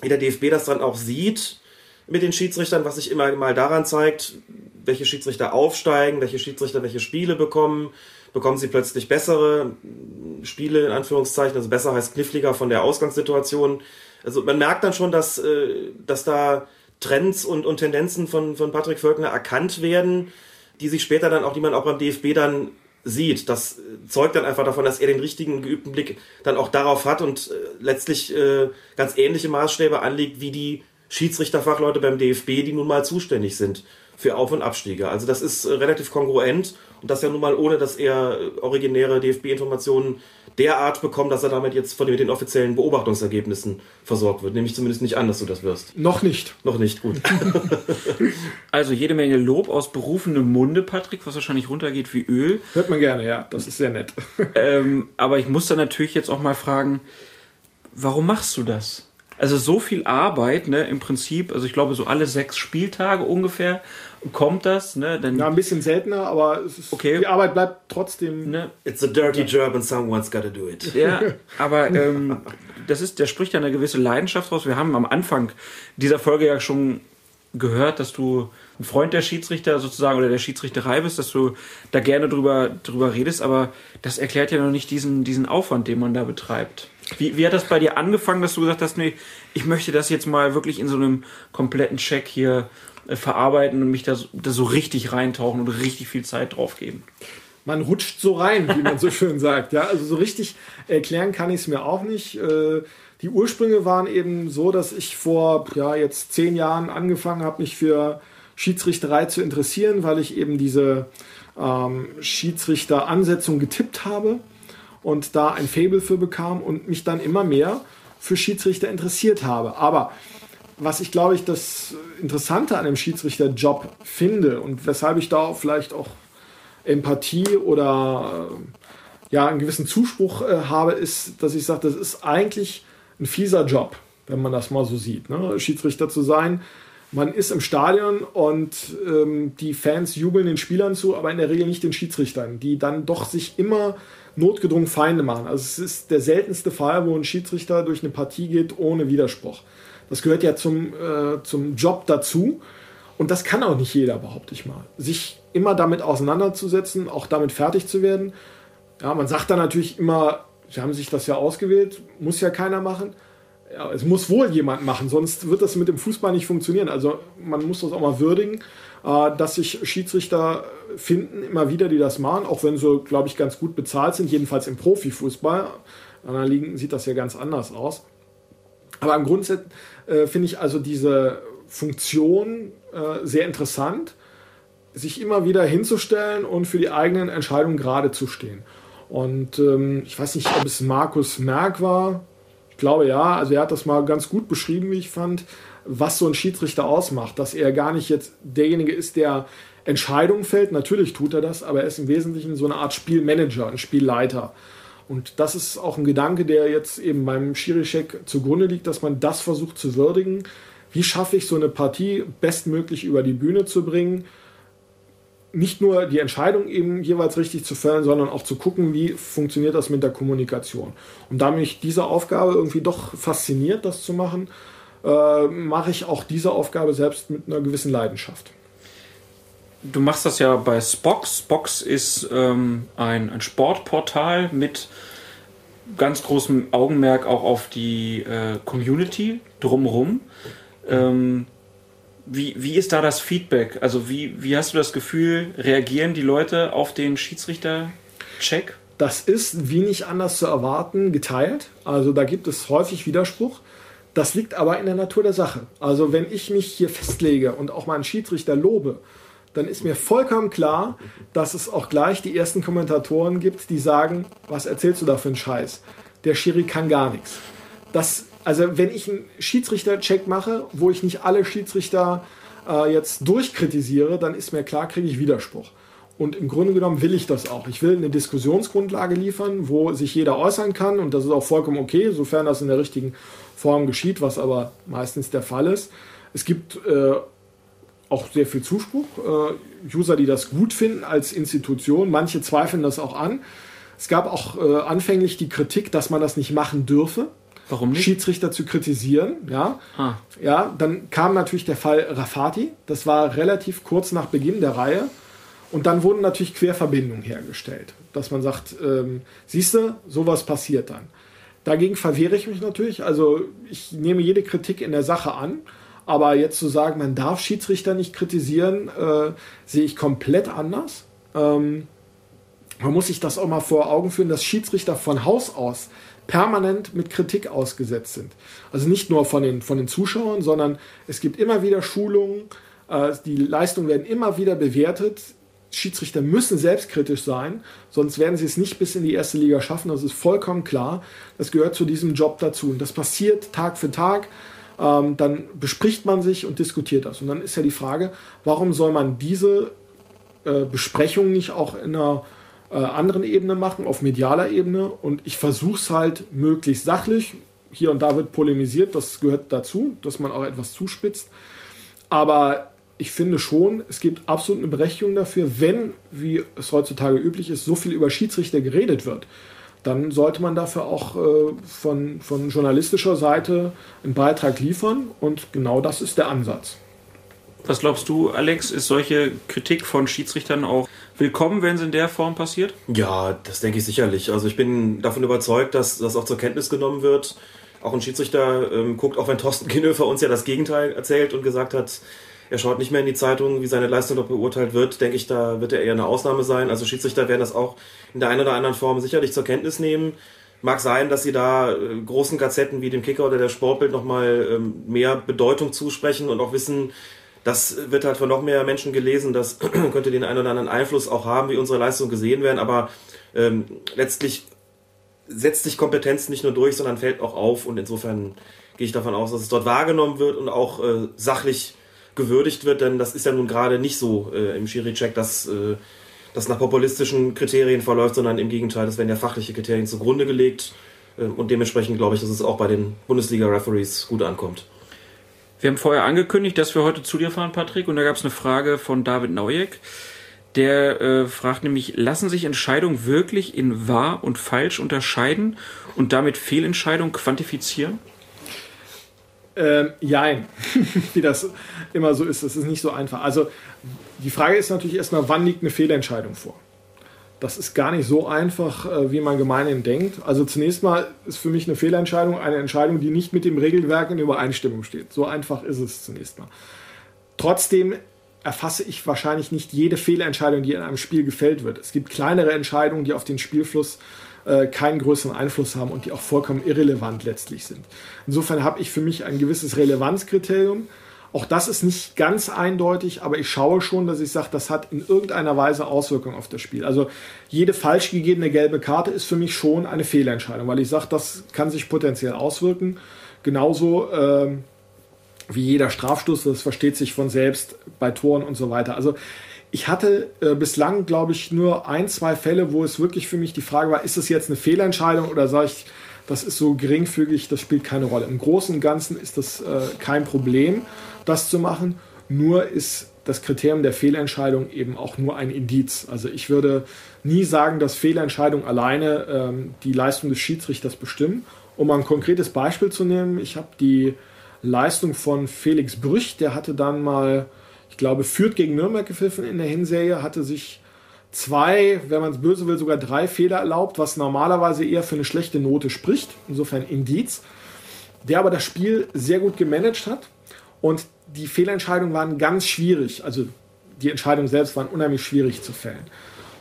wie der DFB das dann auch sieht mit den Schiedsrichtern, was sich immer mal daran zeigt, welche Schiedsrichter aufsteigen, welche Schiedsrichter welche Spiele bekommen, bekommen sie plötzlich bessere Spiele, in Anführungszeichen, also besser heißt kniffliger von der Ausgangssituation. Also man merkt dann schon, dass, äh, dass da Trends und, und Tendenzen von, von Patrick Völkner erkannt werden, die sich später dann auch, die man auch beim DFB dann sieht. Das zeugt dann einfach davon, dass er den richtigen, geübten Blick dann auch darauf hat und äh, letztlich äh, ganz ähnliche Maßstäbe anlegt wie die Schiedsrichterfachleute beim DFB, die nun mal zuständig sind für Auf- und Abstiege. Also das ist äh, relativ kongruent und das ja nun mal ohne, dass er äh, originäre DFB-Informationen derart bekommt, dass er damit jetzt von den offiziellen Beobachtungsergebnissen versorgt wird. Nehme ich zumindest nicht an, dass du das wirst. Noch nicht. Noch nicht, gut. also jede Menge Lob aus berufenem Munde, Patrick, was wahrscheinlich runtergeht wie Öl. Hört man gerne, ja. Das ist sehr nett. ähm, aber ich muss dann natürlich jetzt auch mal fragen, warum machst du das? Also so viel Arbeit, ne, im Prinzip, also ich glaube so alle sechs Spieltage ungefähr kommt das, ne? Dann ja, ein bisschen seltener, aber ist, okay. die Arbeit bleibt trotzdem. Ne? It's a dirty job and someone's gotta do it. Ja, aber ähm, das ist, der spricht ja eine gewisse Leidenschaft raus. Wir haben am Anfang dieser Folge ja schon gehört, dass du ein Freund der Schiedsrichter sozusagen oder der Schiedsrichterei bist, dass du da gerne drüber, drüber redest, aber das erklärt ja noch nicht diesen, diesen Aufwand, den man da betreibt. Wie, wie hat das bei dir angefangen, dass du gesagt hast, nee, ich möchte das jetzt mal wirklich in so einem kompletten Check hier verarbeiten und mich da, da so richtig reintauchen und richtig viel Zeit drauf geben? man rutscht so rein, wie man so schön sagt. Ja, also so richtig erklären kann ich es mir auch nicht. Äh, die Ursprünge waren eben so, dass ich vor ja, jetzt zehn Jahren angefangen habe, mich für Schiedsrichterei zu interessieren, weil ich eben diese ähm, Schiedsrichteransetzung getippt habe und da ein Fable für bekam und mich dann immer mehr für Schiedsrichter interessiert habe. Aber was ich glaube ich das Interessante an dem Schiedsrichterjob finde und weshalb ich da vielleicht auch Empathie oder äh, ja einen gewissen Zuspruch äh, habe, ist, dass ich sage, das ist eigentlich ein fieser Job. wenn man das mal so sieht, ne? Schiedsrichter zu sein. Man ist im Stadion und ähm, die Fans jubeln den Spielern zu, aber in der Regel nicht den Schiedsrichtern, die dann doch sich immer notgedrungen Feinde machen. Also es ist der seltenste Fall, wo ein Schiedsrichter durch eine Partie geht ohne Widerspruch. Das gehört ja zum, äh, zum Job dazu. Und das kann auch nicht jeder, behaupte ich mal. Sich immer damit auseinanderzusetzen, auch damit fertig zu werden. Ja, man sagt dann natürlich immer, sie haben sich das ja ausgewählt, muss ja keiner machen. Ja, es muss wohl jemand machen, sonst wird das mit dem Fußball nicht funktionieren. Also man muss das auch mal würdigen, äh, dass sich Schiedsrichter finden, immer wieder, die das machen, auch wenn sie, glaube ich, ganz gut bezahlt sind, jedenfalls im Profifußball. An anderen Ligen sieht das ja ganz anders aus. Aber im Grundsatz äh, finde ich also diese Funktion äh, sehr interessant, sich immer wieder hinzustellen und für die eigenen Entscheidungen gerade zu stehen. Und ähm, ich weiß nicht, ob es Markus Merck war. Ich glaube ja, also er hat das mal ganz gut beschrieben, wie ich fand, was so ein Schiedsrichter ausmacht. Dass er gar nicht jetzt derjenige ist, der Entscheidungen fällt. Natürlich tut er das, aber er ist im Wesentlichen so eine Art Spielmanager, ein Spielleiter. Und das ist auch ein Gedanke, der jetzt eben beim Schirischek zugrunde liegt, dass man das versucht zu würdigen. Wie schaffe ich so eine Partie bestmöglich über die Bühne zu bringen? Nicht nur die Entscheidung eben jeweils richtig zu fällen, sondern auch zu gucken, wie funktioniert das mit der Kommunikation. Und da mich diese Aufgabe irgendwie doch fasziniert, das zu machen, äh, mache ich auch diese Aufgabe selbst mit einer gewissen Leidenschaft. Du machst das ja bei Spox. Spox ist ähm, ein, ein Sportportal mit ganz großem Augenmerk auch auf die äh, Community drumherum. Ähm, wie, wie ist da das Feedback? Also wie, wie hast du das Gefühl, reagieren die Leute auf den Schiedsrichter-Check? Das ist, wie nicht anders zu erwarten, geteilt. Also da gibt es häufig Widerspruch. Das liegt aber in der Natur der Sache. Also wenn ich mich hier festlege und auch meinen Schiedsrichter lobe, dann ist mir vollkommen klar, dass es auch gleich die ersten Kommentatoren gibt, die sagen, was erzählst du da für einen Scheiß? Der Schiri kann gar nichts. Das, also wenn ich einen Schiedsrichter-Check mache, wo ich nicht alle Schiedsrichter äh, jetzt durchkritisiere, dann ist mir klar, kriege ich Widerspruch. Und im Grunde genommen will ich das auch. Ich will eine Diskussionsgrundlage liefern, wo sich jeder äußern kann und das ist auch vollkommen okay, sofern das in der richtigen Form geschieht, was aber meistens der Fall ist. Es gibt äh, auch sehr viel Zuspruch. Äh, User, die das gut finden als Institution. Manche zweifeln das auch an. Es gab auch äh, anfänglich die Kritik, dass man das nicht machen dürfe. Warum nicht? Schiedsrichter zu kritisieren. Ja. Ah. ja, dann kam natürlich der Fall Rafati. Das war relativ kurz nach Beginn der Reihe. Und dann wurden natürlich Querverbindungen hergestellt, dass man sagt, ähm, siehst du, sowas passiert dann. Dagegen verwehre ich mich natürlich. Also ich nehme jede Kritik in der Sache an. Aber jetzt zu sagen, man darf Schiedsrichter nicht kritisieren, äh, sehe ich komplett anders. Ähm, man muss sich das auch mal vor Augen führen, dass Schiedsrichter von Haus aus permanent mit Kritik ausgesetzt sind. Also nicht nur von den, von den Zuschauern, sondern es gibt immer wieder Schulungen, äh, die Leistungen werden immer wieder bewertet. Schiedsrichter müssen selbstkritisch sein, sonst werden sie es nicht bis in die erste Liga schaffen. Das ist vollkommen klar. Das gehört zu diesem Job dazu. Und das passiert Tag für Tag ähm, dann bespricht man sich und diskutiert das. Und dann ist ja die Frage, warum soll man diese äh, Besprechung nicht auch in einer äh, anderen Ebene machen, auf medialer Ebene? Und ich versuche es halt möglichst sachlich. Hier und da wird polemisiert, das gehört dazu, dass man auch etwas zuspitzt. Aber ich finde schon, es gibt absolut eine Berechtigung dafür, wenn, wie es heutzutage üblich ist, so viel über Schiedsrichter geredet wird dann sollte man dafür auch äh, von, von journalistischer Seite einen Beitrag liefern und genau das ist der Ansatz. Was glaubst du, Alex, ist solche Kritik von Schiedsrichtern auch willkommen, wenn sie in der Form passiert? Ja, das denke ich sicherlich. Also ich bin davon überzeugt, dass das auch zur Kenntnis genommen wird. Auch ein Schiedsrichter ähm, guckt, auch wenn Thorsten Kienhöfer uns ja das Gegenteil erzählt und gesagt hat, er schaut nicht mehr in die Zeitung, wie seine Leistung dort beurteilt wird, denke ich, da wird er eher eine Ausnahme sein. Also Schiedsrichter werden das auch in der einen oder anderen Form sicherlich zur Kenntnis nehmen. Mag sein, dass sie da äh, großen Gazetten wie dem Kicker oder der Sportbild nochmal ähm, mehr Bedeutung zusprechen und auch wissen, das wird halt von noch mehr Menschen gelesen, das könnte den einen oder anderen Einfluss auch haben, wie unsere Leistungen gesehen werden, aber ähm, letztlich setzt sich Kompetenz nicht nur durch, sondern fällt auch auf und insofern gehe ich davon aus, dass es dort wahrgenommen wird und auch äh, sachlich gewürdigt wird, denn das ist ja nun gerade nicht so äh, im Schiri-Check, dass äh, das nach populistischen Kriterien verläuft, sondern im Gegenteil, das werden ja fachliche Kriterien zugrunde gelegt. Ähm, und dementsprechend glaube ich, dass es auch bei den Bundesliga-Referees gut ankommt. Wir haben vorher angekündigt, dass wir heute zu dir fahren, Patrick, und da gab es eine Frage von David Naujek. Der äh, fragt nämlich, lassen sich Entscheidungen wirklich in wahr und falsch unterscheiden und damit Fehlentscheidungen quantifizieren? Ähm, jein, wie das immer so ist. Das ist nicht so einfach. Also die Frage ist natürlich erstmal, wann liegt eine Fehlentscheidung vor? Das ist gar nicht so einfach, äh, wie man gemeinhin denkt. Also zunächst mal ist für mich eine Fehlentscheidung eine Entscheidung, die nicht mit dem Regelwerk in Übereinstimmung steht. So einfach ist es zunächst mal. Trotzdem erfasse ich wahrscheinlich nicht jede Fehlentscheidung, die in einem Spiel gefällt wird. Es gibt kleinere Entscheidungen, die auf den Spielfluss äh, keinen größeren Einfluss haben und die auch vollkommen irrelevant letztlich sind. Insofern habe ich für mich ein gewisses Relevanzkriterium. Auch das ist nicht ganz eindeutig, aber ich schaue schon, dass ich sage, das hat in irgendeiner Weise Auswirkungen auf das Spiel. Also jede falsch gegebene gelbe Karte ist für mich schon eine Fehlentscheidung, weil ich sage, das kann sich potenziell auswirken. Genauso äh, wie jeder Strafstoß, das versteht sich von selbst bei Toren und so weiter. Also ich hatte äh, bislang, glaube ich, nur ein, zwei Fälle, wo es wirklich für mich die Frage war, ist das jetzt eine Fehlentscheidung oder sage ich, das ist so geringfügig, das spielt keine Rolle. Im Großen und Ganzen ist das äh, kein Problem, das zu machen. Nur ist das Kriterium der Fehlentscheidung eben auch nur ein Indiz. Also ich würde nie sagen, dass Fehlentscheidungen alleine ähm, die Leistung des Schiedsrichters bestimmen. Um ein konkretes Beispiel zu nehmen, ich habe die Leistung von Felix Brüch, der hatte dann mal ich glaube, führt gegen Nürnberg gepfiffen in der Hinserie, hatte sich zwei, wenn man es böse will, sogar drei Fehler erlaubt, was normalerweise eher für eine schlechte Note spricht, insofern Indiz, der aber das Spiel sehr gut gemanagt hat und die Fehlentscheidungen waren ganz schwierig, also die Entscheidungen selbst waren unheimlich schwierig zu fällen.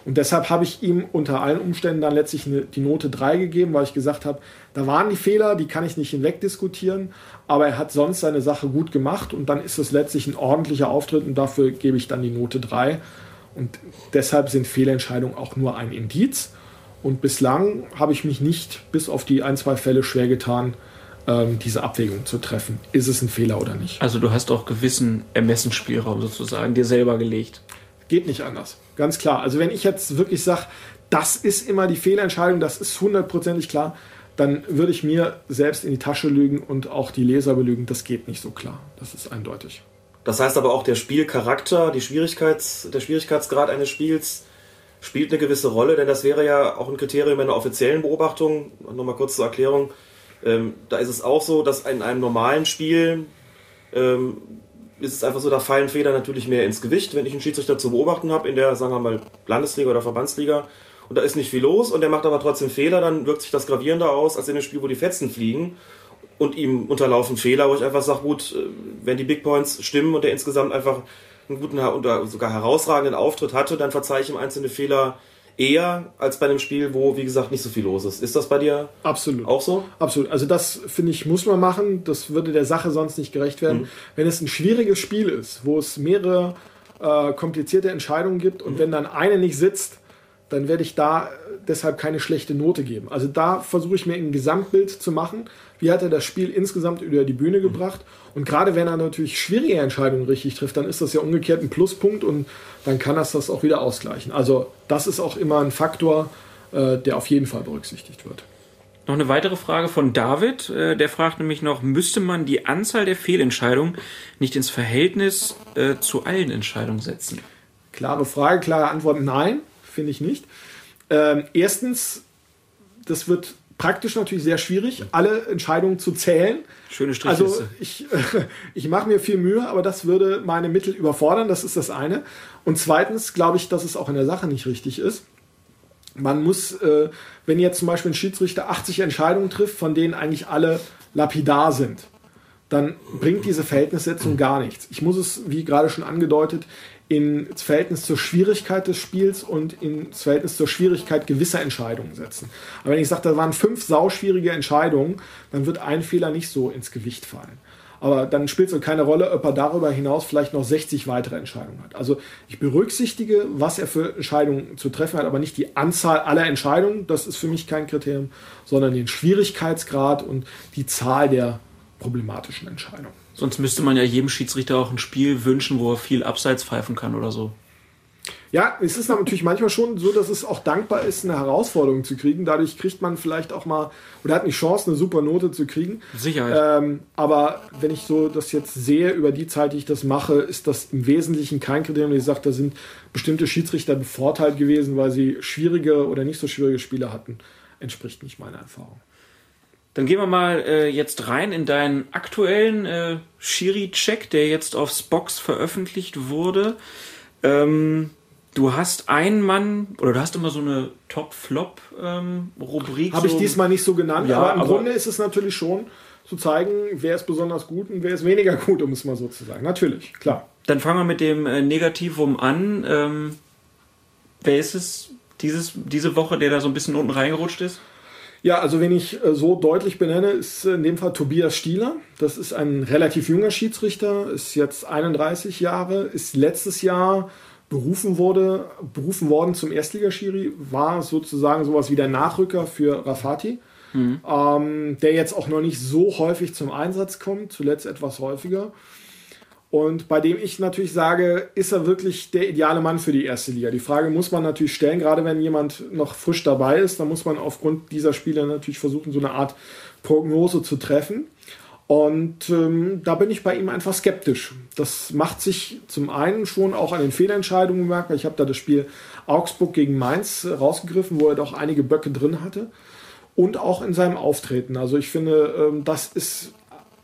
Und deshalb habe ich ihm unter allen Umständen dann letztlich eine, die Note 3 gegeben, weil ich gesagt habe, da waren die Fehler, die kann ich nicht hinwegdiskutieren, aber er hat sonst seine Sache gut gemacht und dann ist es letztlich ein ordentlicher Auftritt und dafür gebe ich dann die Note 3. Und deshalb sind Fehlentscheidungen auch nur ein Indiz. Und bislang habe ich mich nicht, bis auf die ein, zwei Fälle, schwer getan, ähm, diese Abwägung zu treffen. Ist es ein Fehler oder nicht? Also du hast auch gewissen Ermessensspielraum sozusagen dir selber gelegt. Geht nicht anders. Ganz klar. Also wenn ich jetzt wirklich sage, das ist immer die Fehlentscheidung, das ist hundertprozentig klar, dann würde ich mir selbst in die Tasche lügen und auch die Leser belügen. Das geht nicht so klar. Das ist eindeutig. Das heißt aber auch, der Spielcharakter, die Schwierigkeits, der Schwierigkeitsgrad eines Spiels spielt eine gewisse Rolle, denn das wäre ja auch ein Kriterium einer offiziellen Beobachtung. Nochmal kurz zur Erklärung. Ähm, da ist es auch so, dass in einem normalen Spiel ähm, ist es einfach so, da fallen Fehler natürlich mehr ins Gewicht. Wenn ich einen Schiedsrichter zu beobachten habe in der, sagen wir mal, Landesliga oder Verbandsliga und da ist nicht viel los und der macht aber trotzdem Fehler, dann wirkt sich das gravierender aus als in dem Spiel, wo die Fetzen fliegen und ihm unterlaufen Fehler, wo ich einfach sage, gut, äh, wenn die Big Points stimmen und der insgesamt einfach einen guten oder sogar herausragenden Auftritt hatte, dann verzeihe ich ihm einzelne Fehler eher als bei einem Spiel, wo, wie gesagt, nicht so viel los ist. Ist das bei dir Absolut. auch so? Absolut. Also das, finde ich, muss man machen. Das würde der Sache sonst nicht gerecht werden. Mhm. Wenn es ein schwieriges Spiel ist, wo es mehrere äh, komplizierte Entscheidungen gibt und mhm. wenn dann eine nicht sitzt, dann werde ich da deshalb keine schlechte Note geben. Also da versuche ich mir ein Gesamtbild zu machen. Wie hat er das Spiel insgesamt über die Bühne gebracht? Und gerade wenn er natürlich schwierige Entscheidungen richtig trifft, dann ist das ja umgekehrt ein Pluspunkt und dann kann das das auch wieder ausgleichen. Also das ist auch immer ein Faktor, äh, der auf jeden Fall berücksichtigt wird. Noch eine weitere Frage von David. Äh, der fragt nämlich noch, müsste man die Anzahl der Fehlentscheidungen nicht ins Verhältnis äh, zu allen Entscheidungen setzen? Klare Frage, klare Antwort, nein finde ich nicht. Ähm, erstens, das wird praktisch natürlich sehr schwierig, alle Entscheidungen zu zählen. Schöne Strichliste. Also ich, ich mache mir viel Mühe, aber das würde meine Mittel überfordern, das ist das eine. Und zweitens glaube ich, dass es auch in der Sache nicht richtig ist. Man muss, äh, wenn jetzt zum Beispiel ein Schiedsrichter 80 Entscheidungen trifft, von denen eigentlich alle lapidar sind, dann bringt diese Verhältnissetzung gar nichts. Ich muss es, wie gerade schon angedeutet, ins Verhältnis zur Schwierigkeit des Spiels und ins Verhältnis zur Schwierigkeit gewisser Entscheidungen setzen. Aber wenn ich sage, da waren fünf sauschwierige Entscheidungen, dann wird ein Fehler nicht so ins Gewicht fallen. Aber dann spielt es keine Rolle, ob er darüber hinaus vielleicht noch 60 weitere Entscheidungen hat. Also ich berücksichtige, was er für Entscheidungen zu treffen hat, aber nicht die Anzahl aller Entscheidungen. Das ist für mich kein Kriterium, sondern den Schwierigkeitsgrad und die Zahl der problematischen Entscheidungen. Sonst müsste man ja jedem Schiedsrichter auch ein Spiel wünschen, wo er viel abseits pfeifen kann oder so. Ja, es ist natürlich manchmal schon so, dass es auch dankbar ist, eine Herausforderung zu kriegen. Dadurch kriegt man vielleicht auch mal oder hat eine Chance, eine super Note zu kriegen. Sicherheit. Ähm, aber wenn ich so das jetzt sehe über die Zeit, die ich das mache, ist das im Wesentlichen kein Kriterium. Ich sage, da sind bestimmte Schiedsrichter bevorteilt gewesen, weil sie schwierige oder nicht so schwierige Spiele hatten. Entspricht nicht meiner Erfahrung. Dann gehen wir mal äh, jetzt rein in deinen aktuellen äh, Schiri-Check, der jetzt auf Spox veröffentlicht wurde. Ähm, du hast einen Mann, oder du hast immer so eine Top-Flop-Rubrik. Habe so, ich diesmal nicht so genannt, Ja, aber im aber- Grunde ist es natürlich schon zu zeigen, wer ist besonders gut und wer ist weniger gut, um es mal so zu sagen. Natürlich, klar. Dann fangen wir mit dem äh, Negativum an. Ähm, wer ist es dieses, diese Woche, der da so ein bisschen unten reingerutscht ist? Ja, also wenn ich äh, so deutlich benenne, ist äh, in dem Fall Tobias Stieler. Das ist ein relativ junger Schiedsrichter, ist jetzt 31 Jahre, ist letztes Jahr berufen wurde, berufen worden zum Erstligaschiri, war sozusagen sowas wie der Nachrücker für Rafati, ähm, der jetzt auch noch nicht so häufig zum Einsatz kommt, zuletzt etwas häufiger. Und bei dem ich natürlich sage, ist er wirklich der ideale Mann für die erste Liga? Die Frage muss man natürlich stellen, gerade wenn jemand noch frisch dabei ist, dann muss man aufgrund dieser Spiele natürlich versuchen, so eine Art Prognose zu treffen. Und ähm, da bin ich bei ihm einfach skeptisch. Das macht sich zum einen schon auch an den Fehlentscheidungen bemerkbar. Ich habe da das Spiel Augsburg gegen Mainz äh, rausgegriffen, wo er doch einige Böcke drin hatte. Und auch in seinem Auftreten. Also ich finde, ähm, das ist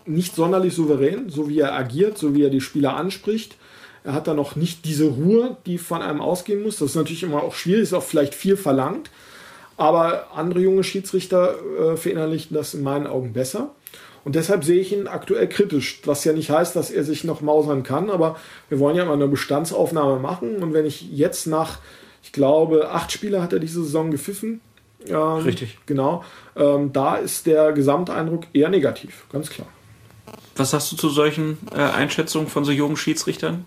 nicht sonderlich souverän, so wie er agiert, so wie er die Spieler anspricht. Er hat da noch nicht diese Ruhe, die von einem ausgehen muss. Das ist natürlich immer auch schwierig, ist auch vielleicht viel verlangt. Aber andere junge Schiedsrichter äh, verinnerlichen das in meinen Augen besser. Und deshalb sehe ich ihn aktuell kritisch, was ja nicht heißt, dass er sich noch mausern kann, aber wir wollen ja mal eine Bestandsaufnahme machen. Und wenn ich jetzt nach, ich glaube, acht Spiele hat er diese Saison gepfiffen. Ähm, Richtig. Genau. Ähm, da ist der Gesamteindruck eher negativ, ganz klar. Was sagst du zu solchen äh, Einschätzungen von so jungen Schiedsrichtern?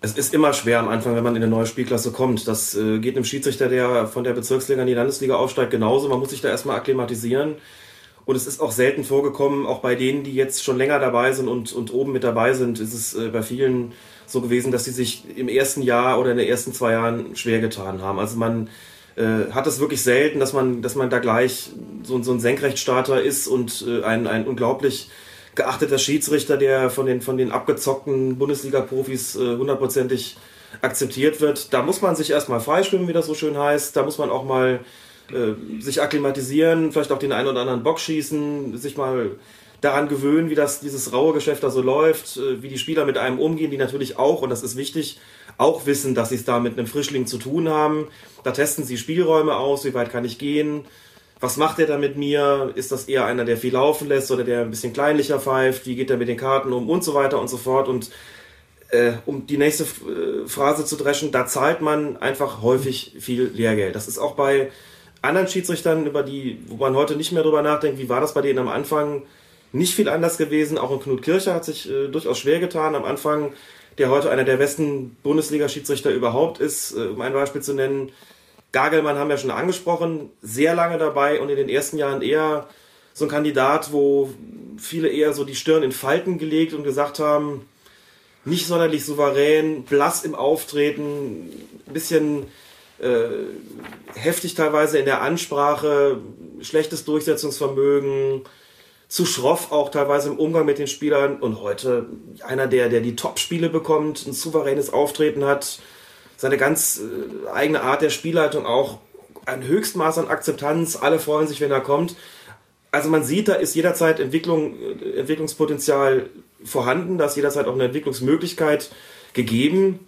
Es ist immer schwer am Anfang, wenn man in eine neue Spielklasse kommt. Das äh, geht einem Schiedsrichter, der von der Bezirksliga in die Landesliga aufsteigt, genauso. Man muss sich da erstmal akklimatisieren. Und es ist auch selten vorgekommen, auch bei denen, die jetzt schon länger dabei sind und, und oben mit dabei sind, ist es äh, bei vielen so gewesen, dass sie sich im ersten Jahr oder in den ersten zwei Jahren schwer getan haben. Also man äh, hat es wirklich selten, dass man, dass man da gleich so, so ein Senkrechtstarter ist und äh, ein, ein unglaublich geachteter Schiedsrichter, der von den, von den abgezockten Bundesliga-Profis äh, hundertprozentig akzeptiert wird. Da muss man sich erstmal freischwimmen, wie das so schön heißt. Da muss man auch mal äh, sich akklimatisieren, vielleicht auch den einen oder anderen Bock schießen, sich mal daran gewöhnen, wie das dieses raue Geschäft da so läuft, äh, wie die Spieler mit einem umgehen, die natürlich auch, und das ist wichtig, auch wissen, dass sie es da mit einem Frischling zu tun haben. Da testen sie Spielräume aus, wie weit kann ich gehen, was macht er da mit mir? Ist das eher einer, der viel laufen lässt oder der ein bisschen kleinlicher pfeift? Wie geht er mit den Karten um und so weiter und so fort? Und äh, um die nächste äh, Phrase zu dreschen, da zahlt man einfach häufig viel Lehrgeld. Das ist auch bei anderen Schiedsrichtern, über die, wo man heute nicht mehr drüber nachdenkt, wie war das bei denen am Anfang, nicht viel anders gewesen. Auch ein Knut Kircher hat sich äh, durchaus schwer getan am Anfang, der heute einer der besten Bundesliga-Schiedsrichter überhaupt ist, äh, um ein Beispiel zu nennen. Gagelmann haben wir schon angesprochen, sehr lange dabei und in den ersten Jahren eher so ein Kandidat, wo viele eher so die Stirn in Falten gelegt und gesagt haben, nicht sonderlich souverän, blass im Auftreten, ein bisschen äh, heftig teilweise in der Ansprache, schlechtes Durchsetzungsvermögen, zu schroff auch teilweise im Umgang mit den Spielern und heute einer, der, der die Top-Spiele bekommt, ein souveränes Auftreten hat, seine ganz äh, eigene Art der Spielleitung auch, ein Höchstmaß an Akzeptanz, alle freuen sich, wenn er kommt. Also man sieht, da ist jederzeit Entwicklung, äh, Entwicklungspotenzial vorhanden, da ist jederzeit auch eine Entwicklungsmöglichkeit gegeben.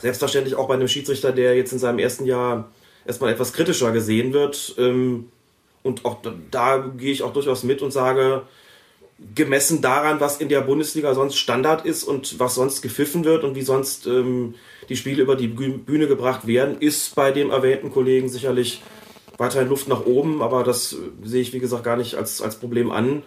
Selbstverständlich auch bei einem Schiedsrichter, der jetzt in seinem ersten Jahr erstmal etwas kritischer gesehen wird. Ähm, und auch da, da gehe ich auch durchaus mit und sage, gemessen daran, was in der Bundesliga sonst Standard ist und was sonst gepfiffen wird und wie sonst ähm, die Spiele über die Büh- Bühne gebracht werden, ist bei dem erwähnten Kollegen sicherlich weiterhin Luft nach oben, aber das äh, sehe ich, wie gesagt, gar nicht als, als Problem an.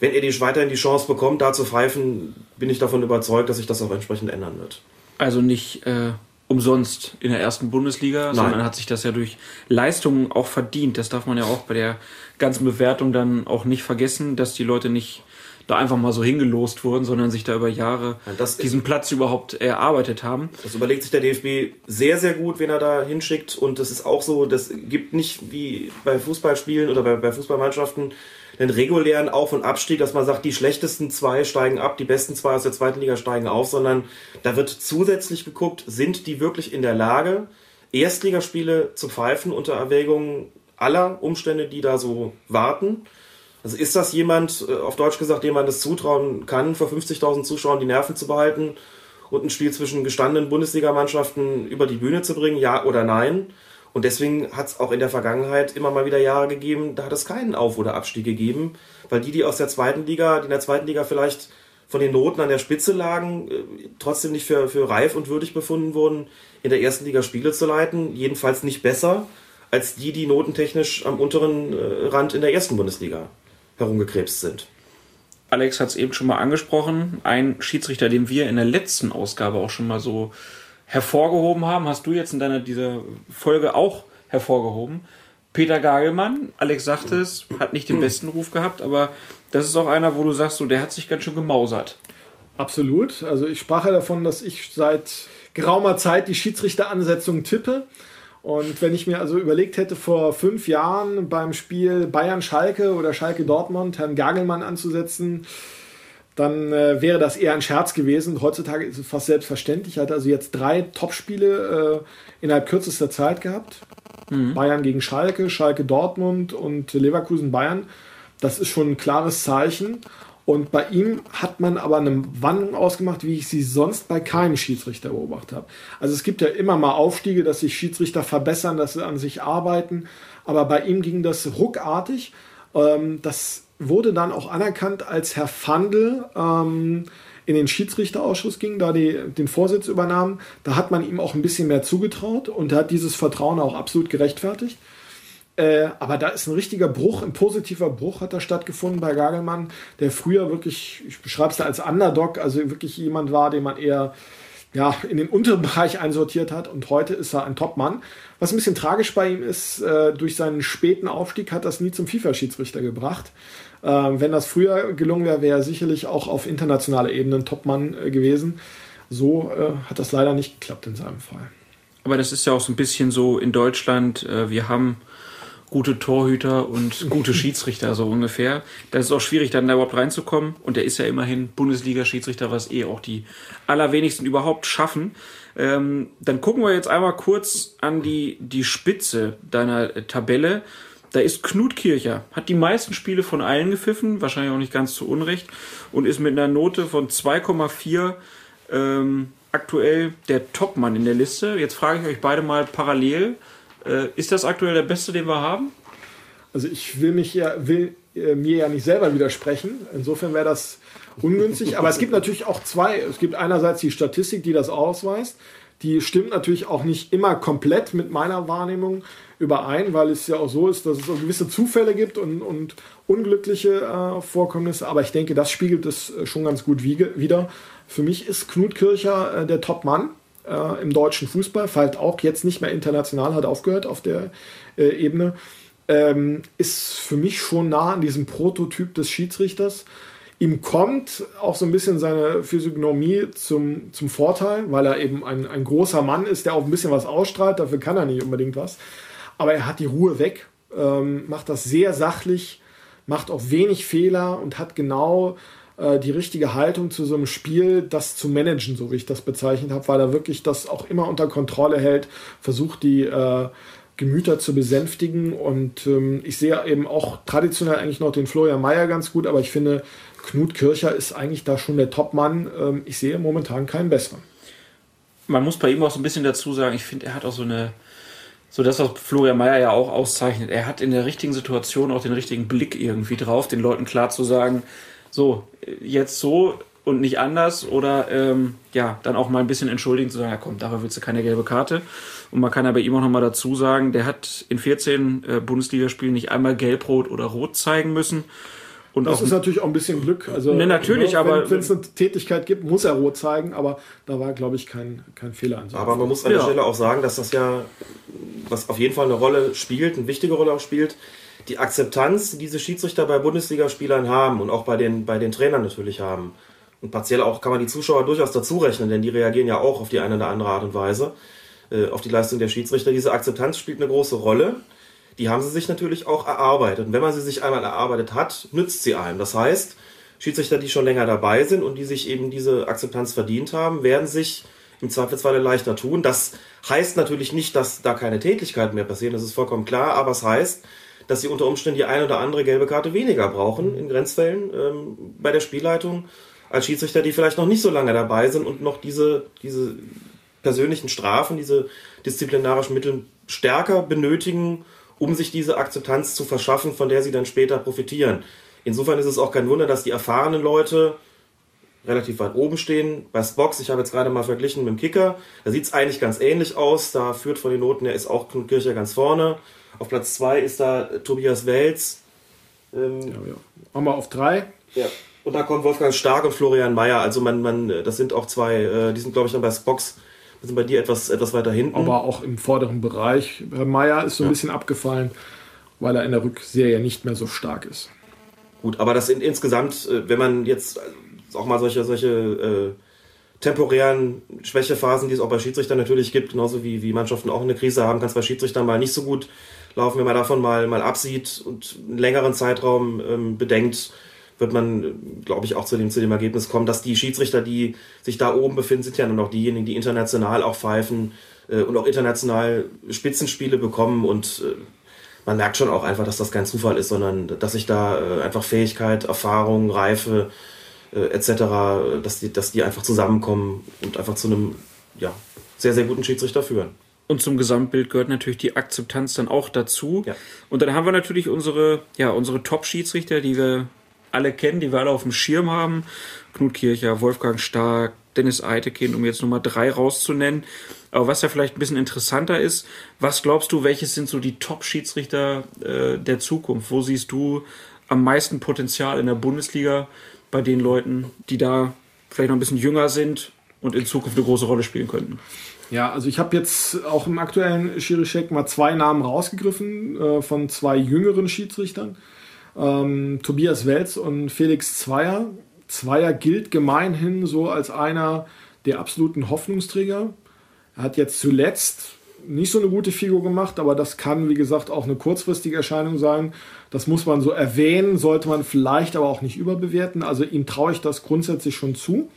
Wenn er die, weiterhin die Chance bekommt, da zu pfeifen, bin ich davon überzeugt, dass sich das auch entsprechend ändern wird. Also nicht äh, umsonst in der ersten Bundesliga, sondern hat sich das ja durch Leistungen auch verdient. Das darf man ja auch bei der ganzen Bewertung dann auch nicht vergessen, dass die Leute nicht da einfach mal so hingelost wurden, sondern sich da über Jahre das diesen Platz überhaupt erarbeitet haben. Das überlegt sich der DFB sehr, sehr gut, wen er da hinschickt. Und das ist auch so, das gibt nicht wie bei Fußballspielen oder bei, bei Fußballmannschaften den regulären Auf- und Abstieg, dass man sagt, die schlechtesten zwei steigen ab, die besten zwei aus der zweiten Liga steigen auf, sondern da wird zusätzlich geguckt, sind die wirklich in der Lage, Erstligaspiele zu pfeifen unter Erwägung aller Umstände, die da so warten. Also ist das jemand, äh, auf Deutsch gesagt, dem man das zutrauen kann, vor 50.000 Zuschauern die Nerven zu behalten und ein Spiel zwischen gestandenen Bundesligamannschaften über die Bühne zu bringen, ja oder nein? Und deswegen hat es auch in der Vergangenheit immer mal wieder Jahre gegeben, da hat es keinen Auf- oder Abstieg gegeben, weil die, die aus der zweiten Liga, die in der zweiten Liga vielleicht von den Noten an der Spitze lagen, äh, trotzdem nicht für, für reif und würdig befunden wurden, in der ersten Liga Spiele zu leiten. Jedenfalls nicht besser als die, die notentechnisch am unteren äh, Rand in der ersten Bundesliga herumgekrebst sind. Alex hat es eben schon mal angesprochen. Ein Schiedsrichter, den wir in der letzten Ausgabe auch schon mal so hervorgehoben haben, hast du jetzt in deiner dieser Folge auch hervorgehoben. Peter Gagelmann, Alex sagte es, hat nicht den besten Ruf gehabt, aber das ist auch einer, wo du sagst, so, der hat sich ganz schön gemausert. Absolut. Also ich sprach ja davon, dass ich seit geraumer Zeit die Schiedsrichteransetzung tippe. Und wenn ich mir also überlegt hätte, vor fünf Jahren beim Spiel Bayern-Schalke oder Schalke-Dortmund Herrn Gagelmann anzusetzen, dann äh, wäre das eher ein Scherz gewesen. Heutzutage ist es fast selbstverständlich. Er hat also jetzt drei Topspiele äh, innerhalb kürzester Zeit gehabt. Mhm. Bayern gegen Schalke, Schalke Dortmund und Leverkusen Bayern. Das ist schon ein klares Zeichen. Und bei ihm hat man aber eine Wandlung ausgemacht, wie ich sie sonst bei keinem Schiedsrichter beobachtet habe. Also es gibt ja immer mal Aufstiege, dass sich Schiedsrichter verbessern, dass sie an sich arbeiten. Aber bei ihm ging das ruckartig. Ähm, das wurde dann auch anerkannt, als Herr Fandl ähm, in den Schiedsrichterausschuss ging, da die den Vorsitz übernahm. Da hat man ihm auch ein bisschen mehr zugetraut und er hat dieses Vertrauen auch absolut gerechtfertigt. Äh, aber da ist ein richtiger Bruch, ein positiver Bruch hat da stattgefunden bei Gagelmann, der früher wirklich, ich beschreibe es da als Underdog, also wirklich jemand war, den man eher ja, in den unteren Bereich einsortiert hat und heute ist er ein Top-Mann. Was ein bisschen tragisch bei ihm ist, äh, durch seinen späten Aufstieg hat das nie zum FIFA-Schiedsrichter gebracht. Äh, wenn das früher gelungen wäre, wäre er sicherlich auch auf internationaler Ebene ein Top-Mann äh, gewesen. So äh, hat das leider nicht geklappt in seinem Fall. Aber das ist ja auch so ein bisschen so in Deutschland, wir haben gute Torhüter und gute Schiedsrichter, so ungefähr. Das ist auch schwierig, dann da überhaupt reinzukommen. Und der ist ja immerhin Bundesliga-Schiedsrichter, was eh auch die allerwenigsten überhaupt schaffen. Ähm, dann gucken wir jetzt einmal kurz an die, die Spitze deiner Tabelle. Da ist Knut Kircher, hat die meisten Spiele von allen gepfiffen, wahrscheinlich auch nicht ganz zu Unrecht, und ist mit einer Note von 2,4 ähm, aktuell der Topmann in der Liste. Jetzt frage ich euch beide mal parallel, äh, ist das aktuell der beste, den wir haben? Also ich will mich ja, will äh, mir ja nicht selber widersprechen. Insofern wäre das ungünstig. Aber es gibt natürlich auch zwei. Es gibt einerseits die Statistik, die das ausweist. Die stimmt natürlich auch nicht immer komplett mit meiner Wahrnehmung überein, weil es ja auch so ist, dass es so gewisse Zufälle gibt und, und unglückliche äh, Vorkommnisse. Aber ich denke, das spiegelt es äh, schon ganz gut wider. Für mich ist Knut Kircher äh, der Top-Mann äh, im deutschen Fußball, fällt auch jetzt nicht mehr international, hat aufgehört auf der äh, Ebene, ähm, ist für mich schon nah an diesem Prototyp des Schiedsrichters. Ihm kommt auch so ein bisschen seine Physiognomie zum, zum Vorteil, weil er eben ein, ein großer Mann ist, der auch ein bisschen was ausstrahlt, dafür kann er nicht unbedingt was. Aber er hat die Ruhe weg, ähm, macht das sehr sachlich, macht auch wenig Fehler und hat genau die richtige Haltung zu so einem Spiel, das zu managen, so wie ich das bezeichnet habe, weil er wirklich das auch immer unter Kontrolle hält, versucht die äh, Gemüter zu besänftigen und ähm, ich sehe eben auch traditionell eigentlich noch den Florian Mayer ganz gut, aber ich finde, Knut Kircher ist eigentlich da schon der Topmann. Ähm, ich sehe momentan keinen besseren. Man muss bei ihm auch so ein bisschen dazu sagen, ich finde, er hat auch so eine, so das, was Florian Mayer ja auch auszeichnet. Er hat in der richtigen Situation auch den richtigen Blick irgendwie drauf, den Leuten klar zu sagen, so, jetzt so und nicht anders oder ähm, ja, dann auch mal ein bisschen entschuldigen zu sagen, ja komm, dafür willst du keine gelbe Karte. Und man kann ja bei ihm auch nochmal dazu sagen, der hat in 14 äh, Bundesligaspielen nicht einmal gelb-rot oder rot zeigen müssen. Und das ist natürlich auch ein bisschen Glück. Also, ne, natürlich, wenn, aber. Wenn es eine Tätigkeit gibt, muss er rot zeigen, aber da war, glaube ich, kein, kein Fehler an Aber man muss an der Stelle auch sagen, dass das ja, was auf jeden Fall eine Rolle spielt, eine wichtige Rolle auch spielt, die Akzeptanz, die diese Schiedsrichter bei Bundesligaspielern haben und auch bei den, bei den Trainern natürlich haben. Und partiell auch kann man die Zuschauer durchaus dazu rechnen, denn die reagieren ja auch auf die eine oder andere Art und Weise äh, auf die Leistung der Schiedsrichter. Diese Akzeptanz spielt eine große Rolle. Die haben sie sich natürlich auch erarbeitet. Und wenn man sie sich einmal erarbeitet hat, nützt sie einem. Das heißt, Schiedsrichter, die schon länger dabei sind und die sich eben diese Akzeptanz verdient haben, werden sich im Zweifelsfalle leichter tun. Das heißt natürlich nicht, dass da keine Tätigkeiten mehr passieren, das ist vollkommen klar, aber es heißt, dass sie unter Umständen die eine oder andere gelbe Karte weniger brauchen in Grenzfällen ähm, bei der Spielleitung als Schiedsrichter, die vielleicht noch nicht so lange dabei sind und noch diese, diese persönlichen Strafen, diese disziplinarischen Mittel stärker benötigen, um sich diese Akzeptanz zu verschaffen, von der sie dann später profitieren. Insofern ist es auch kein Wunder, dass die erfahrenen Leute relativ weit oben stehen. Bei Spox, ich habe jetzt gerade mal verglichen mit dem Kicker, da sieht es eigentlich ganz ähnlich aus. Da führt von den Noten her ist auch Knut Kircher ganz vorne. Auf Platz 2 ist da Tobias Welz. Ähm, ja, ja. Machen wir auf 3. Ja. Und da kommt Wolfgang Stark und Florian Mayer. Also man, man, das sind auch zwei, äh, die sind glaube ich dann bei Spox wir sind bei dir etwas, etwas weiter hinten. Aber auch im vorderen Bereich. Herr Meier ist so ein ja. bisschen abgefallen, weil er in der Rückserie nicht mehr so stark ist. Gut, aber das in, insgesamt, äh, wenn man jetzt auch mal solche, solche äh, temporären Schwächephasen, die es auch bei Schiedsrichtern natürlich gibt, genauso wie, wie Mannschaften auch eine Krise haben, kann es bei Schiedsrichtern mal nicht so gut laufen, wenn man davon mal, mal absieht und einen längeren Zeitraum ähm, bedenkt, wird man, glaube ich, auch zu dem, zu dem Ergebnis kommen, dass die Schiedsrichter, die sich da oben befinden, sind ja nur noch diejenigen, die international auch pfeifen äh, und auch international Spitzenspiele bekommen und äh, man merkt schon auch einfach, dass das kein Zufall ist, sondern dass sich da äh, einfach Fähigkeit, Erfahrung, Reife äh, etc., dass die, dass die einfach zusammenkommen und einfach zu einem ja, sehr, sehr guten Schiedsrichter führen. Und zum Gesamtbild gehört natürlich die Akzeptanz dann auch dazu. Ja. Und dann haben wir natürlich unsere, ja, unsere Top-Schiedsrichter, die wir alle kennen, die wir alle auf dem Schirm haben. Knut Kircher, Wolfgang Stark, Dennis Eitekin, um jetzt Nummer drei rauszunennen. Aber was ja vielleicht ein bisschen interessanter ist, was glaubst du, welches sind so die Top-Schiedsrichter äh, der Zukunft? Wo siehst du am meisten Potenzial in der Bundesliga bei den Leuten, die da vielleicht noch ein bisschen jünger sind und in Zukunft eine große Rolle spielen könnten? Ja, also ich habe jetzt auch im aktuellen Schiri-Check mal zwei Namen rausgegriffen äh, von zwei jüngeren Schiedsrichtern ähm, Tobias Welz und Felix Zweier. Zweier gilt gemeinhin so als einer der absoluten Hoffnungsträger. Er hat jetzt zuletzt nicht so eine gute Figur gemacht, aber das kann, wie gesagt, auch eine kurzfristige Erscheinung sein. Das muss man so erwähnen, sollte man vielleicht aber auch nicht überbewerten. Also ihm traue ich das grundsätzlich schon zu.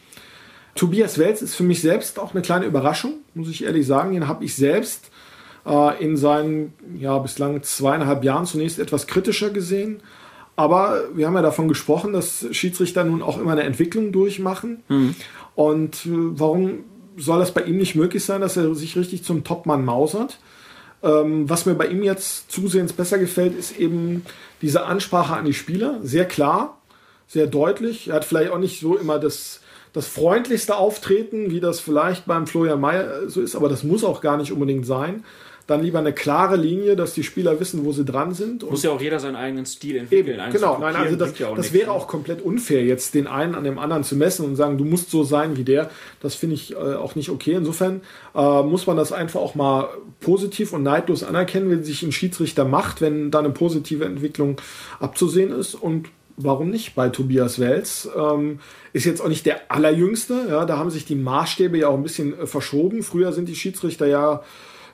Tobias Welz ist für mich selbst auch eine kleine Überraschung, muss ich ehrlich sagen. Den habe ich selbst äh, in seinen ja, bislang zweieinhalb Jahren zunächst etwas kritischer gesehen. Aber wir haben ja davon gesprochen, dass Schiedsrichter nun auch immer eine Entwicklung durchmachen. Mhm. Und äh, warum soll das bei ihm nicht möglich sein, dass er sich richtig zum Topmann mausert? Ähm, was mir bei ihm jetzt zusehends besser gefällt, ist eben diese Ansprache an die Spieler. Sehr klar, sehr deutlich. Er hat vielleicht auch nicht so immer das, das freundlichste Auftreten, wie das vielleicht beim Florian Mayer so ist, aber das muss auch gar nicht unbedingt sein dann lieber eine klare Linie, dass die Spieler wissen, wo sie dran sind. Muss ja auch jeder seinen eigenen Stil entwickeln. Eben, genau, nein, also das, ja das wäre ne? auch komplett unfair, jetzt den einen an dem anderen zu messen und sagen, du musst so sein wie der. Das finde ich äh, auch nicht okay. Insofern äh, muss man das einfach auch mal positiv und neidlos anerkennen, wenn sich ein Schiedsrichter macht, wenn da eine positive Entwicklung abzusehen ist und warum nicht bei Tobias Wels? Ähm, ist jetzt auch nicht der allerjüngste. Ja, da haben sich die Maßstäbe ja auch ein bisschen äh, verschoben. Früher sind die Schiedsrichter ja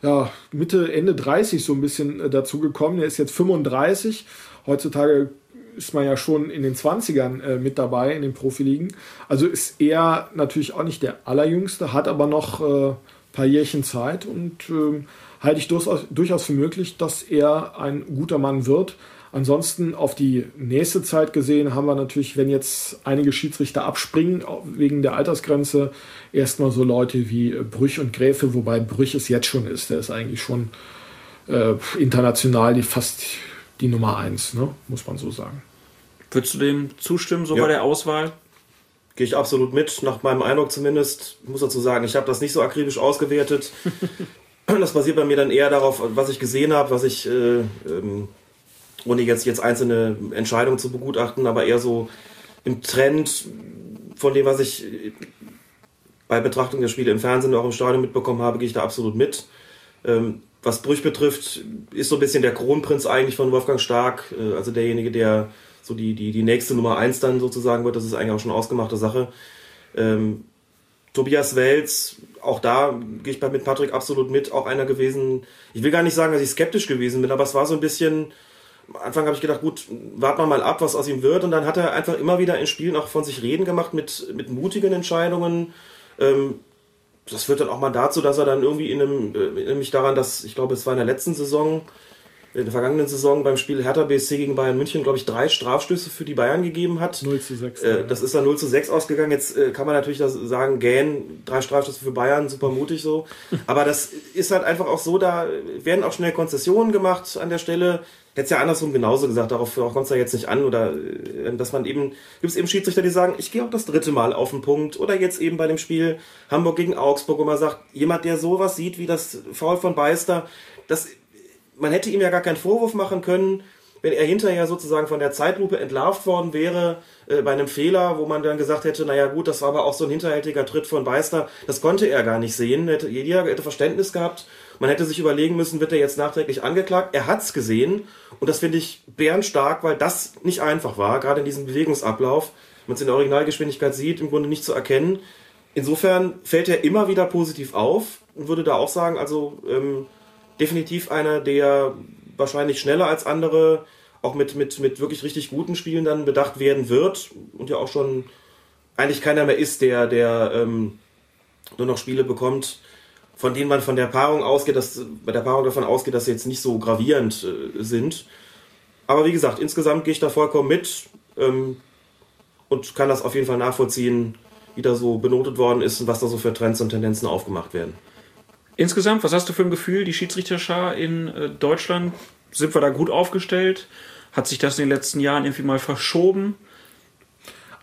ja, Mitte, Ende 30 so ein bisschen äh, dazu gekommen. Er ist jetzt 35. Heutzutage ist man ja schon in den 20ern äh, mit dabei in den Profiligen. Also ist er natürlich auch nicht der allerjüngste, hat aber noch äh, paar Jährchen Zeit und äh, halte ich durchaus, durchaus für möglich, dass er ein guter Mann wird. Ansonsten auf die nächste Zeit gesehen haben wir natürlich, wenn jetzt einige Schiedsrichter abspringen wegen der Altersgrenze, erstmal so Leute wie Brüch und Gräfe, wobei Brüch es jetzt schon ist. Der ist eigentlich schon äh, international die fast die Nummer eins, ne? muss man so sagen. Würdest du dem zustimmen, so ja. bei der Auswahl? Gehe ich absolut mit, nach meinem Eindruck zumindest. Ich muss dazu sagen, ich habe das nicht so akribisch ausgewertet. das basiert bei mir dann eher darauf, was ich gesehen habe, was ich äh, ähm, ohne jetzt, jetzt einzelne Entscheidungen zu begutachten, aber eher so im Trend von dem, was ich bei Betrachtung der Spiele im Fernsehen oder auch im Stadion mitbekommen habe, gehe ich da absolut mit. Ähm, was Brüch betrifft, ist so ein bisschen der Kronprinz eigentlich von Wolfgang Stark, äh, also derjenige, der so die, die, die nächste Nummer eins dann sozusagen wird. Das ist eigentlich auch schon ausgemachte Sache. Ähm, Tobias Welz, auch da gehe ich mit Patrick absolut mit, auch einer gewesen. Ich will gar nicht sagen, dass ich skeptisch gewesen bin, aber es war so ein bisschen. Am Anfang habe ich gedacht, gut, warten wir mal ab, was aus ihm wird. Und dann hat er einfach immer wieder in Spielen auch von sich reden gemacht mit, mit mutigen Entscheidungen. Ähm, das führt dann auch mal dazu, dass er dann irgendwie in einem, äh, nämlich daran, dass, ich glaube, es war in der letzten Saison, in der vergangenen Saison beim Spiel Hertha BSC gegen Bayern München, glaube ich, drei Strafstöße für die Bayern gegeben hat. 0 zu 6. Äh, das ist dann 0 zu 6 ausgegangen. Jetzt äh, kann man natürlich das sagen, Gähn, drei Strafstöße für Bayern, super mutig so. Aber das ist halt einfach auch so, da werden auch schnell Konzessionen gemacht an der Stelle. Hätte es ja andersrum genauso gesagt, darauf kommt es ja jetzt nicht an. Oder äh, dass man eben, gibt es eben Schiedsrichter, die sagen, ich gehe auch das dritte Mal auf den Punkt. Oder jetzt eben bei dem Spiel Hamburg gegen Augsburg, wo man sagt, jemand, der sowas sieht wie das Foul von Beister, das man hätte ihm ja gar keinen Vorwurf machen können, wenn er hinterher sozusagen von der Zeitlupe entlarvt worden wäre äh, bei einem Fehler, wo man dann gesagt hätte, naja gut, das war aber auch so ein hinterhältiger Tritt von Beister, das konnte er gar nicht sehen, hätte, jeder hätte Verständnis gehabt, man hätte sich überlegen müssen, wird er jetzt nachträglich angeklagt, er hat's gesehen und das finde ich bärenstark, weil das nicht einfach war, gerade in diesem Bewegungsablauf, man es in der Originalgeschwindigkeit sieht, im Grunde nicht zu erkennen. Insofern fällt er immer wieder positiv auf und würde da auch sagen, also ähm, definitiv einer, der wahrscheinlich schneller als andere auch mit, mit, mit wirklich richtig guten Spielen dann bedacht werden wird und ja auch schon eigentlich keiner mehr ist, der, der ähm, nur noch Spiele bekommt, von denen man von der Paarung ausgeht, dass bei der Paarung davon ausgeht, dass sie jetzt nicht so gravierend äh, sind. Aber wie gesagt, insgesamt gehe ich da vollkommen mit ähm, und kann das auf jeden Fall nachvollziehen, wie da so benotet worden ist und was da so für Trends und Tendenzen aufgemacht werden. Insgesamt, was hast du für ein Gefühl, die Schiedsrichterschar in äh, Deutschland? Sind wir da gut aufgestellt? Hat sich das in den letzten Jahren irgendwie mal verschoben?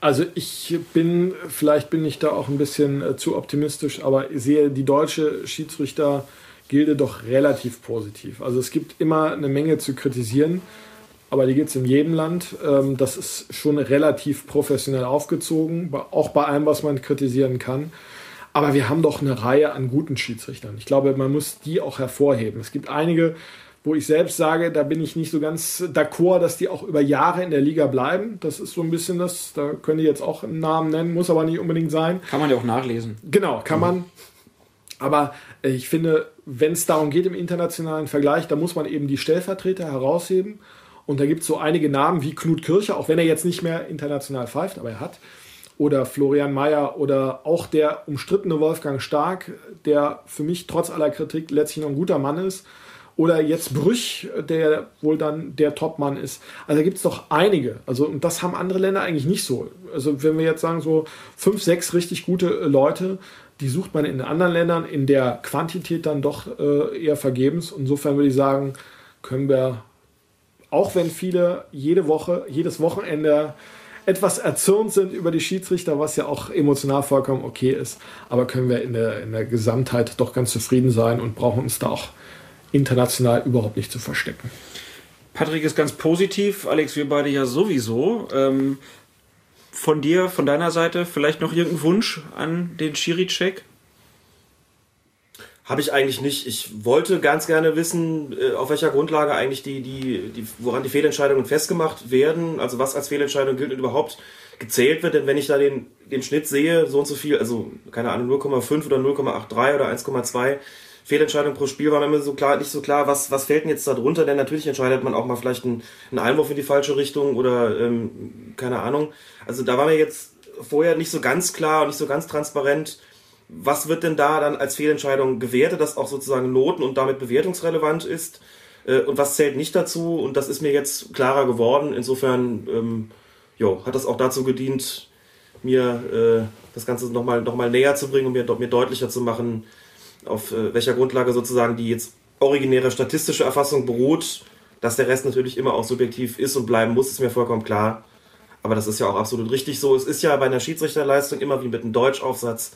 Also ich bin, vielleicht bin ich da auch ein bisschen äh, zu optimistisch, aber sehe die deutsche Schiedsrichtergilde doch relativ positiv. Also es gibt immer eine Menge zu kritisieren, aber die gibt es in jedem Land. Ähm, das ist schon relativ professionell aufgezogen, auch bei allem, was man kritisieren kann. Aber wir haben doch eine Reihe an guten Schiedsrichtern. Ich glaube, man muss die auch hervorheben. Es gibt einige, wo ich selbst sage, da bin ich nicht so ganz d'accord, dass die auch über Jahre in der Liga bleiben. Das ist so ein bisschen das, da können die jetzt auch einen Namen nennen, muss aber nicht unbedingt sein. Kann man ja auch nachlesen. Genau, kann mhm. man. Aber äh, ich finde, wenn es darum geht im internationalen Vergleich, da muss man eben die Stellvertreter herausheben. Und da gibt es so einige Namen wie Knut Kircher, auch wenn er jetzt nicht mehr international pfeift, aber er hat oder Florian Mayer oder auch der umstrittene Wolfgang Stark, der für mich trotz aller Kritik letztlich noch ein guter Mann ist. Oder jetzt Brüch, der wohl dann der Topmann ist. Also da gibt es doch einige. Also, und das haben andere Länder eigentlich nicht so. Also, wenn wir jetzt sagen, so fünf, sechs richtig gute Leute, die sucht man in anderen Ländern in der Quantität dann doch äh, eher vergebens. Insofern würde ich sagen, können wir, auch wenn viele jede Woche, jedes Wochenende etwas erzürnt sind über die Schiedsrichter, was ja auch emotional vollkommen okay ist. Aber können wir in der, in der Gesamtheit doch ganz zufrieden sein und brauchen uns da auch international überhaupt nicht zu verstecken. Patrick ist ganz positiv, Alex, wir beide ja sowieso. Ähm, von dir, von deiner Seite, vielleicht noch irgendein Wunsch an den Schiri-Check? Habe ich eigentlich nicht. Ich wollte ganz gerne wissen, äh, auf welcher Grundlage eigentlich die, die, die, woran die Fehlentscheidungen festgemacht werden, also was als Fehlentscheidung gilt und überhaupt gezählt wird. Denn wenn ich da den, den Schnitt sehe, so und so viel, also keine Ahnung, 0,5 oder 0,83 oder 1,2 Fehlentscheidungen pro Spiel, war mir so klar, nicht so klar, was, was fällt denn jetzt da drunter? Denn natürlich entscheidet man auch mal vielleicht einen, einen Einwurf in die falsche Richtung oder ähm, keine Ahnung. Also da war mir jetzt vorher nicht so ganz klar und nicht so ganz transparent, was wird denn da dann als Fehlentscheidung gewertet, das auch sozusagen noten- und damit bewertungsrelevant ist? Äh, und was zählt nicht dazu? Und das ist mir jetzt klarer geworden. Insofern ähm, jo, hat das auch dazu gedient, mir äh, das Ganze nochmal noch mal näher zu bringen und mir, mir deutlicher zu machen, auf äh, welcher Grundlage sozusagen die jetzt originäre statistische Erfassung beruht. Dass der Rest natürlich immer auch subjektiv ist und bleiben muss, ist mir vollkommen klar. Aber das ist ja auch absolut richtig so. Es ist ja bei einer Schiedsrichterleistung immer wie mit einem Deutschaufsatz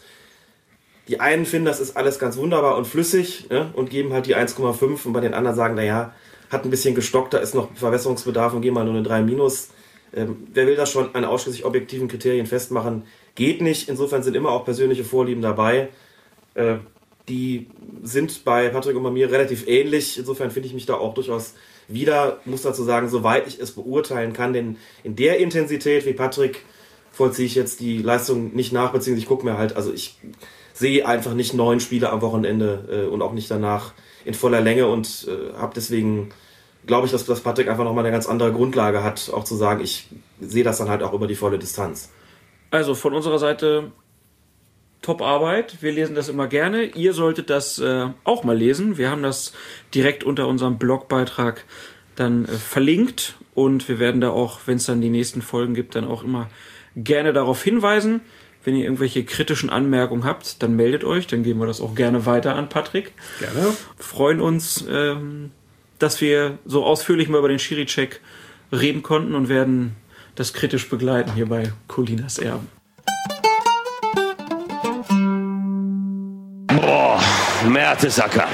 die einen finden, das ist alles ganz wunderbar und flüssig ne, und geben halt die 1,5 und bei den anderen sagen, naja, hat ein bisschen gestockt, da ist noch Verbesserungsbedarf und gehen mal nur eine 3 minus. Ähm, wer will das schon an ausschließlich objektiven Kriterien festmachen? Geht nicht. Insofern sind immer auch persönliche Vorlieben dabei. Äh, die sind bei Patrick und bei mir relativ ähnlich. Insofern finde ich mich da auch durchaus wieder, muss dazu sagen, soweit ich es beurteilen kann, denn in der Intensität wie Patrick vollziehe ich jetzt die Leistung nicht nach, beziehungsweise ich gucke mir halt, also ich sehe einfach nicht neun Spiele am Wochenende äh, und auch nicht danach in voller Länge und äh, habe deswegen, glaube ich, dass, dass Patrick einfach nochmal eine ganz andere Grundlage hat, auch zu sagen, ich sehe das dann halt auch über die volle Distanz. Also von unserer Seite Top-Arbeit. Wir lesen das immer gerne. Ihr solltet das äh, auch mal lesen. Wir haben das direkt unter unserem Blogbeitrag dann äh, verlinkt und wir werden da auch, wenn es dann die nächsten Folgen gibt, dann auch immer gerne darauf hinweisen. Wenn ihr irgendwelche kritischen Anmerkungen habt, dann meldet euch, dann geben wir das auch gerne weiter an Patrick. Gerne. Freuen uns, ähm, dass wir so ausführlich mal über den Schiri-Check reden konnten und werden das kritisch begleiten hier bei Colinas Erben. Boah, Mertesacker.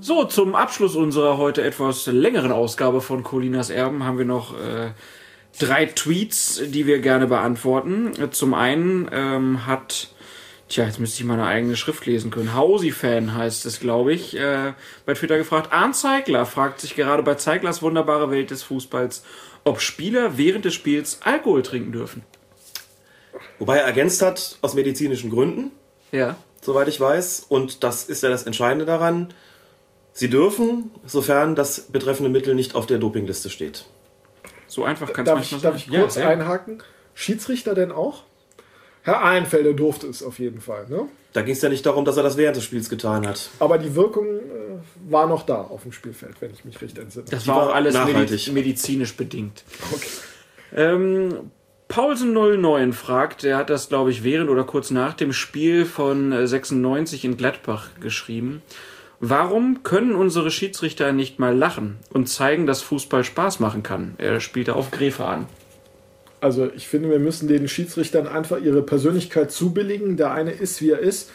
So, zum Abschluss unserer heute etwas längeren Ausgabe von Colinas Erben haben wir noch äh, drei Tweets, die wir gerne beantworten. Zum einen ähm, hat, tja, jetzt müsste ich meine eigene Schrift lesen können. Hausi-Fan heißt es, glaube ich, äh, bei Twitter gefragt. Arndt Zeigler fragt sich gerade bei Zeiglers wunderbare Welt des Fußballs, ob Spieler während des Spiels Alkohol trinken dürfen. Wobei er ergänzt hat, aus medizinischen Gründen, Ja. soweit ich weiß. Und das ist ja das Entscheidende daran. Sie dürfen, sofern das betreffende Mittel nicht auf der Dopingliste steht. So einfach kann es manchmal ich, darf ich sein. kurz ja, ja. einhaken? Schiedsrichter denn auch? Herr Einfelder durfte es auf jeden Fall. Ne? Da ging es ja nicht darum, dass er das während des Spiels getan hat. Aber die Wirkung äh, war noch da auf dem Spielfeld, wenn ich mich richtig entsinne. Das war auch alles nachhaltig. mediz medizinisch bedingt. Okay. Ähm, Paulsen09 fragt, der hat das, glaube ich, während oder kurz nach dem Spiel von äh, 96 in Gladbach geschrieben. Warum können unsere Schiedsrichter nicht mal lachen und zeigen, dass Fußball Spaß machen kann? Er spielte auf Gräfe an. Also ich finde, wir müssen den Schiedsrichtern einfach ihre Persönlichkeit zubilligen. Der eine ist, wie er ist.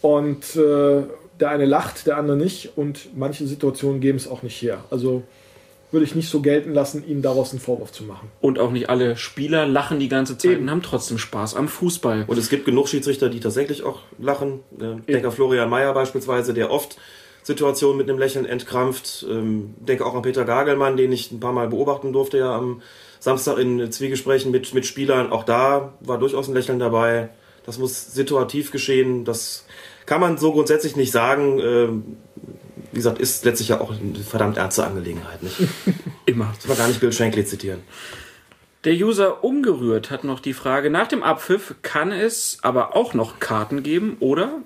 Und äh, der eine lacht, der andere nicht. Und manche Situationen geben es auch nicht her. Also würde ich nicht so gelten lassen, ihnen daraus einen Vorwurf zu machen. Und auch nicht alle Spieler lachen die ganze Zeit Eben. und haben trotzdem Spaß am Fußball. Und es gibt genug Schiedsrichter, die tatsächlich auch lachen. Äh, denke an Florian Mayer beispielsweise, der oft Situationen mit einem Lächeln entkrampft. Ähm, denke auch an Peter Gagelmann, den ich ein paar Mal beobachten durfte ja am Samstag in Zwiegesprächen mit, mit Spielern. Auch da war durchaus ein Lächeln dabei. Das muss situativ geschehen. Das kann man so grundsätzlich nicht sagen. Wie gesagt, ist letztlich ja auch eine verdammt ernste Angelegenheit. Nicht? Immer. Das war gar nicht Bill Shankly zitieren. Der User umgerührt hat noch die Frage, nach dem Abpfiff kann es aber auch noch Karten geben, oder?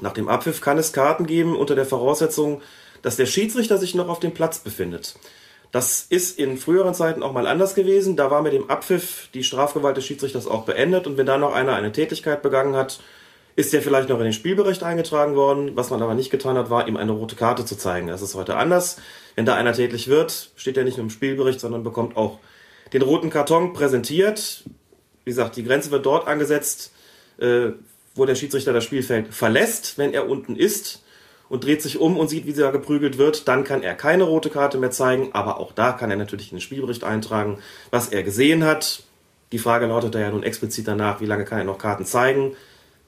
Nach dem Abpfiff kann es Karten geben unter der Voraussetzung, dass der Schiedsrichter sich noch auf dem Platz befindet. Das ist in früheren Zeiten auch mal anders gewesen. Da war mit dem Abpfiff die Strafgewalt des Schiedsrichters auch beendet und wenn da noch einer eine Tätigkeit begangen hat, ist der vielleicht noch in den Spielbericht eingetragen worden. Was man aber nicht getan hat, war ihm eine rote Karte zu zeigen. Das ist heute anders. Wenn da einer tätlich wird, steht er nicht nur im Spielbericht, sondern bekommt auch den roten Karton präsentiert. Wie gesagt, die Grenze wird dort angesetzt, äh, wo der Schiedsrichter das Spielfeld verlässt, wenn er unten ist und dreht sich um und sieht, wie sie da geprügelt wird, dann kann er keine rote Karte mehr zeigen, aber auch da kann er natürlich in den Spielbericht eintragen, was er gesehen hat. Die Frage lautet da ja nun explizit danach, wie lange kann er noch Karten zeigen?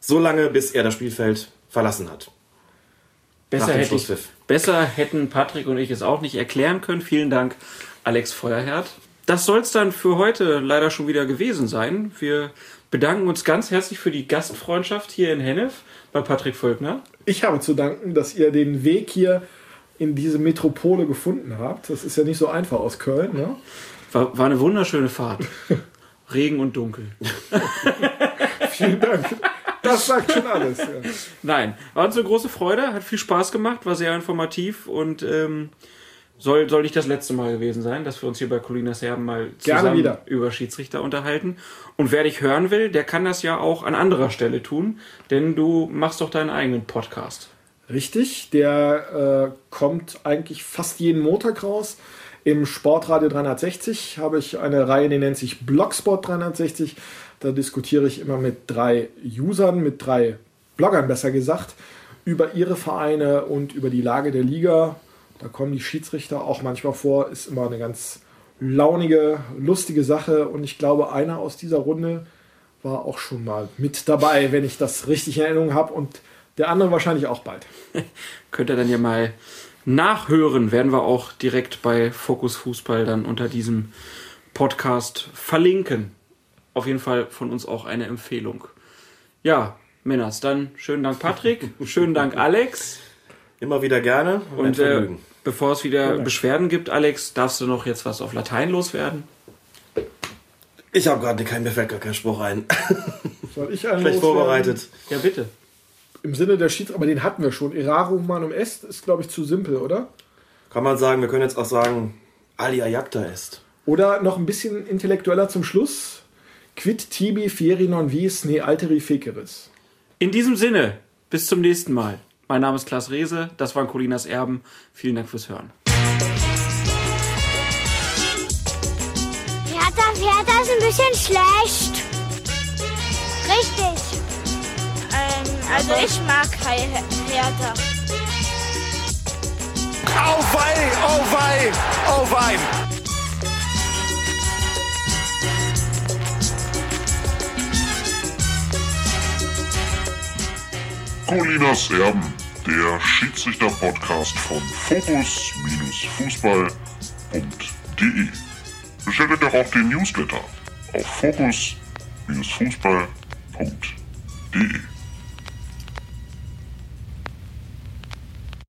So lange, bis er das Spielfeld verlassen hat. Besser, hätte ich, besser hätten Patrick und ich es auch nicht erklären können. Vielen Dank, Alex Feuerherd. Das soll es dann für heute leider schon wieder gewesen sein. Wir bedanken uns ganz herzlich für die Gastfreundschaft hier in Hennef bei Patrick Völkner. Ich habe zu danken, dass ihr den Weg hier in diese Metropole gefunden habt. Das ist ja nicht so einfach aus Köln. Ne? War, war eine wunderschöne Fahrt. Regen und dunkel. Vielen Dank. Das sagt schon alles. Ja. Nein, war uns eine große Freude, hat viel Spaß gemacht, war sehr informativ und ähm, soll, soll nicht das letzte Mal gewesen sein, dass wir uns hier bei Colinas Herben mal zusammen wieder. über Schiedsrichter unterhalten. Und wer dich hören will, der kann das ja auch an anderer Stelle tun, denn du machst doch deinen eigenen Podcast. Richtig, der äh, kommt eigentlich fast jeden Montag raus. Im Sportradio 360 habe ich eine Reihe, die nennt sich Blogspot 360. Da diskutiere ich immer mit drei Usern, mit drei Bloggern besser gesagt, über ihre Vereine und über die Lage der Liga. Da kommen die Schiedsrichter auch manchmal vor. Ist immer eine ganz launige, lustige Sache. Und ich glaube, einer aus dieser Runde war auch schon mal mit dabei, wenn ich das richtig in Erinnerung habe. Und der andere wahrscheinlich auch bald. Könnt ihr dann ja mal nachhören. Werden wir auch direkt bei Fokus Fußball dann unter diesem Podcast verlinken. Auf jeden Fall von uns auch eine Empfehlung. Ja, Männers, dann schönen Dank Patrick, schönen Dank Alex. Immer wieder gerne und, und äh, bevor es wieder ja. Beschwerden gibt, Alex, darfst du noch jetzt was auf Latein loswerden? Ich habe gerade keinen, mir fällt gar kein Spruch ein. Soll ich einen Schlecht vorbereitet. Ja, bitte. Im Sinne der Schieds, aber den hatten wir schon. Erarum manum est ist, glaube ich, zu simpel, oder? Kann man sagen, wir können jetzt auch sagen, alia jacta est. Oder noch ein bisschen intellektueller zum Schluss. Quid tibi fieri non vis ne alteri feceris. In diesem Sinne, bis zum nächsten Mal. Mein Name ist Klaas Rehse, das waren Colinas Erben. Vielen Dank fürs Hören. Hertha, Hertha ist ein bisschen schlecht. Richtig. Ähm, also ich mag Hertha. Oh wei, oh wei, oh wei. Colinas Erben, der Schiedsrichter-Podcast von Fokus-Fußball.de. Bestellt doch auch den Newsletter auf Fokus-Fußball.de.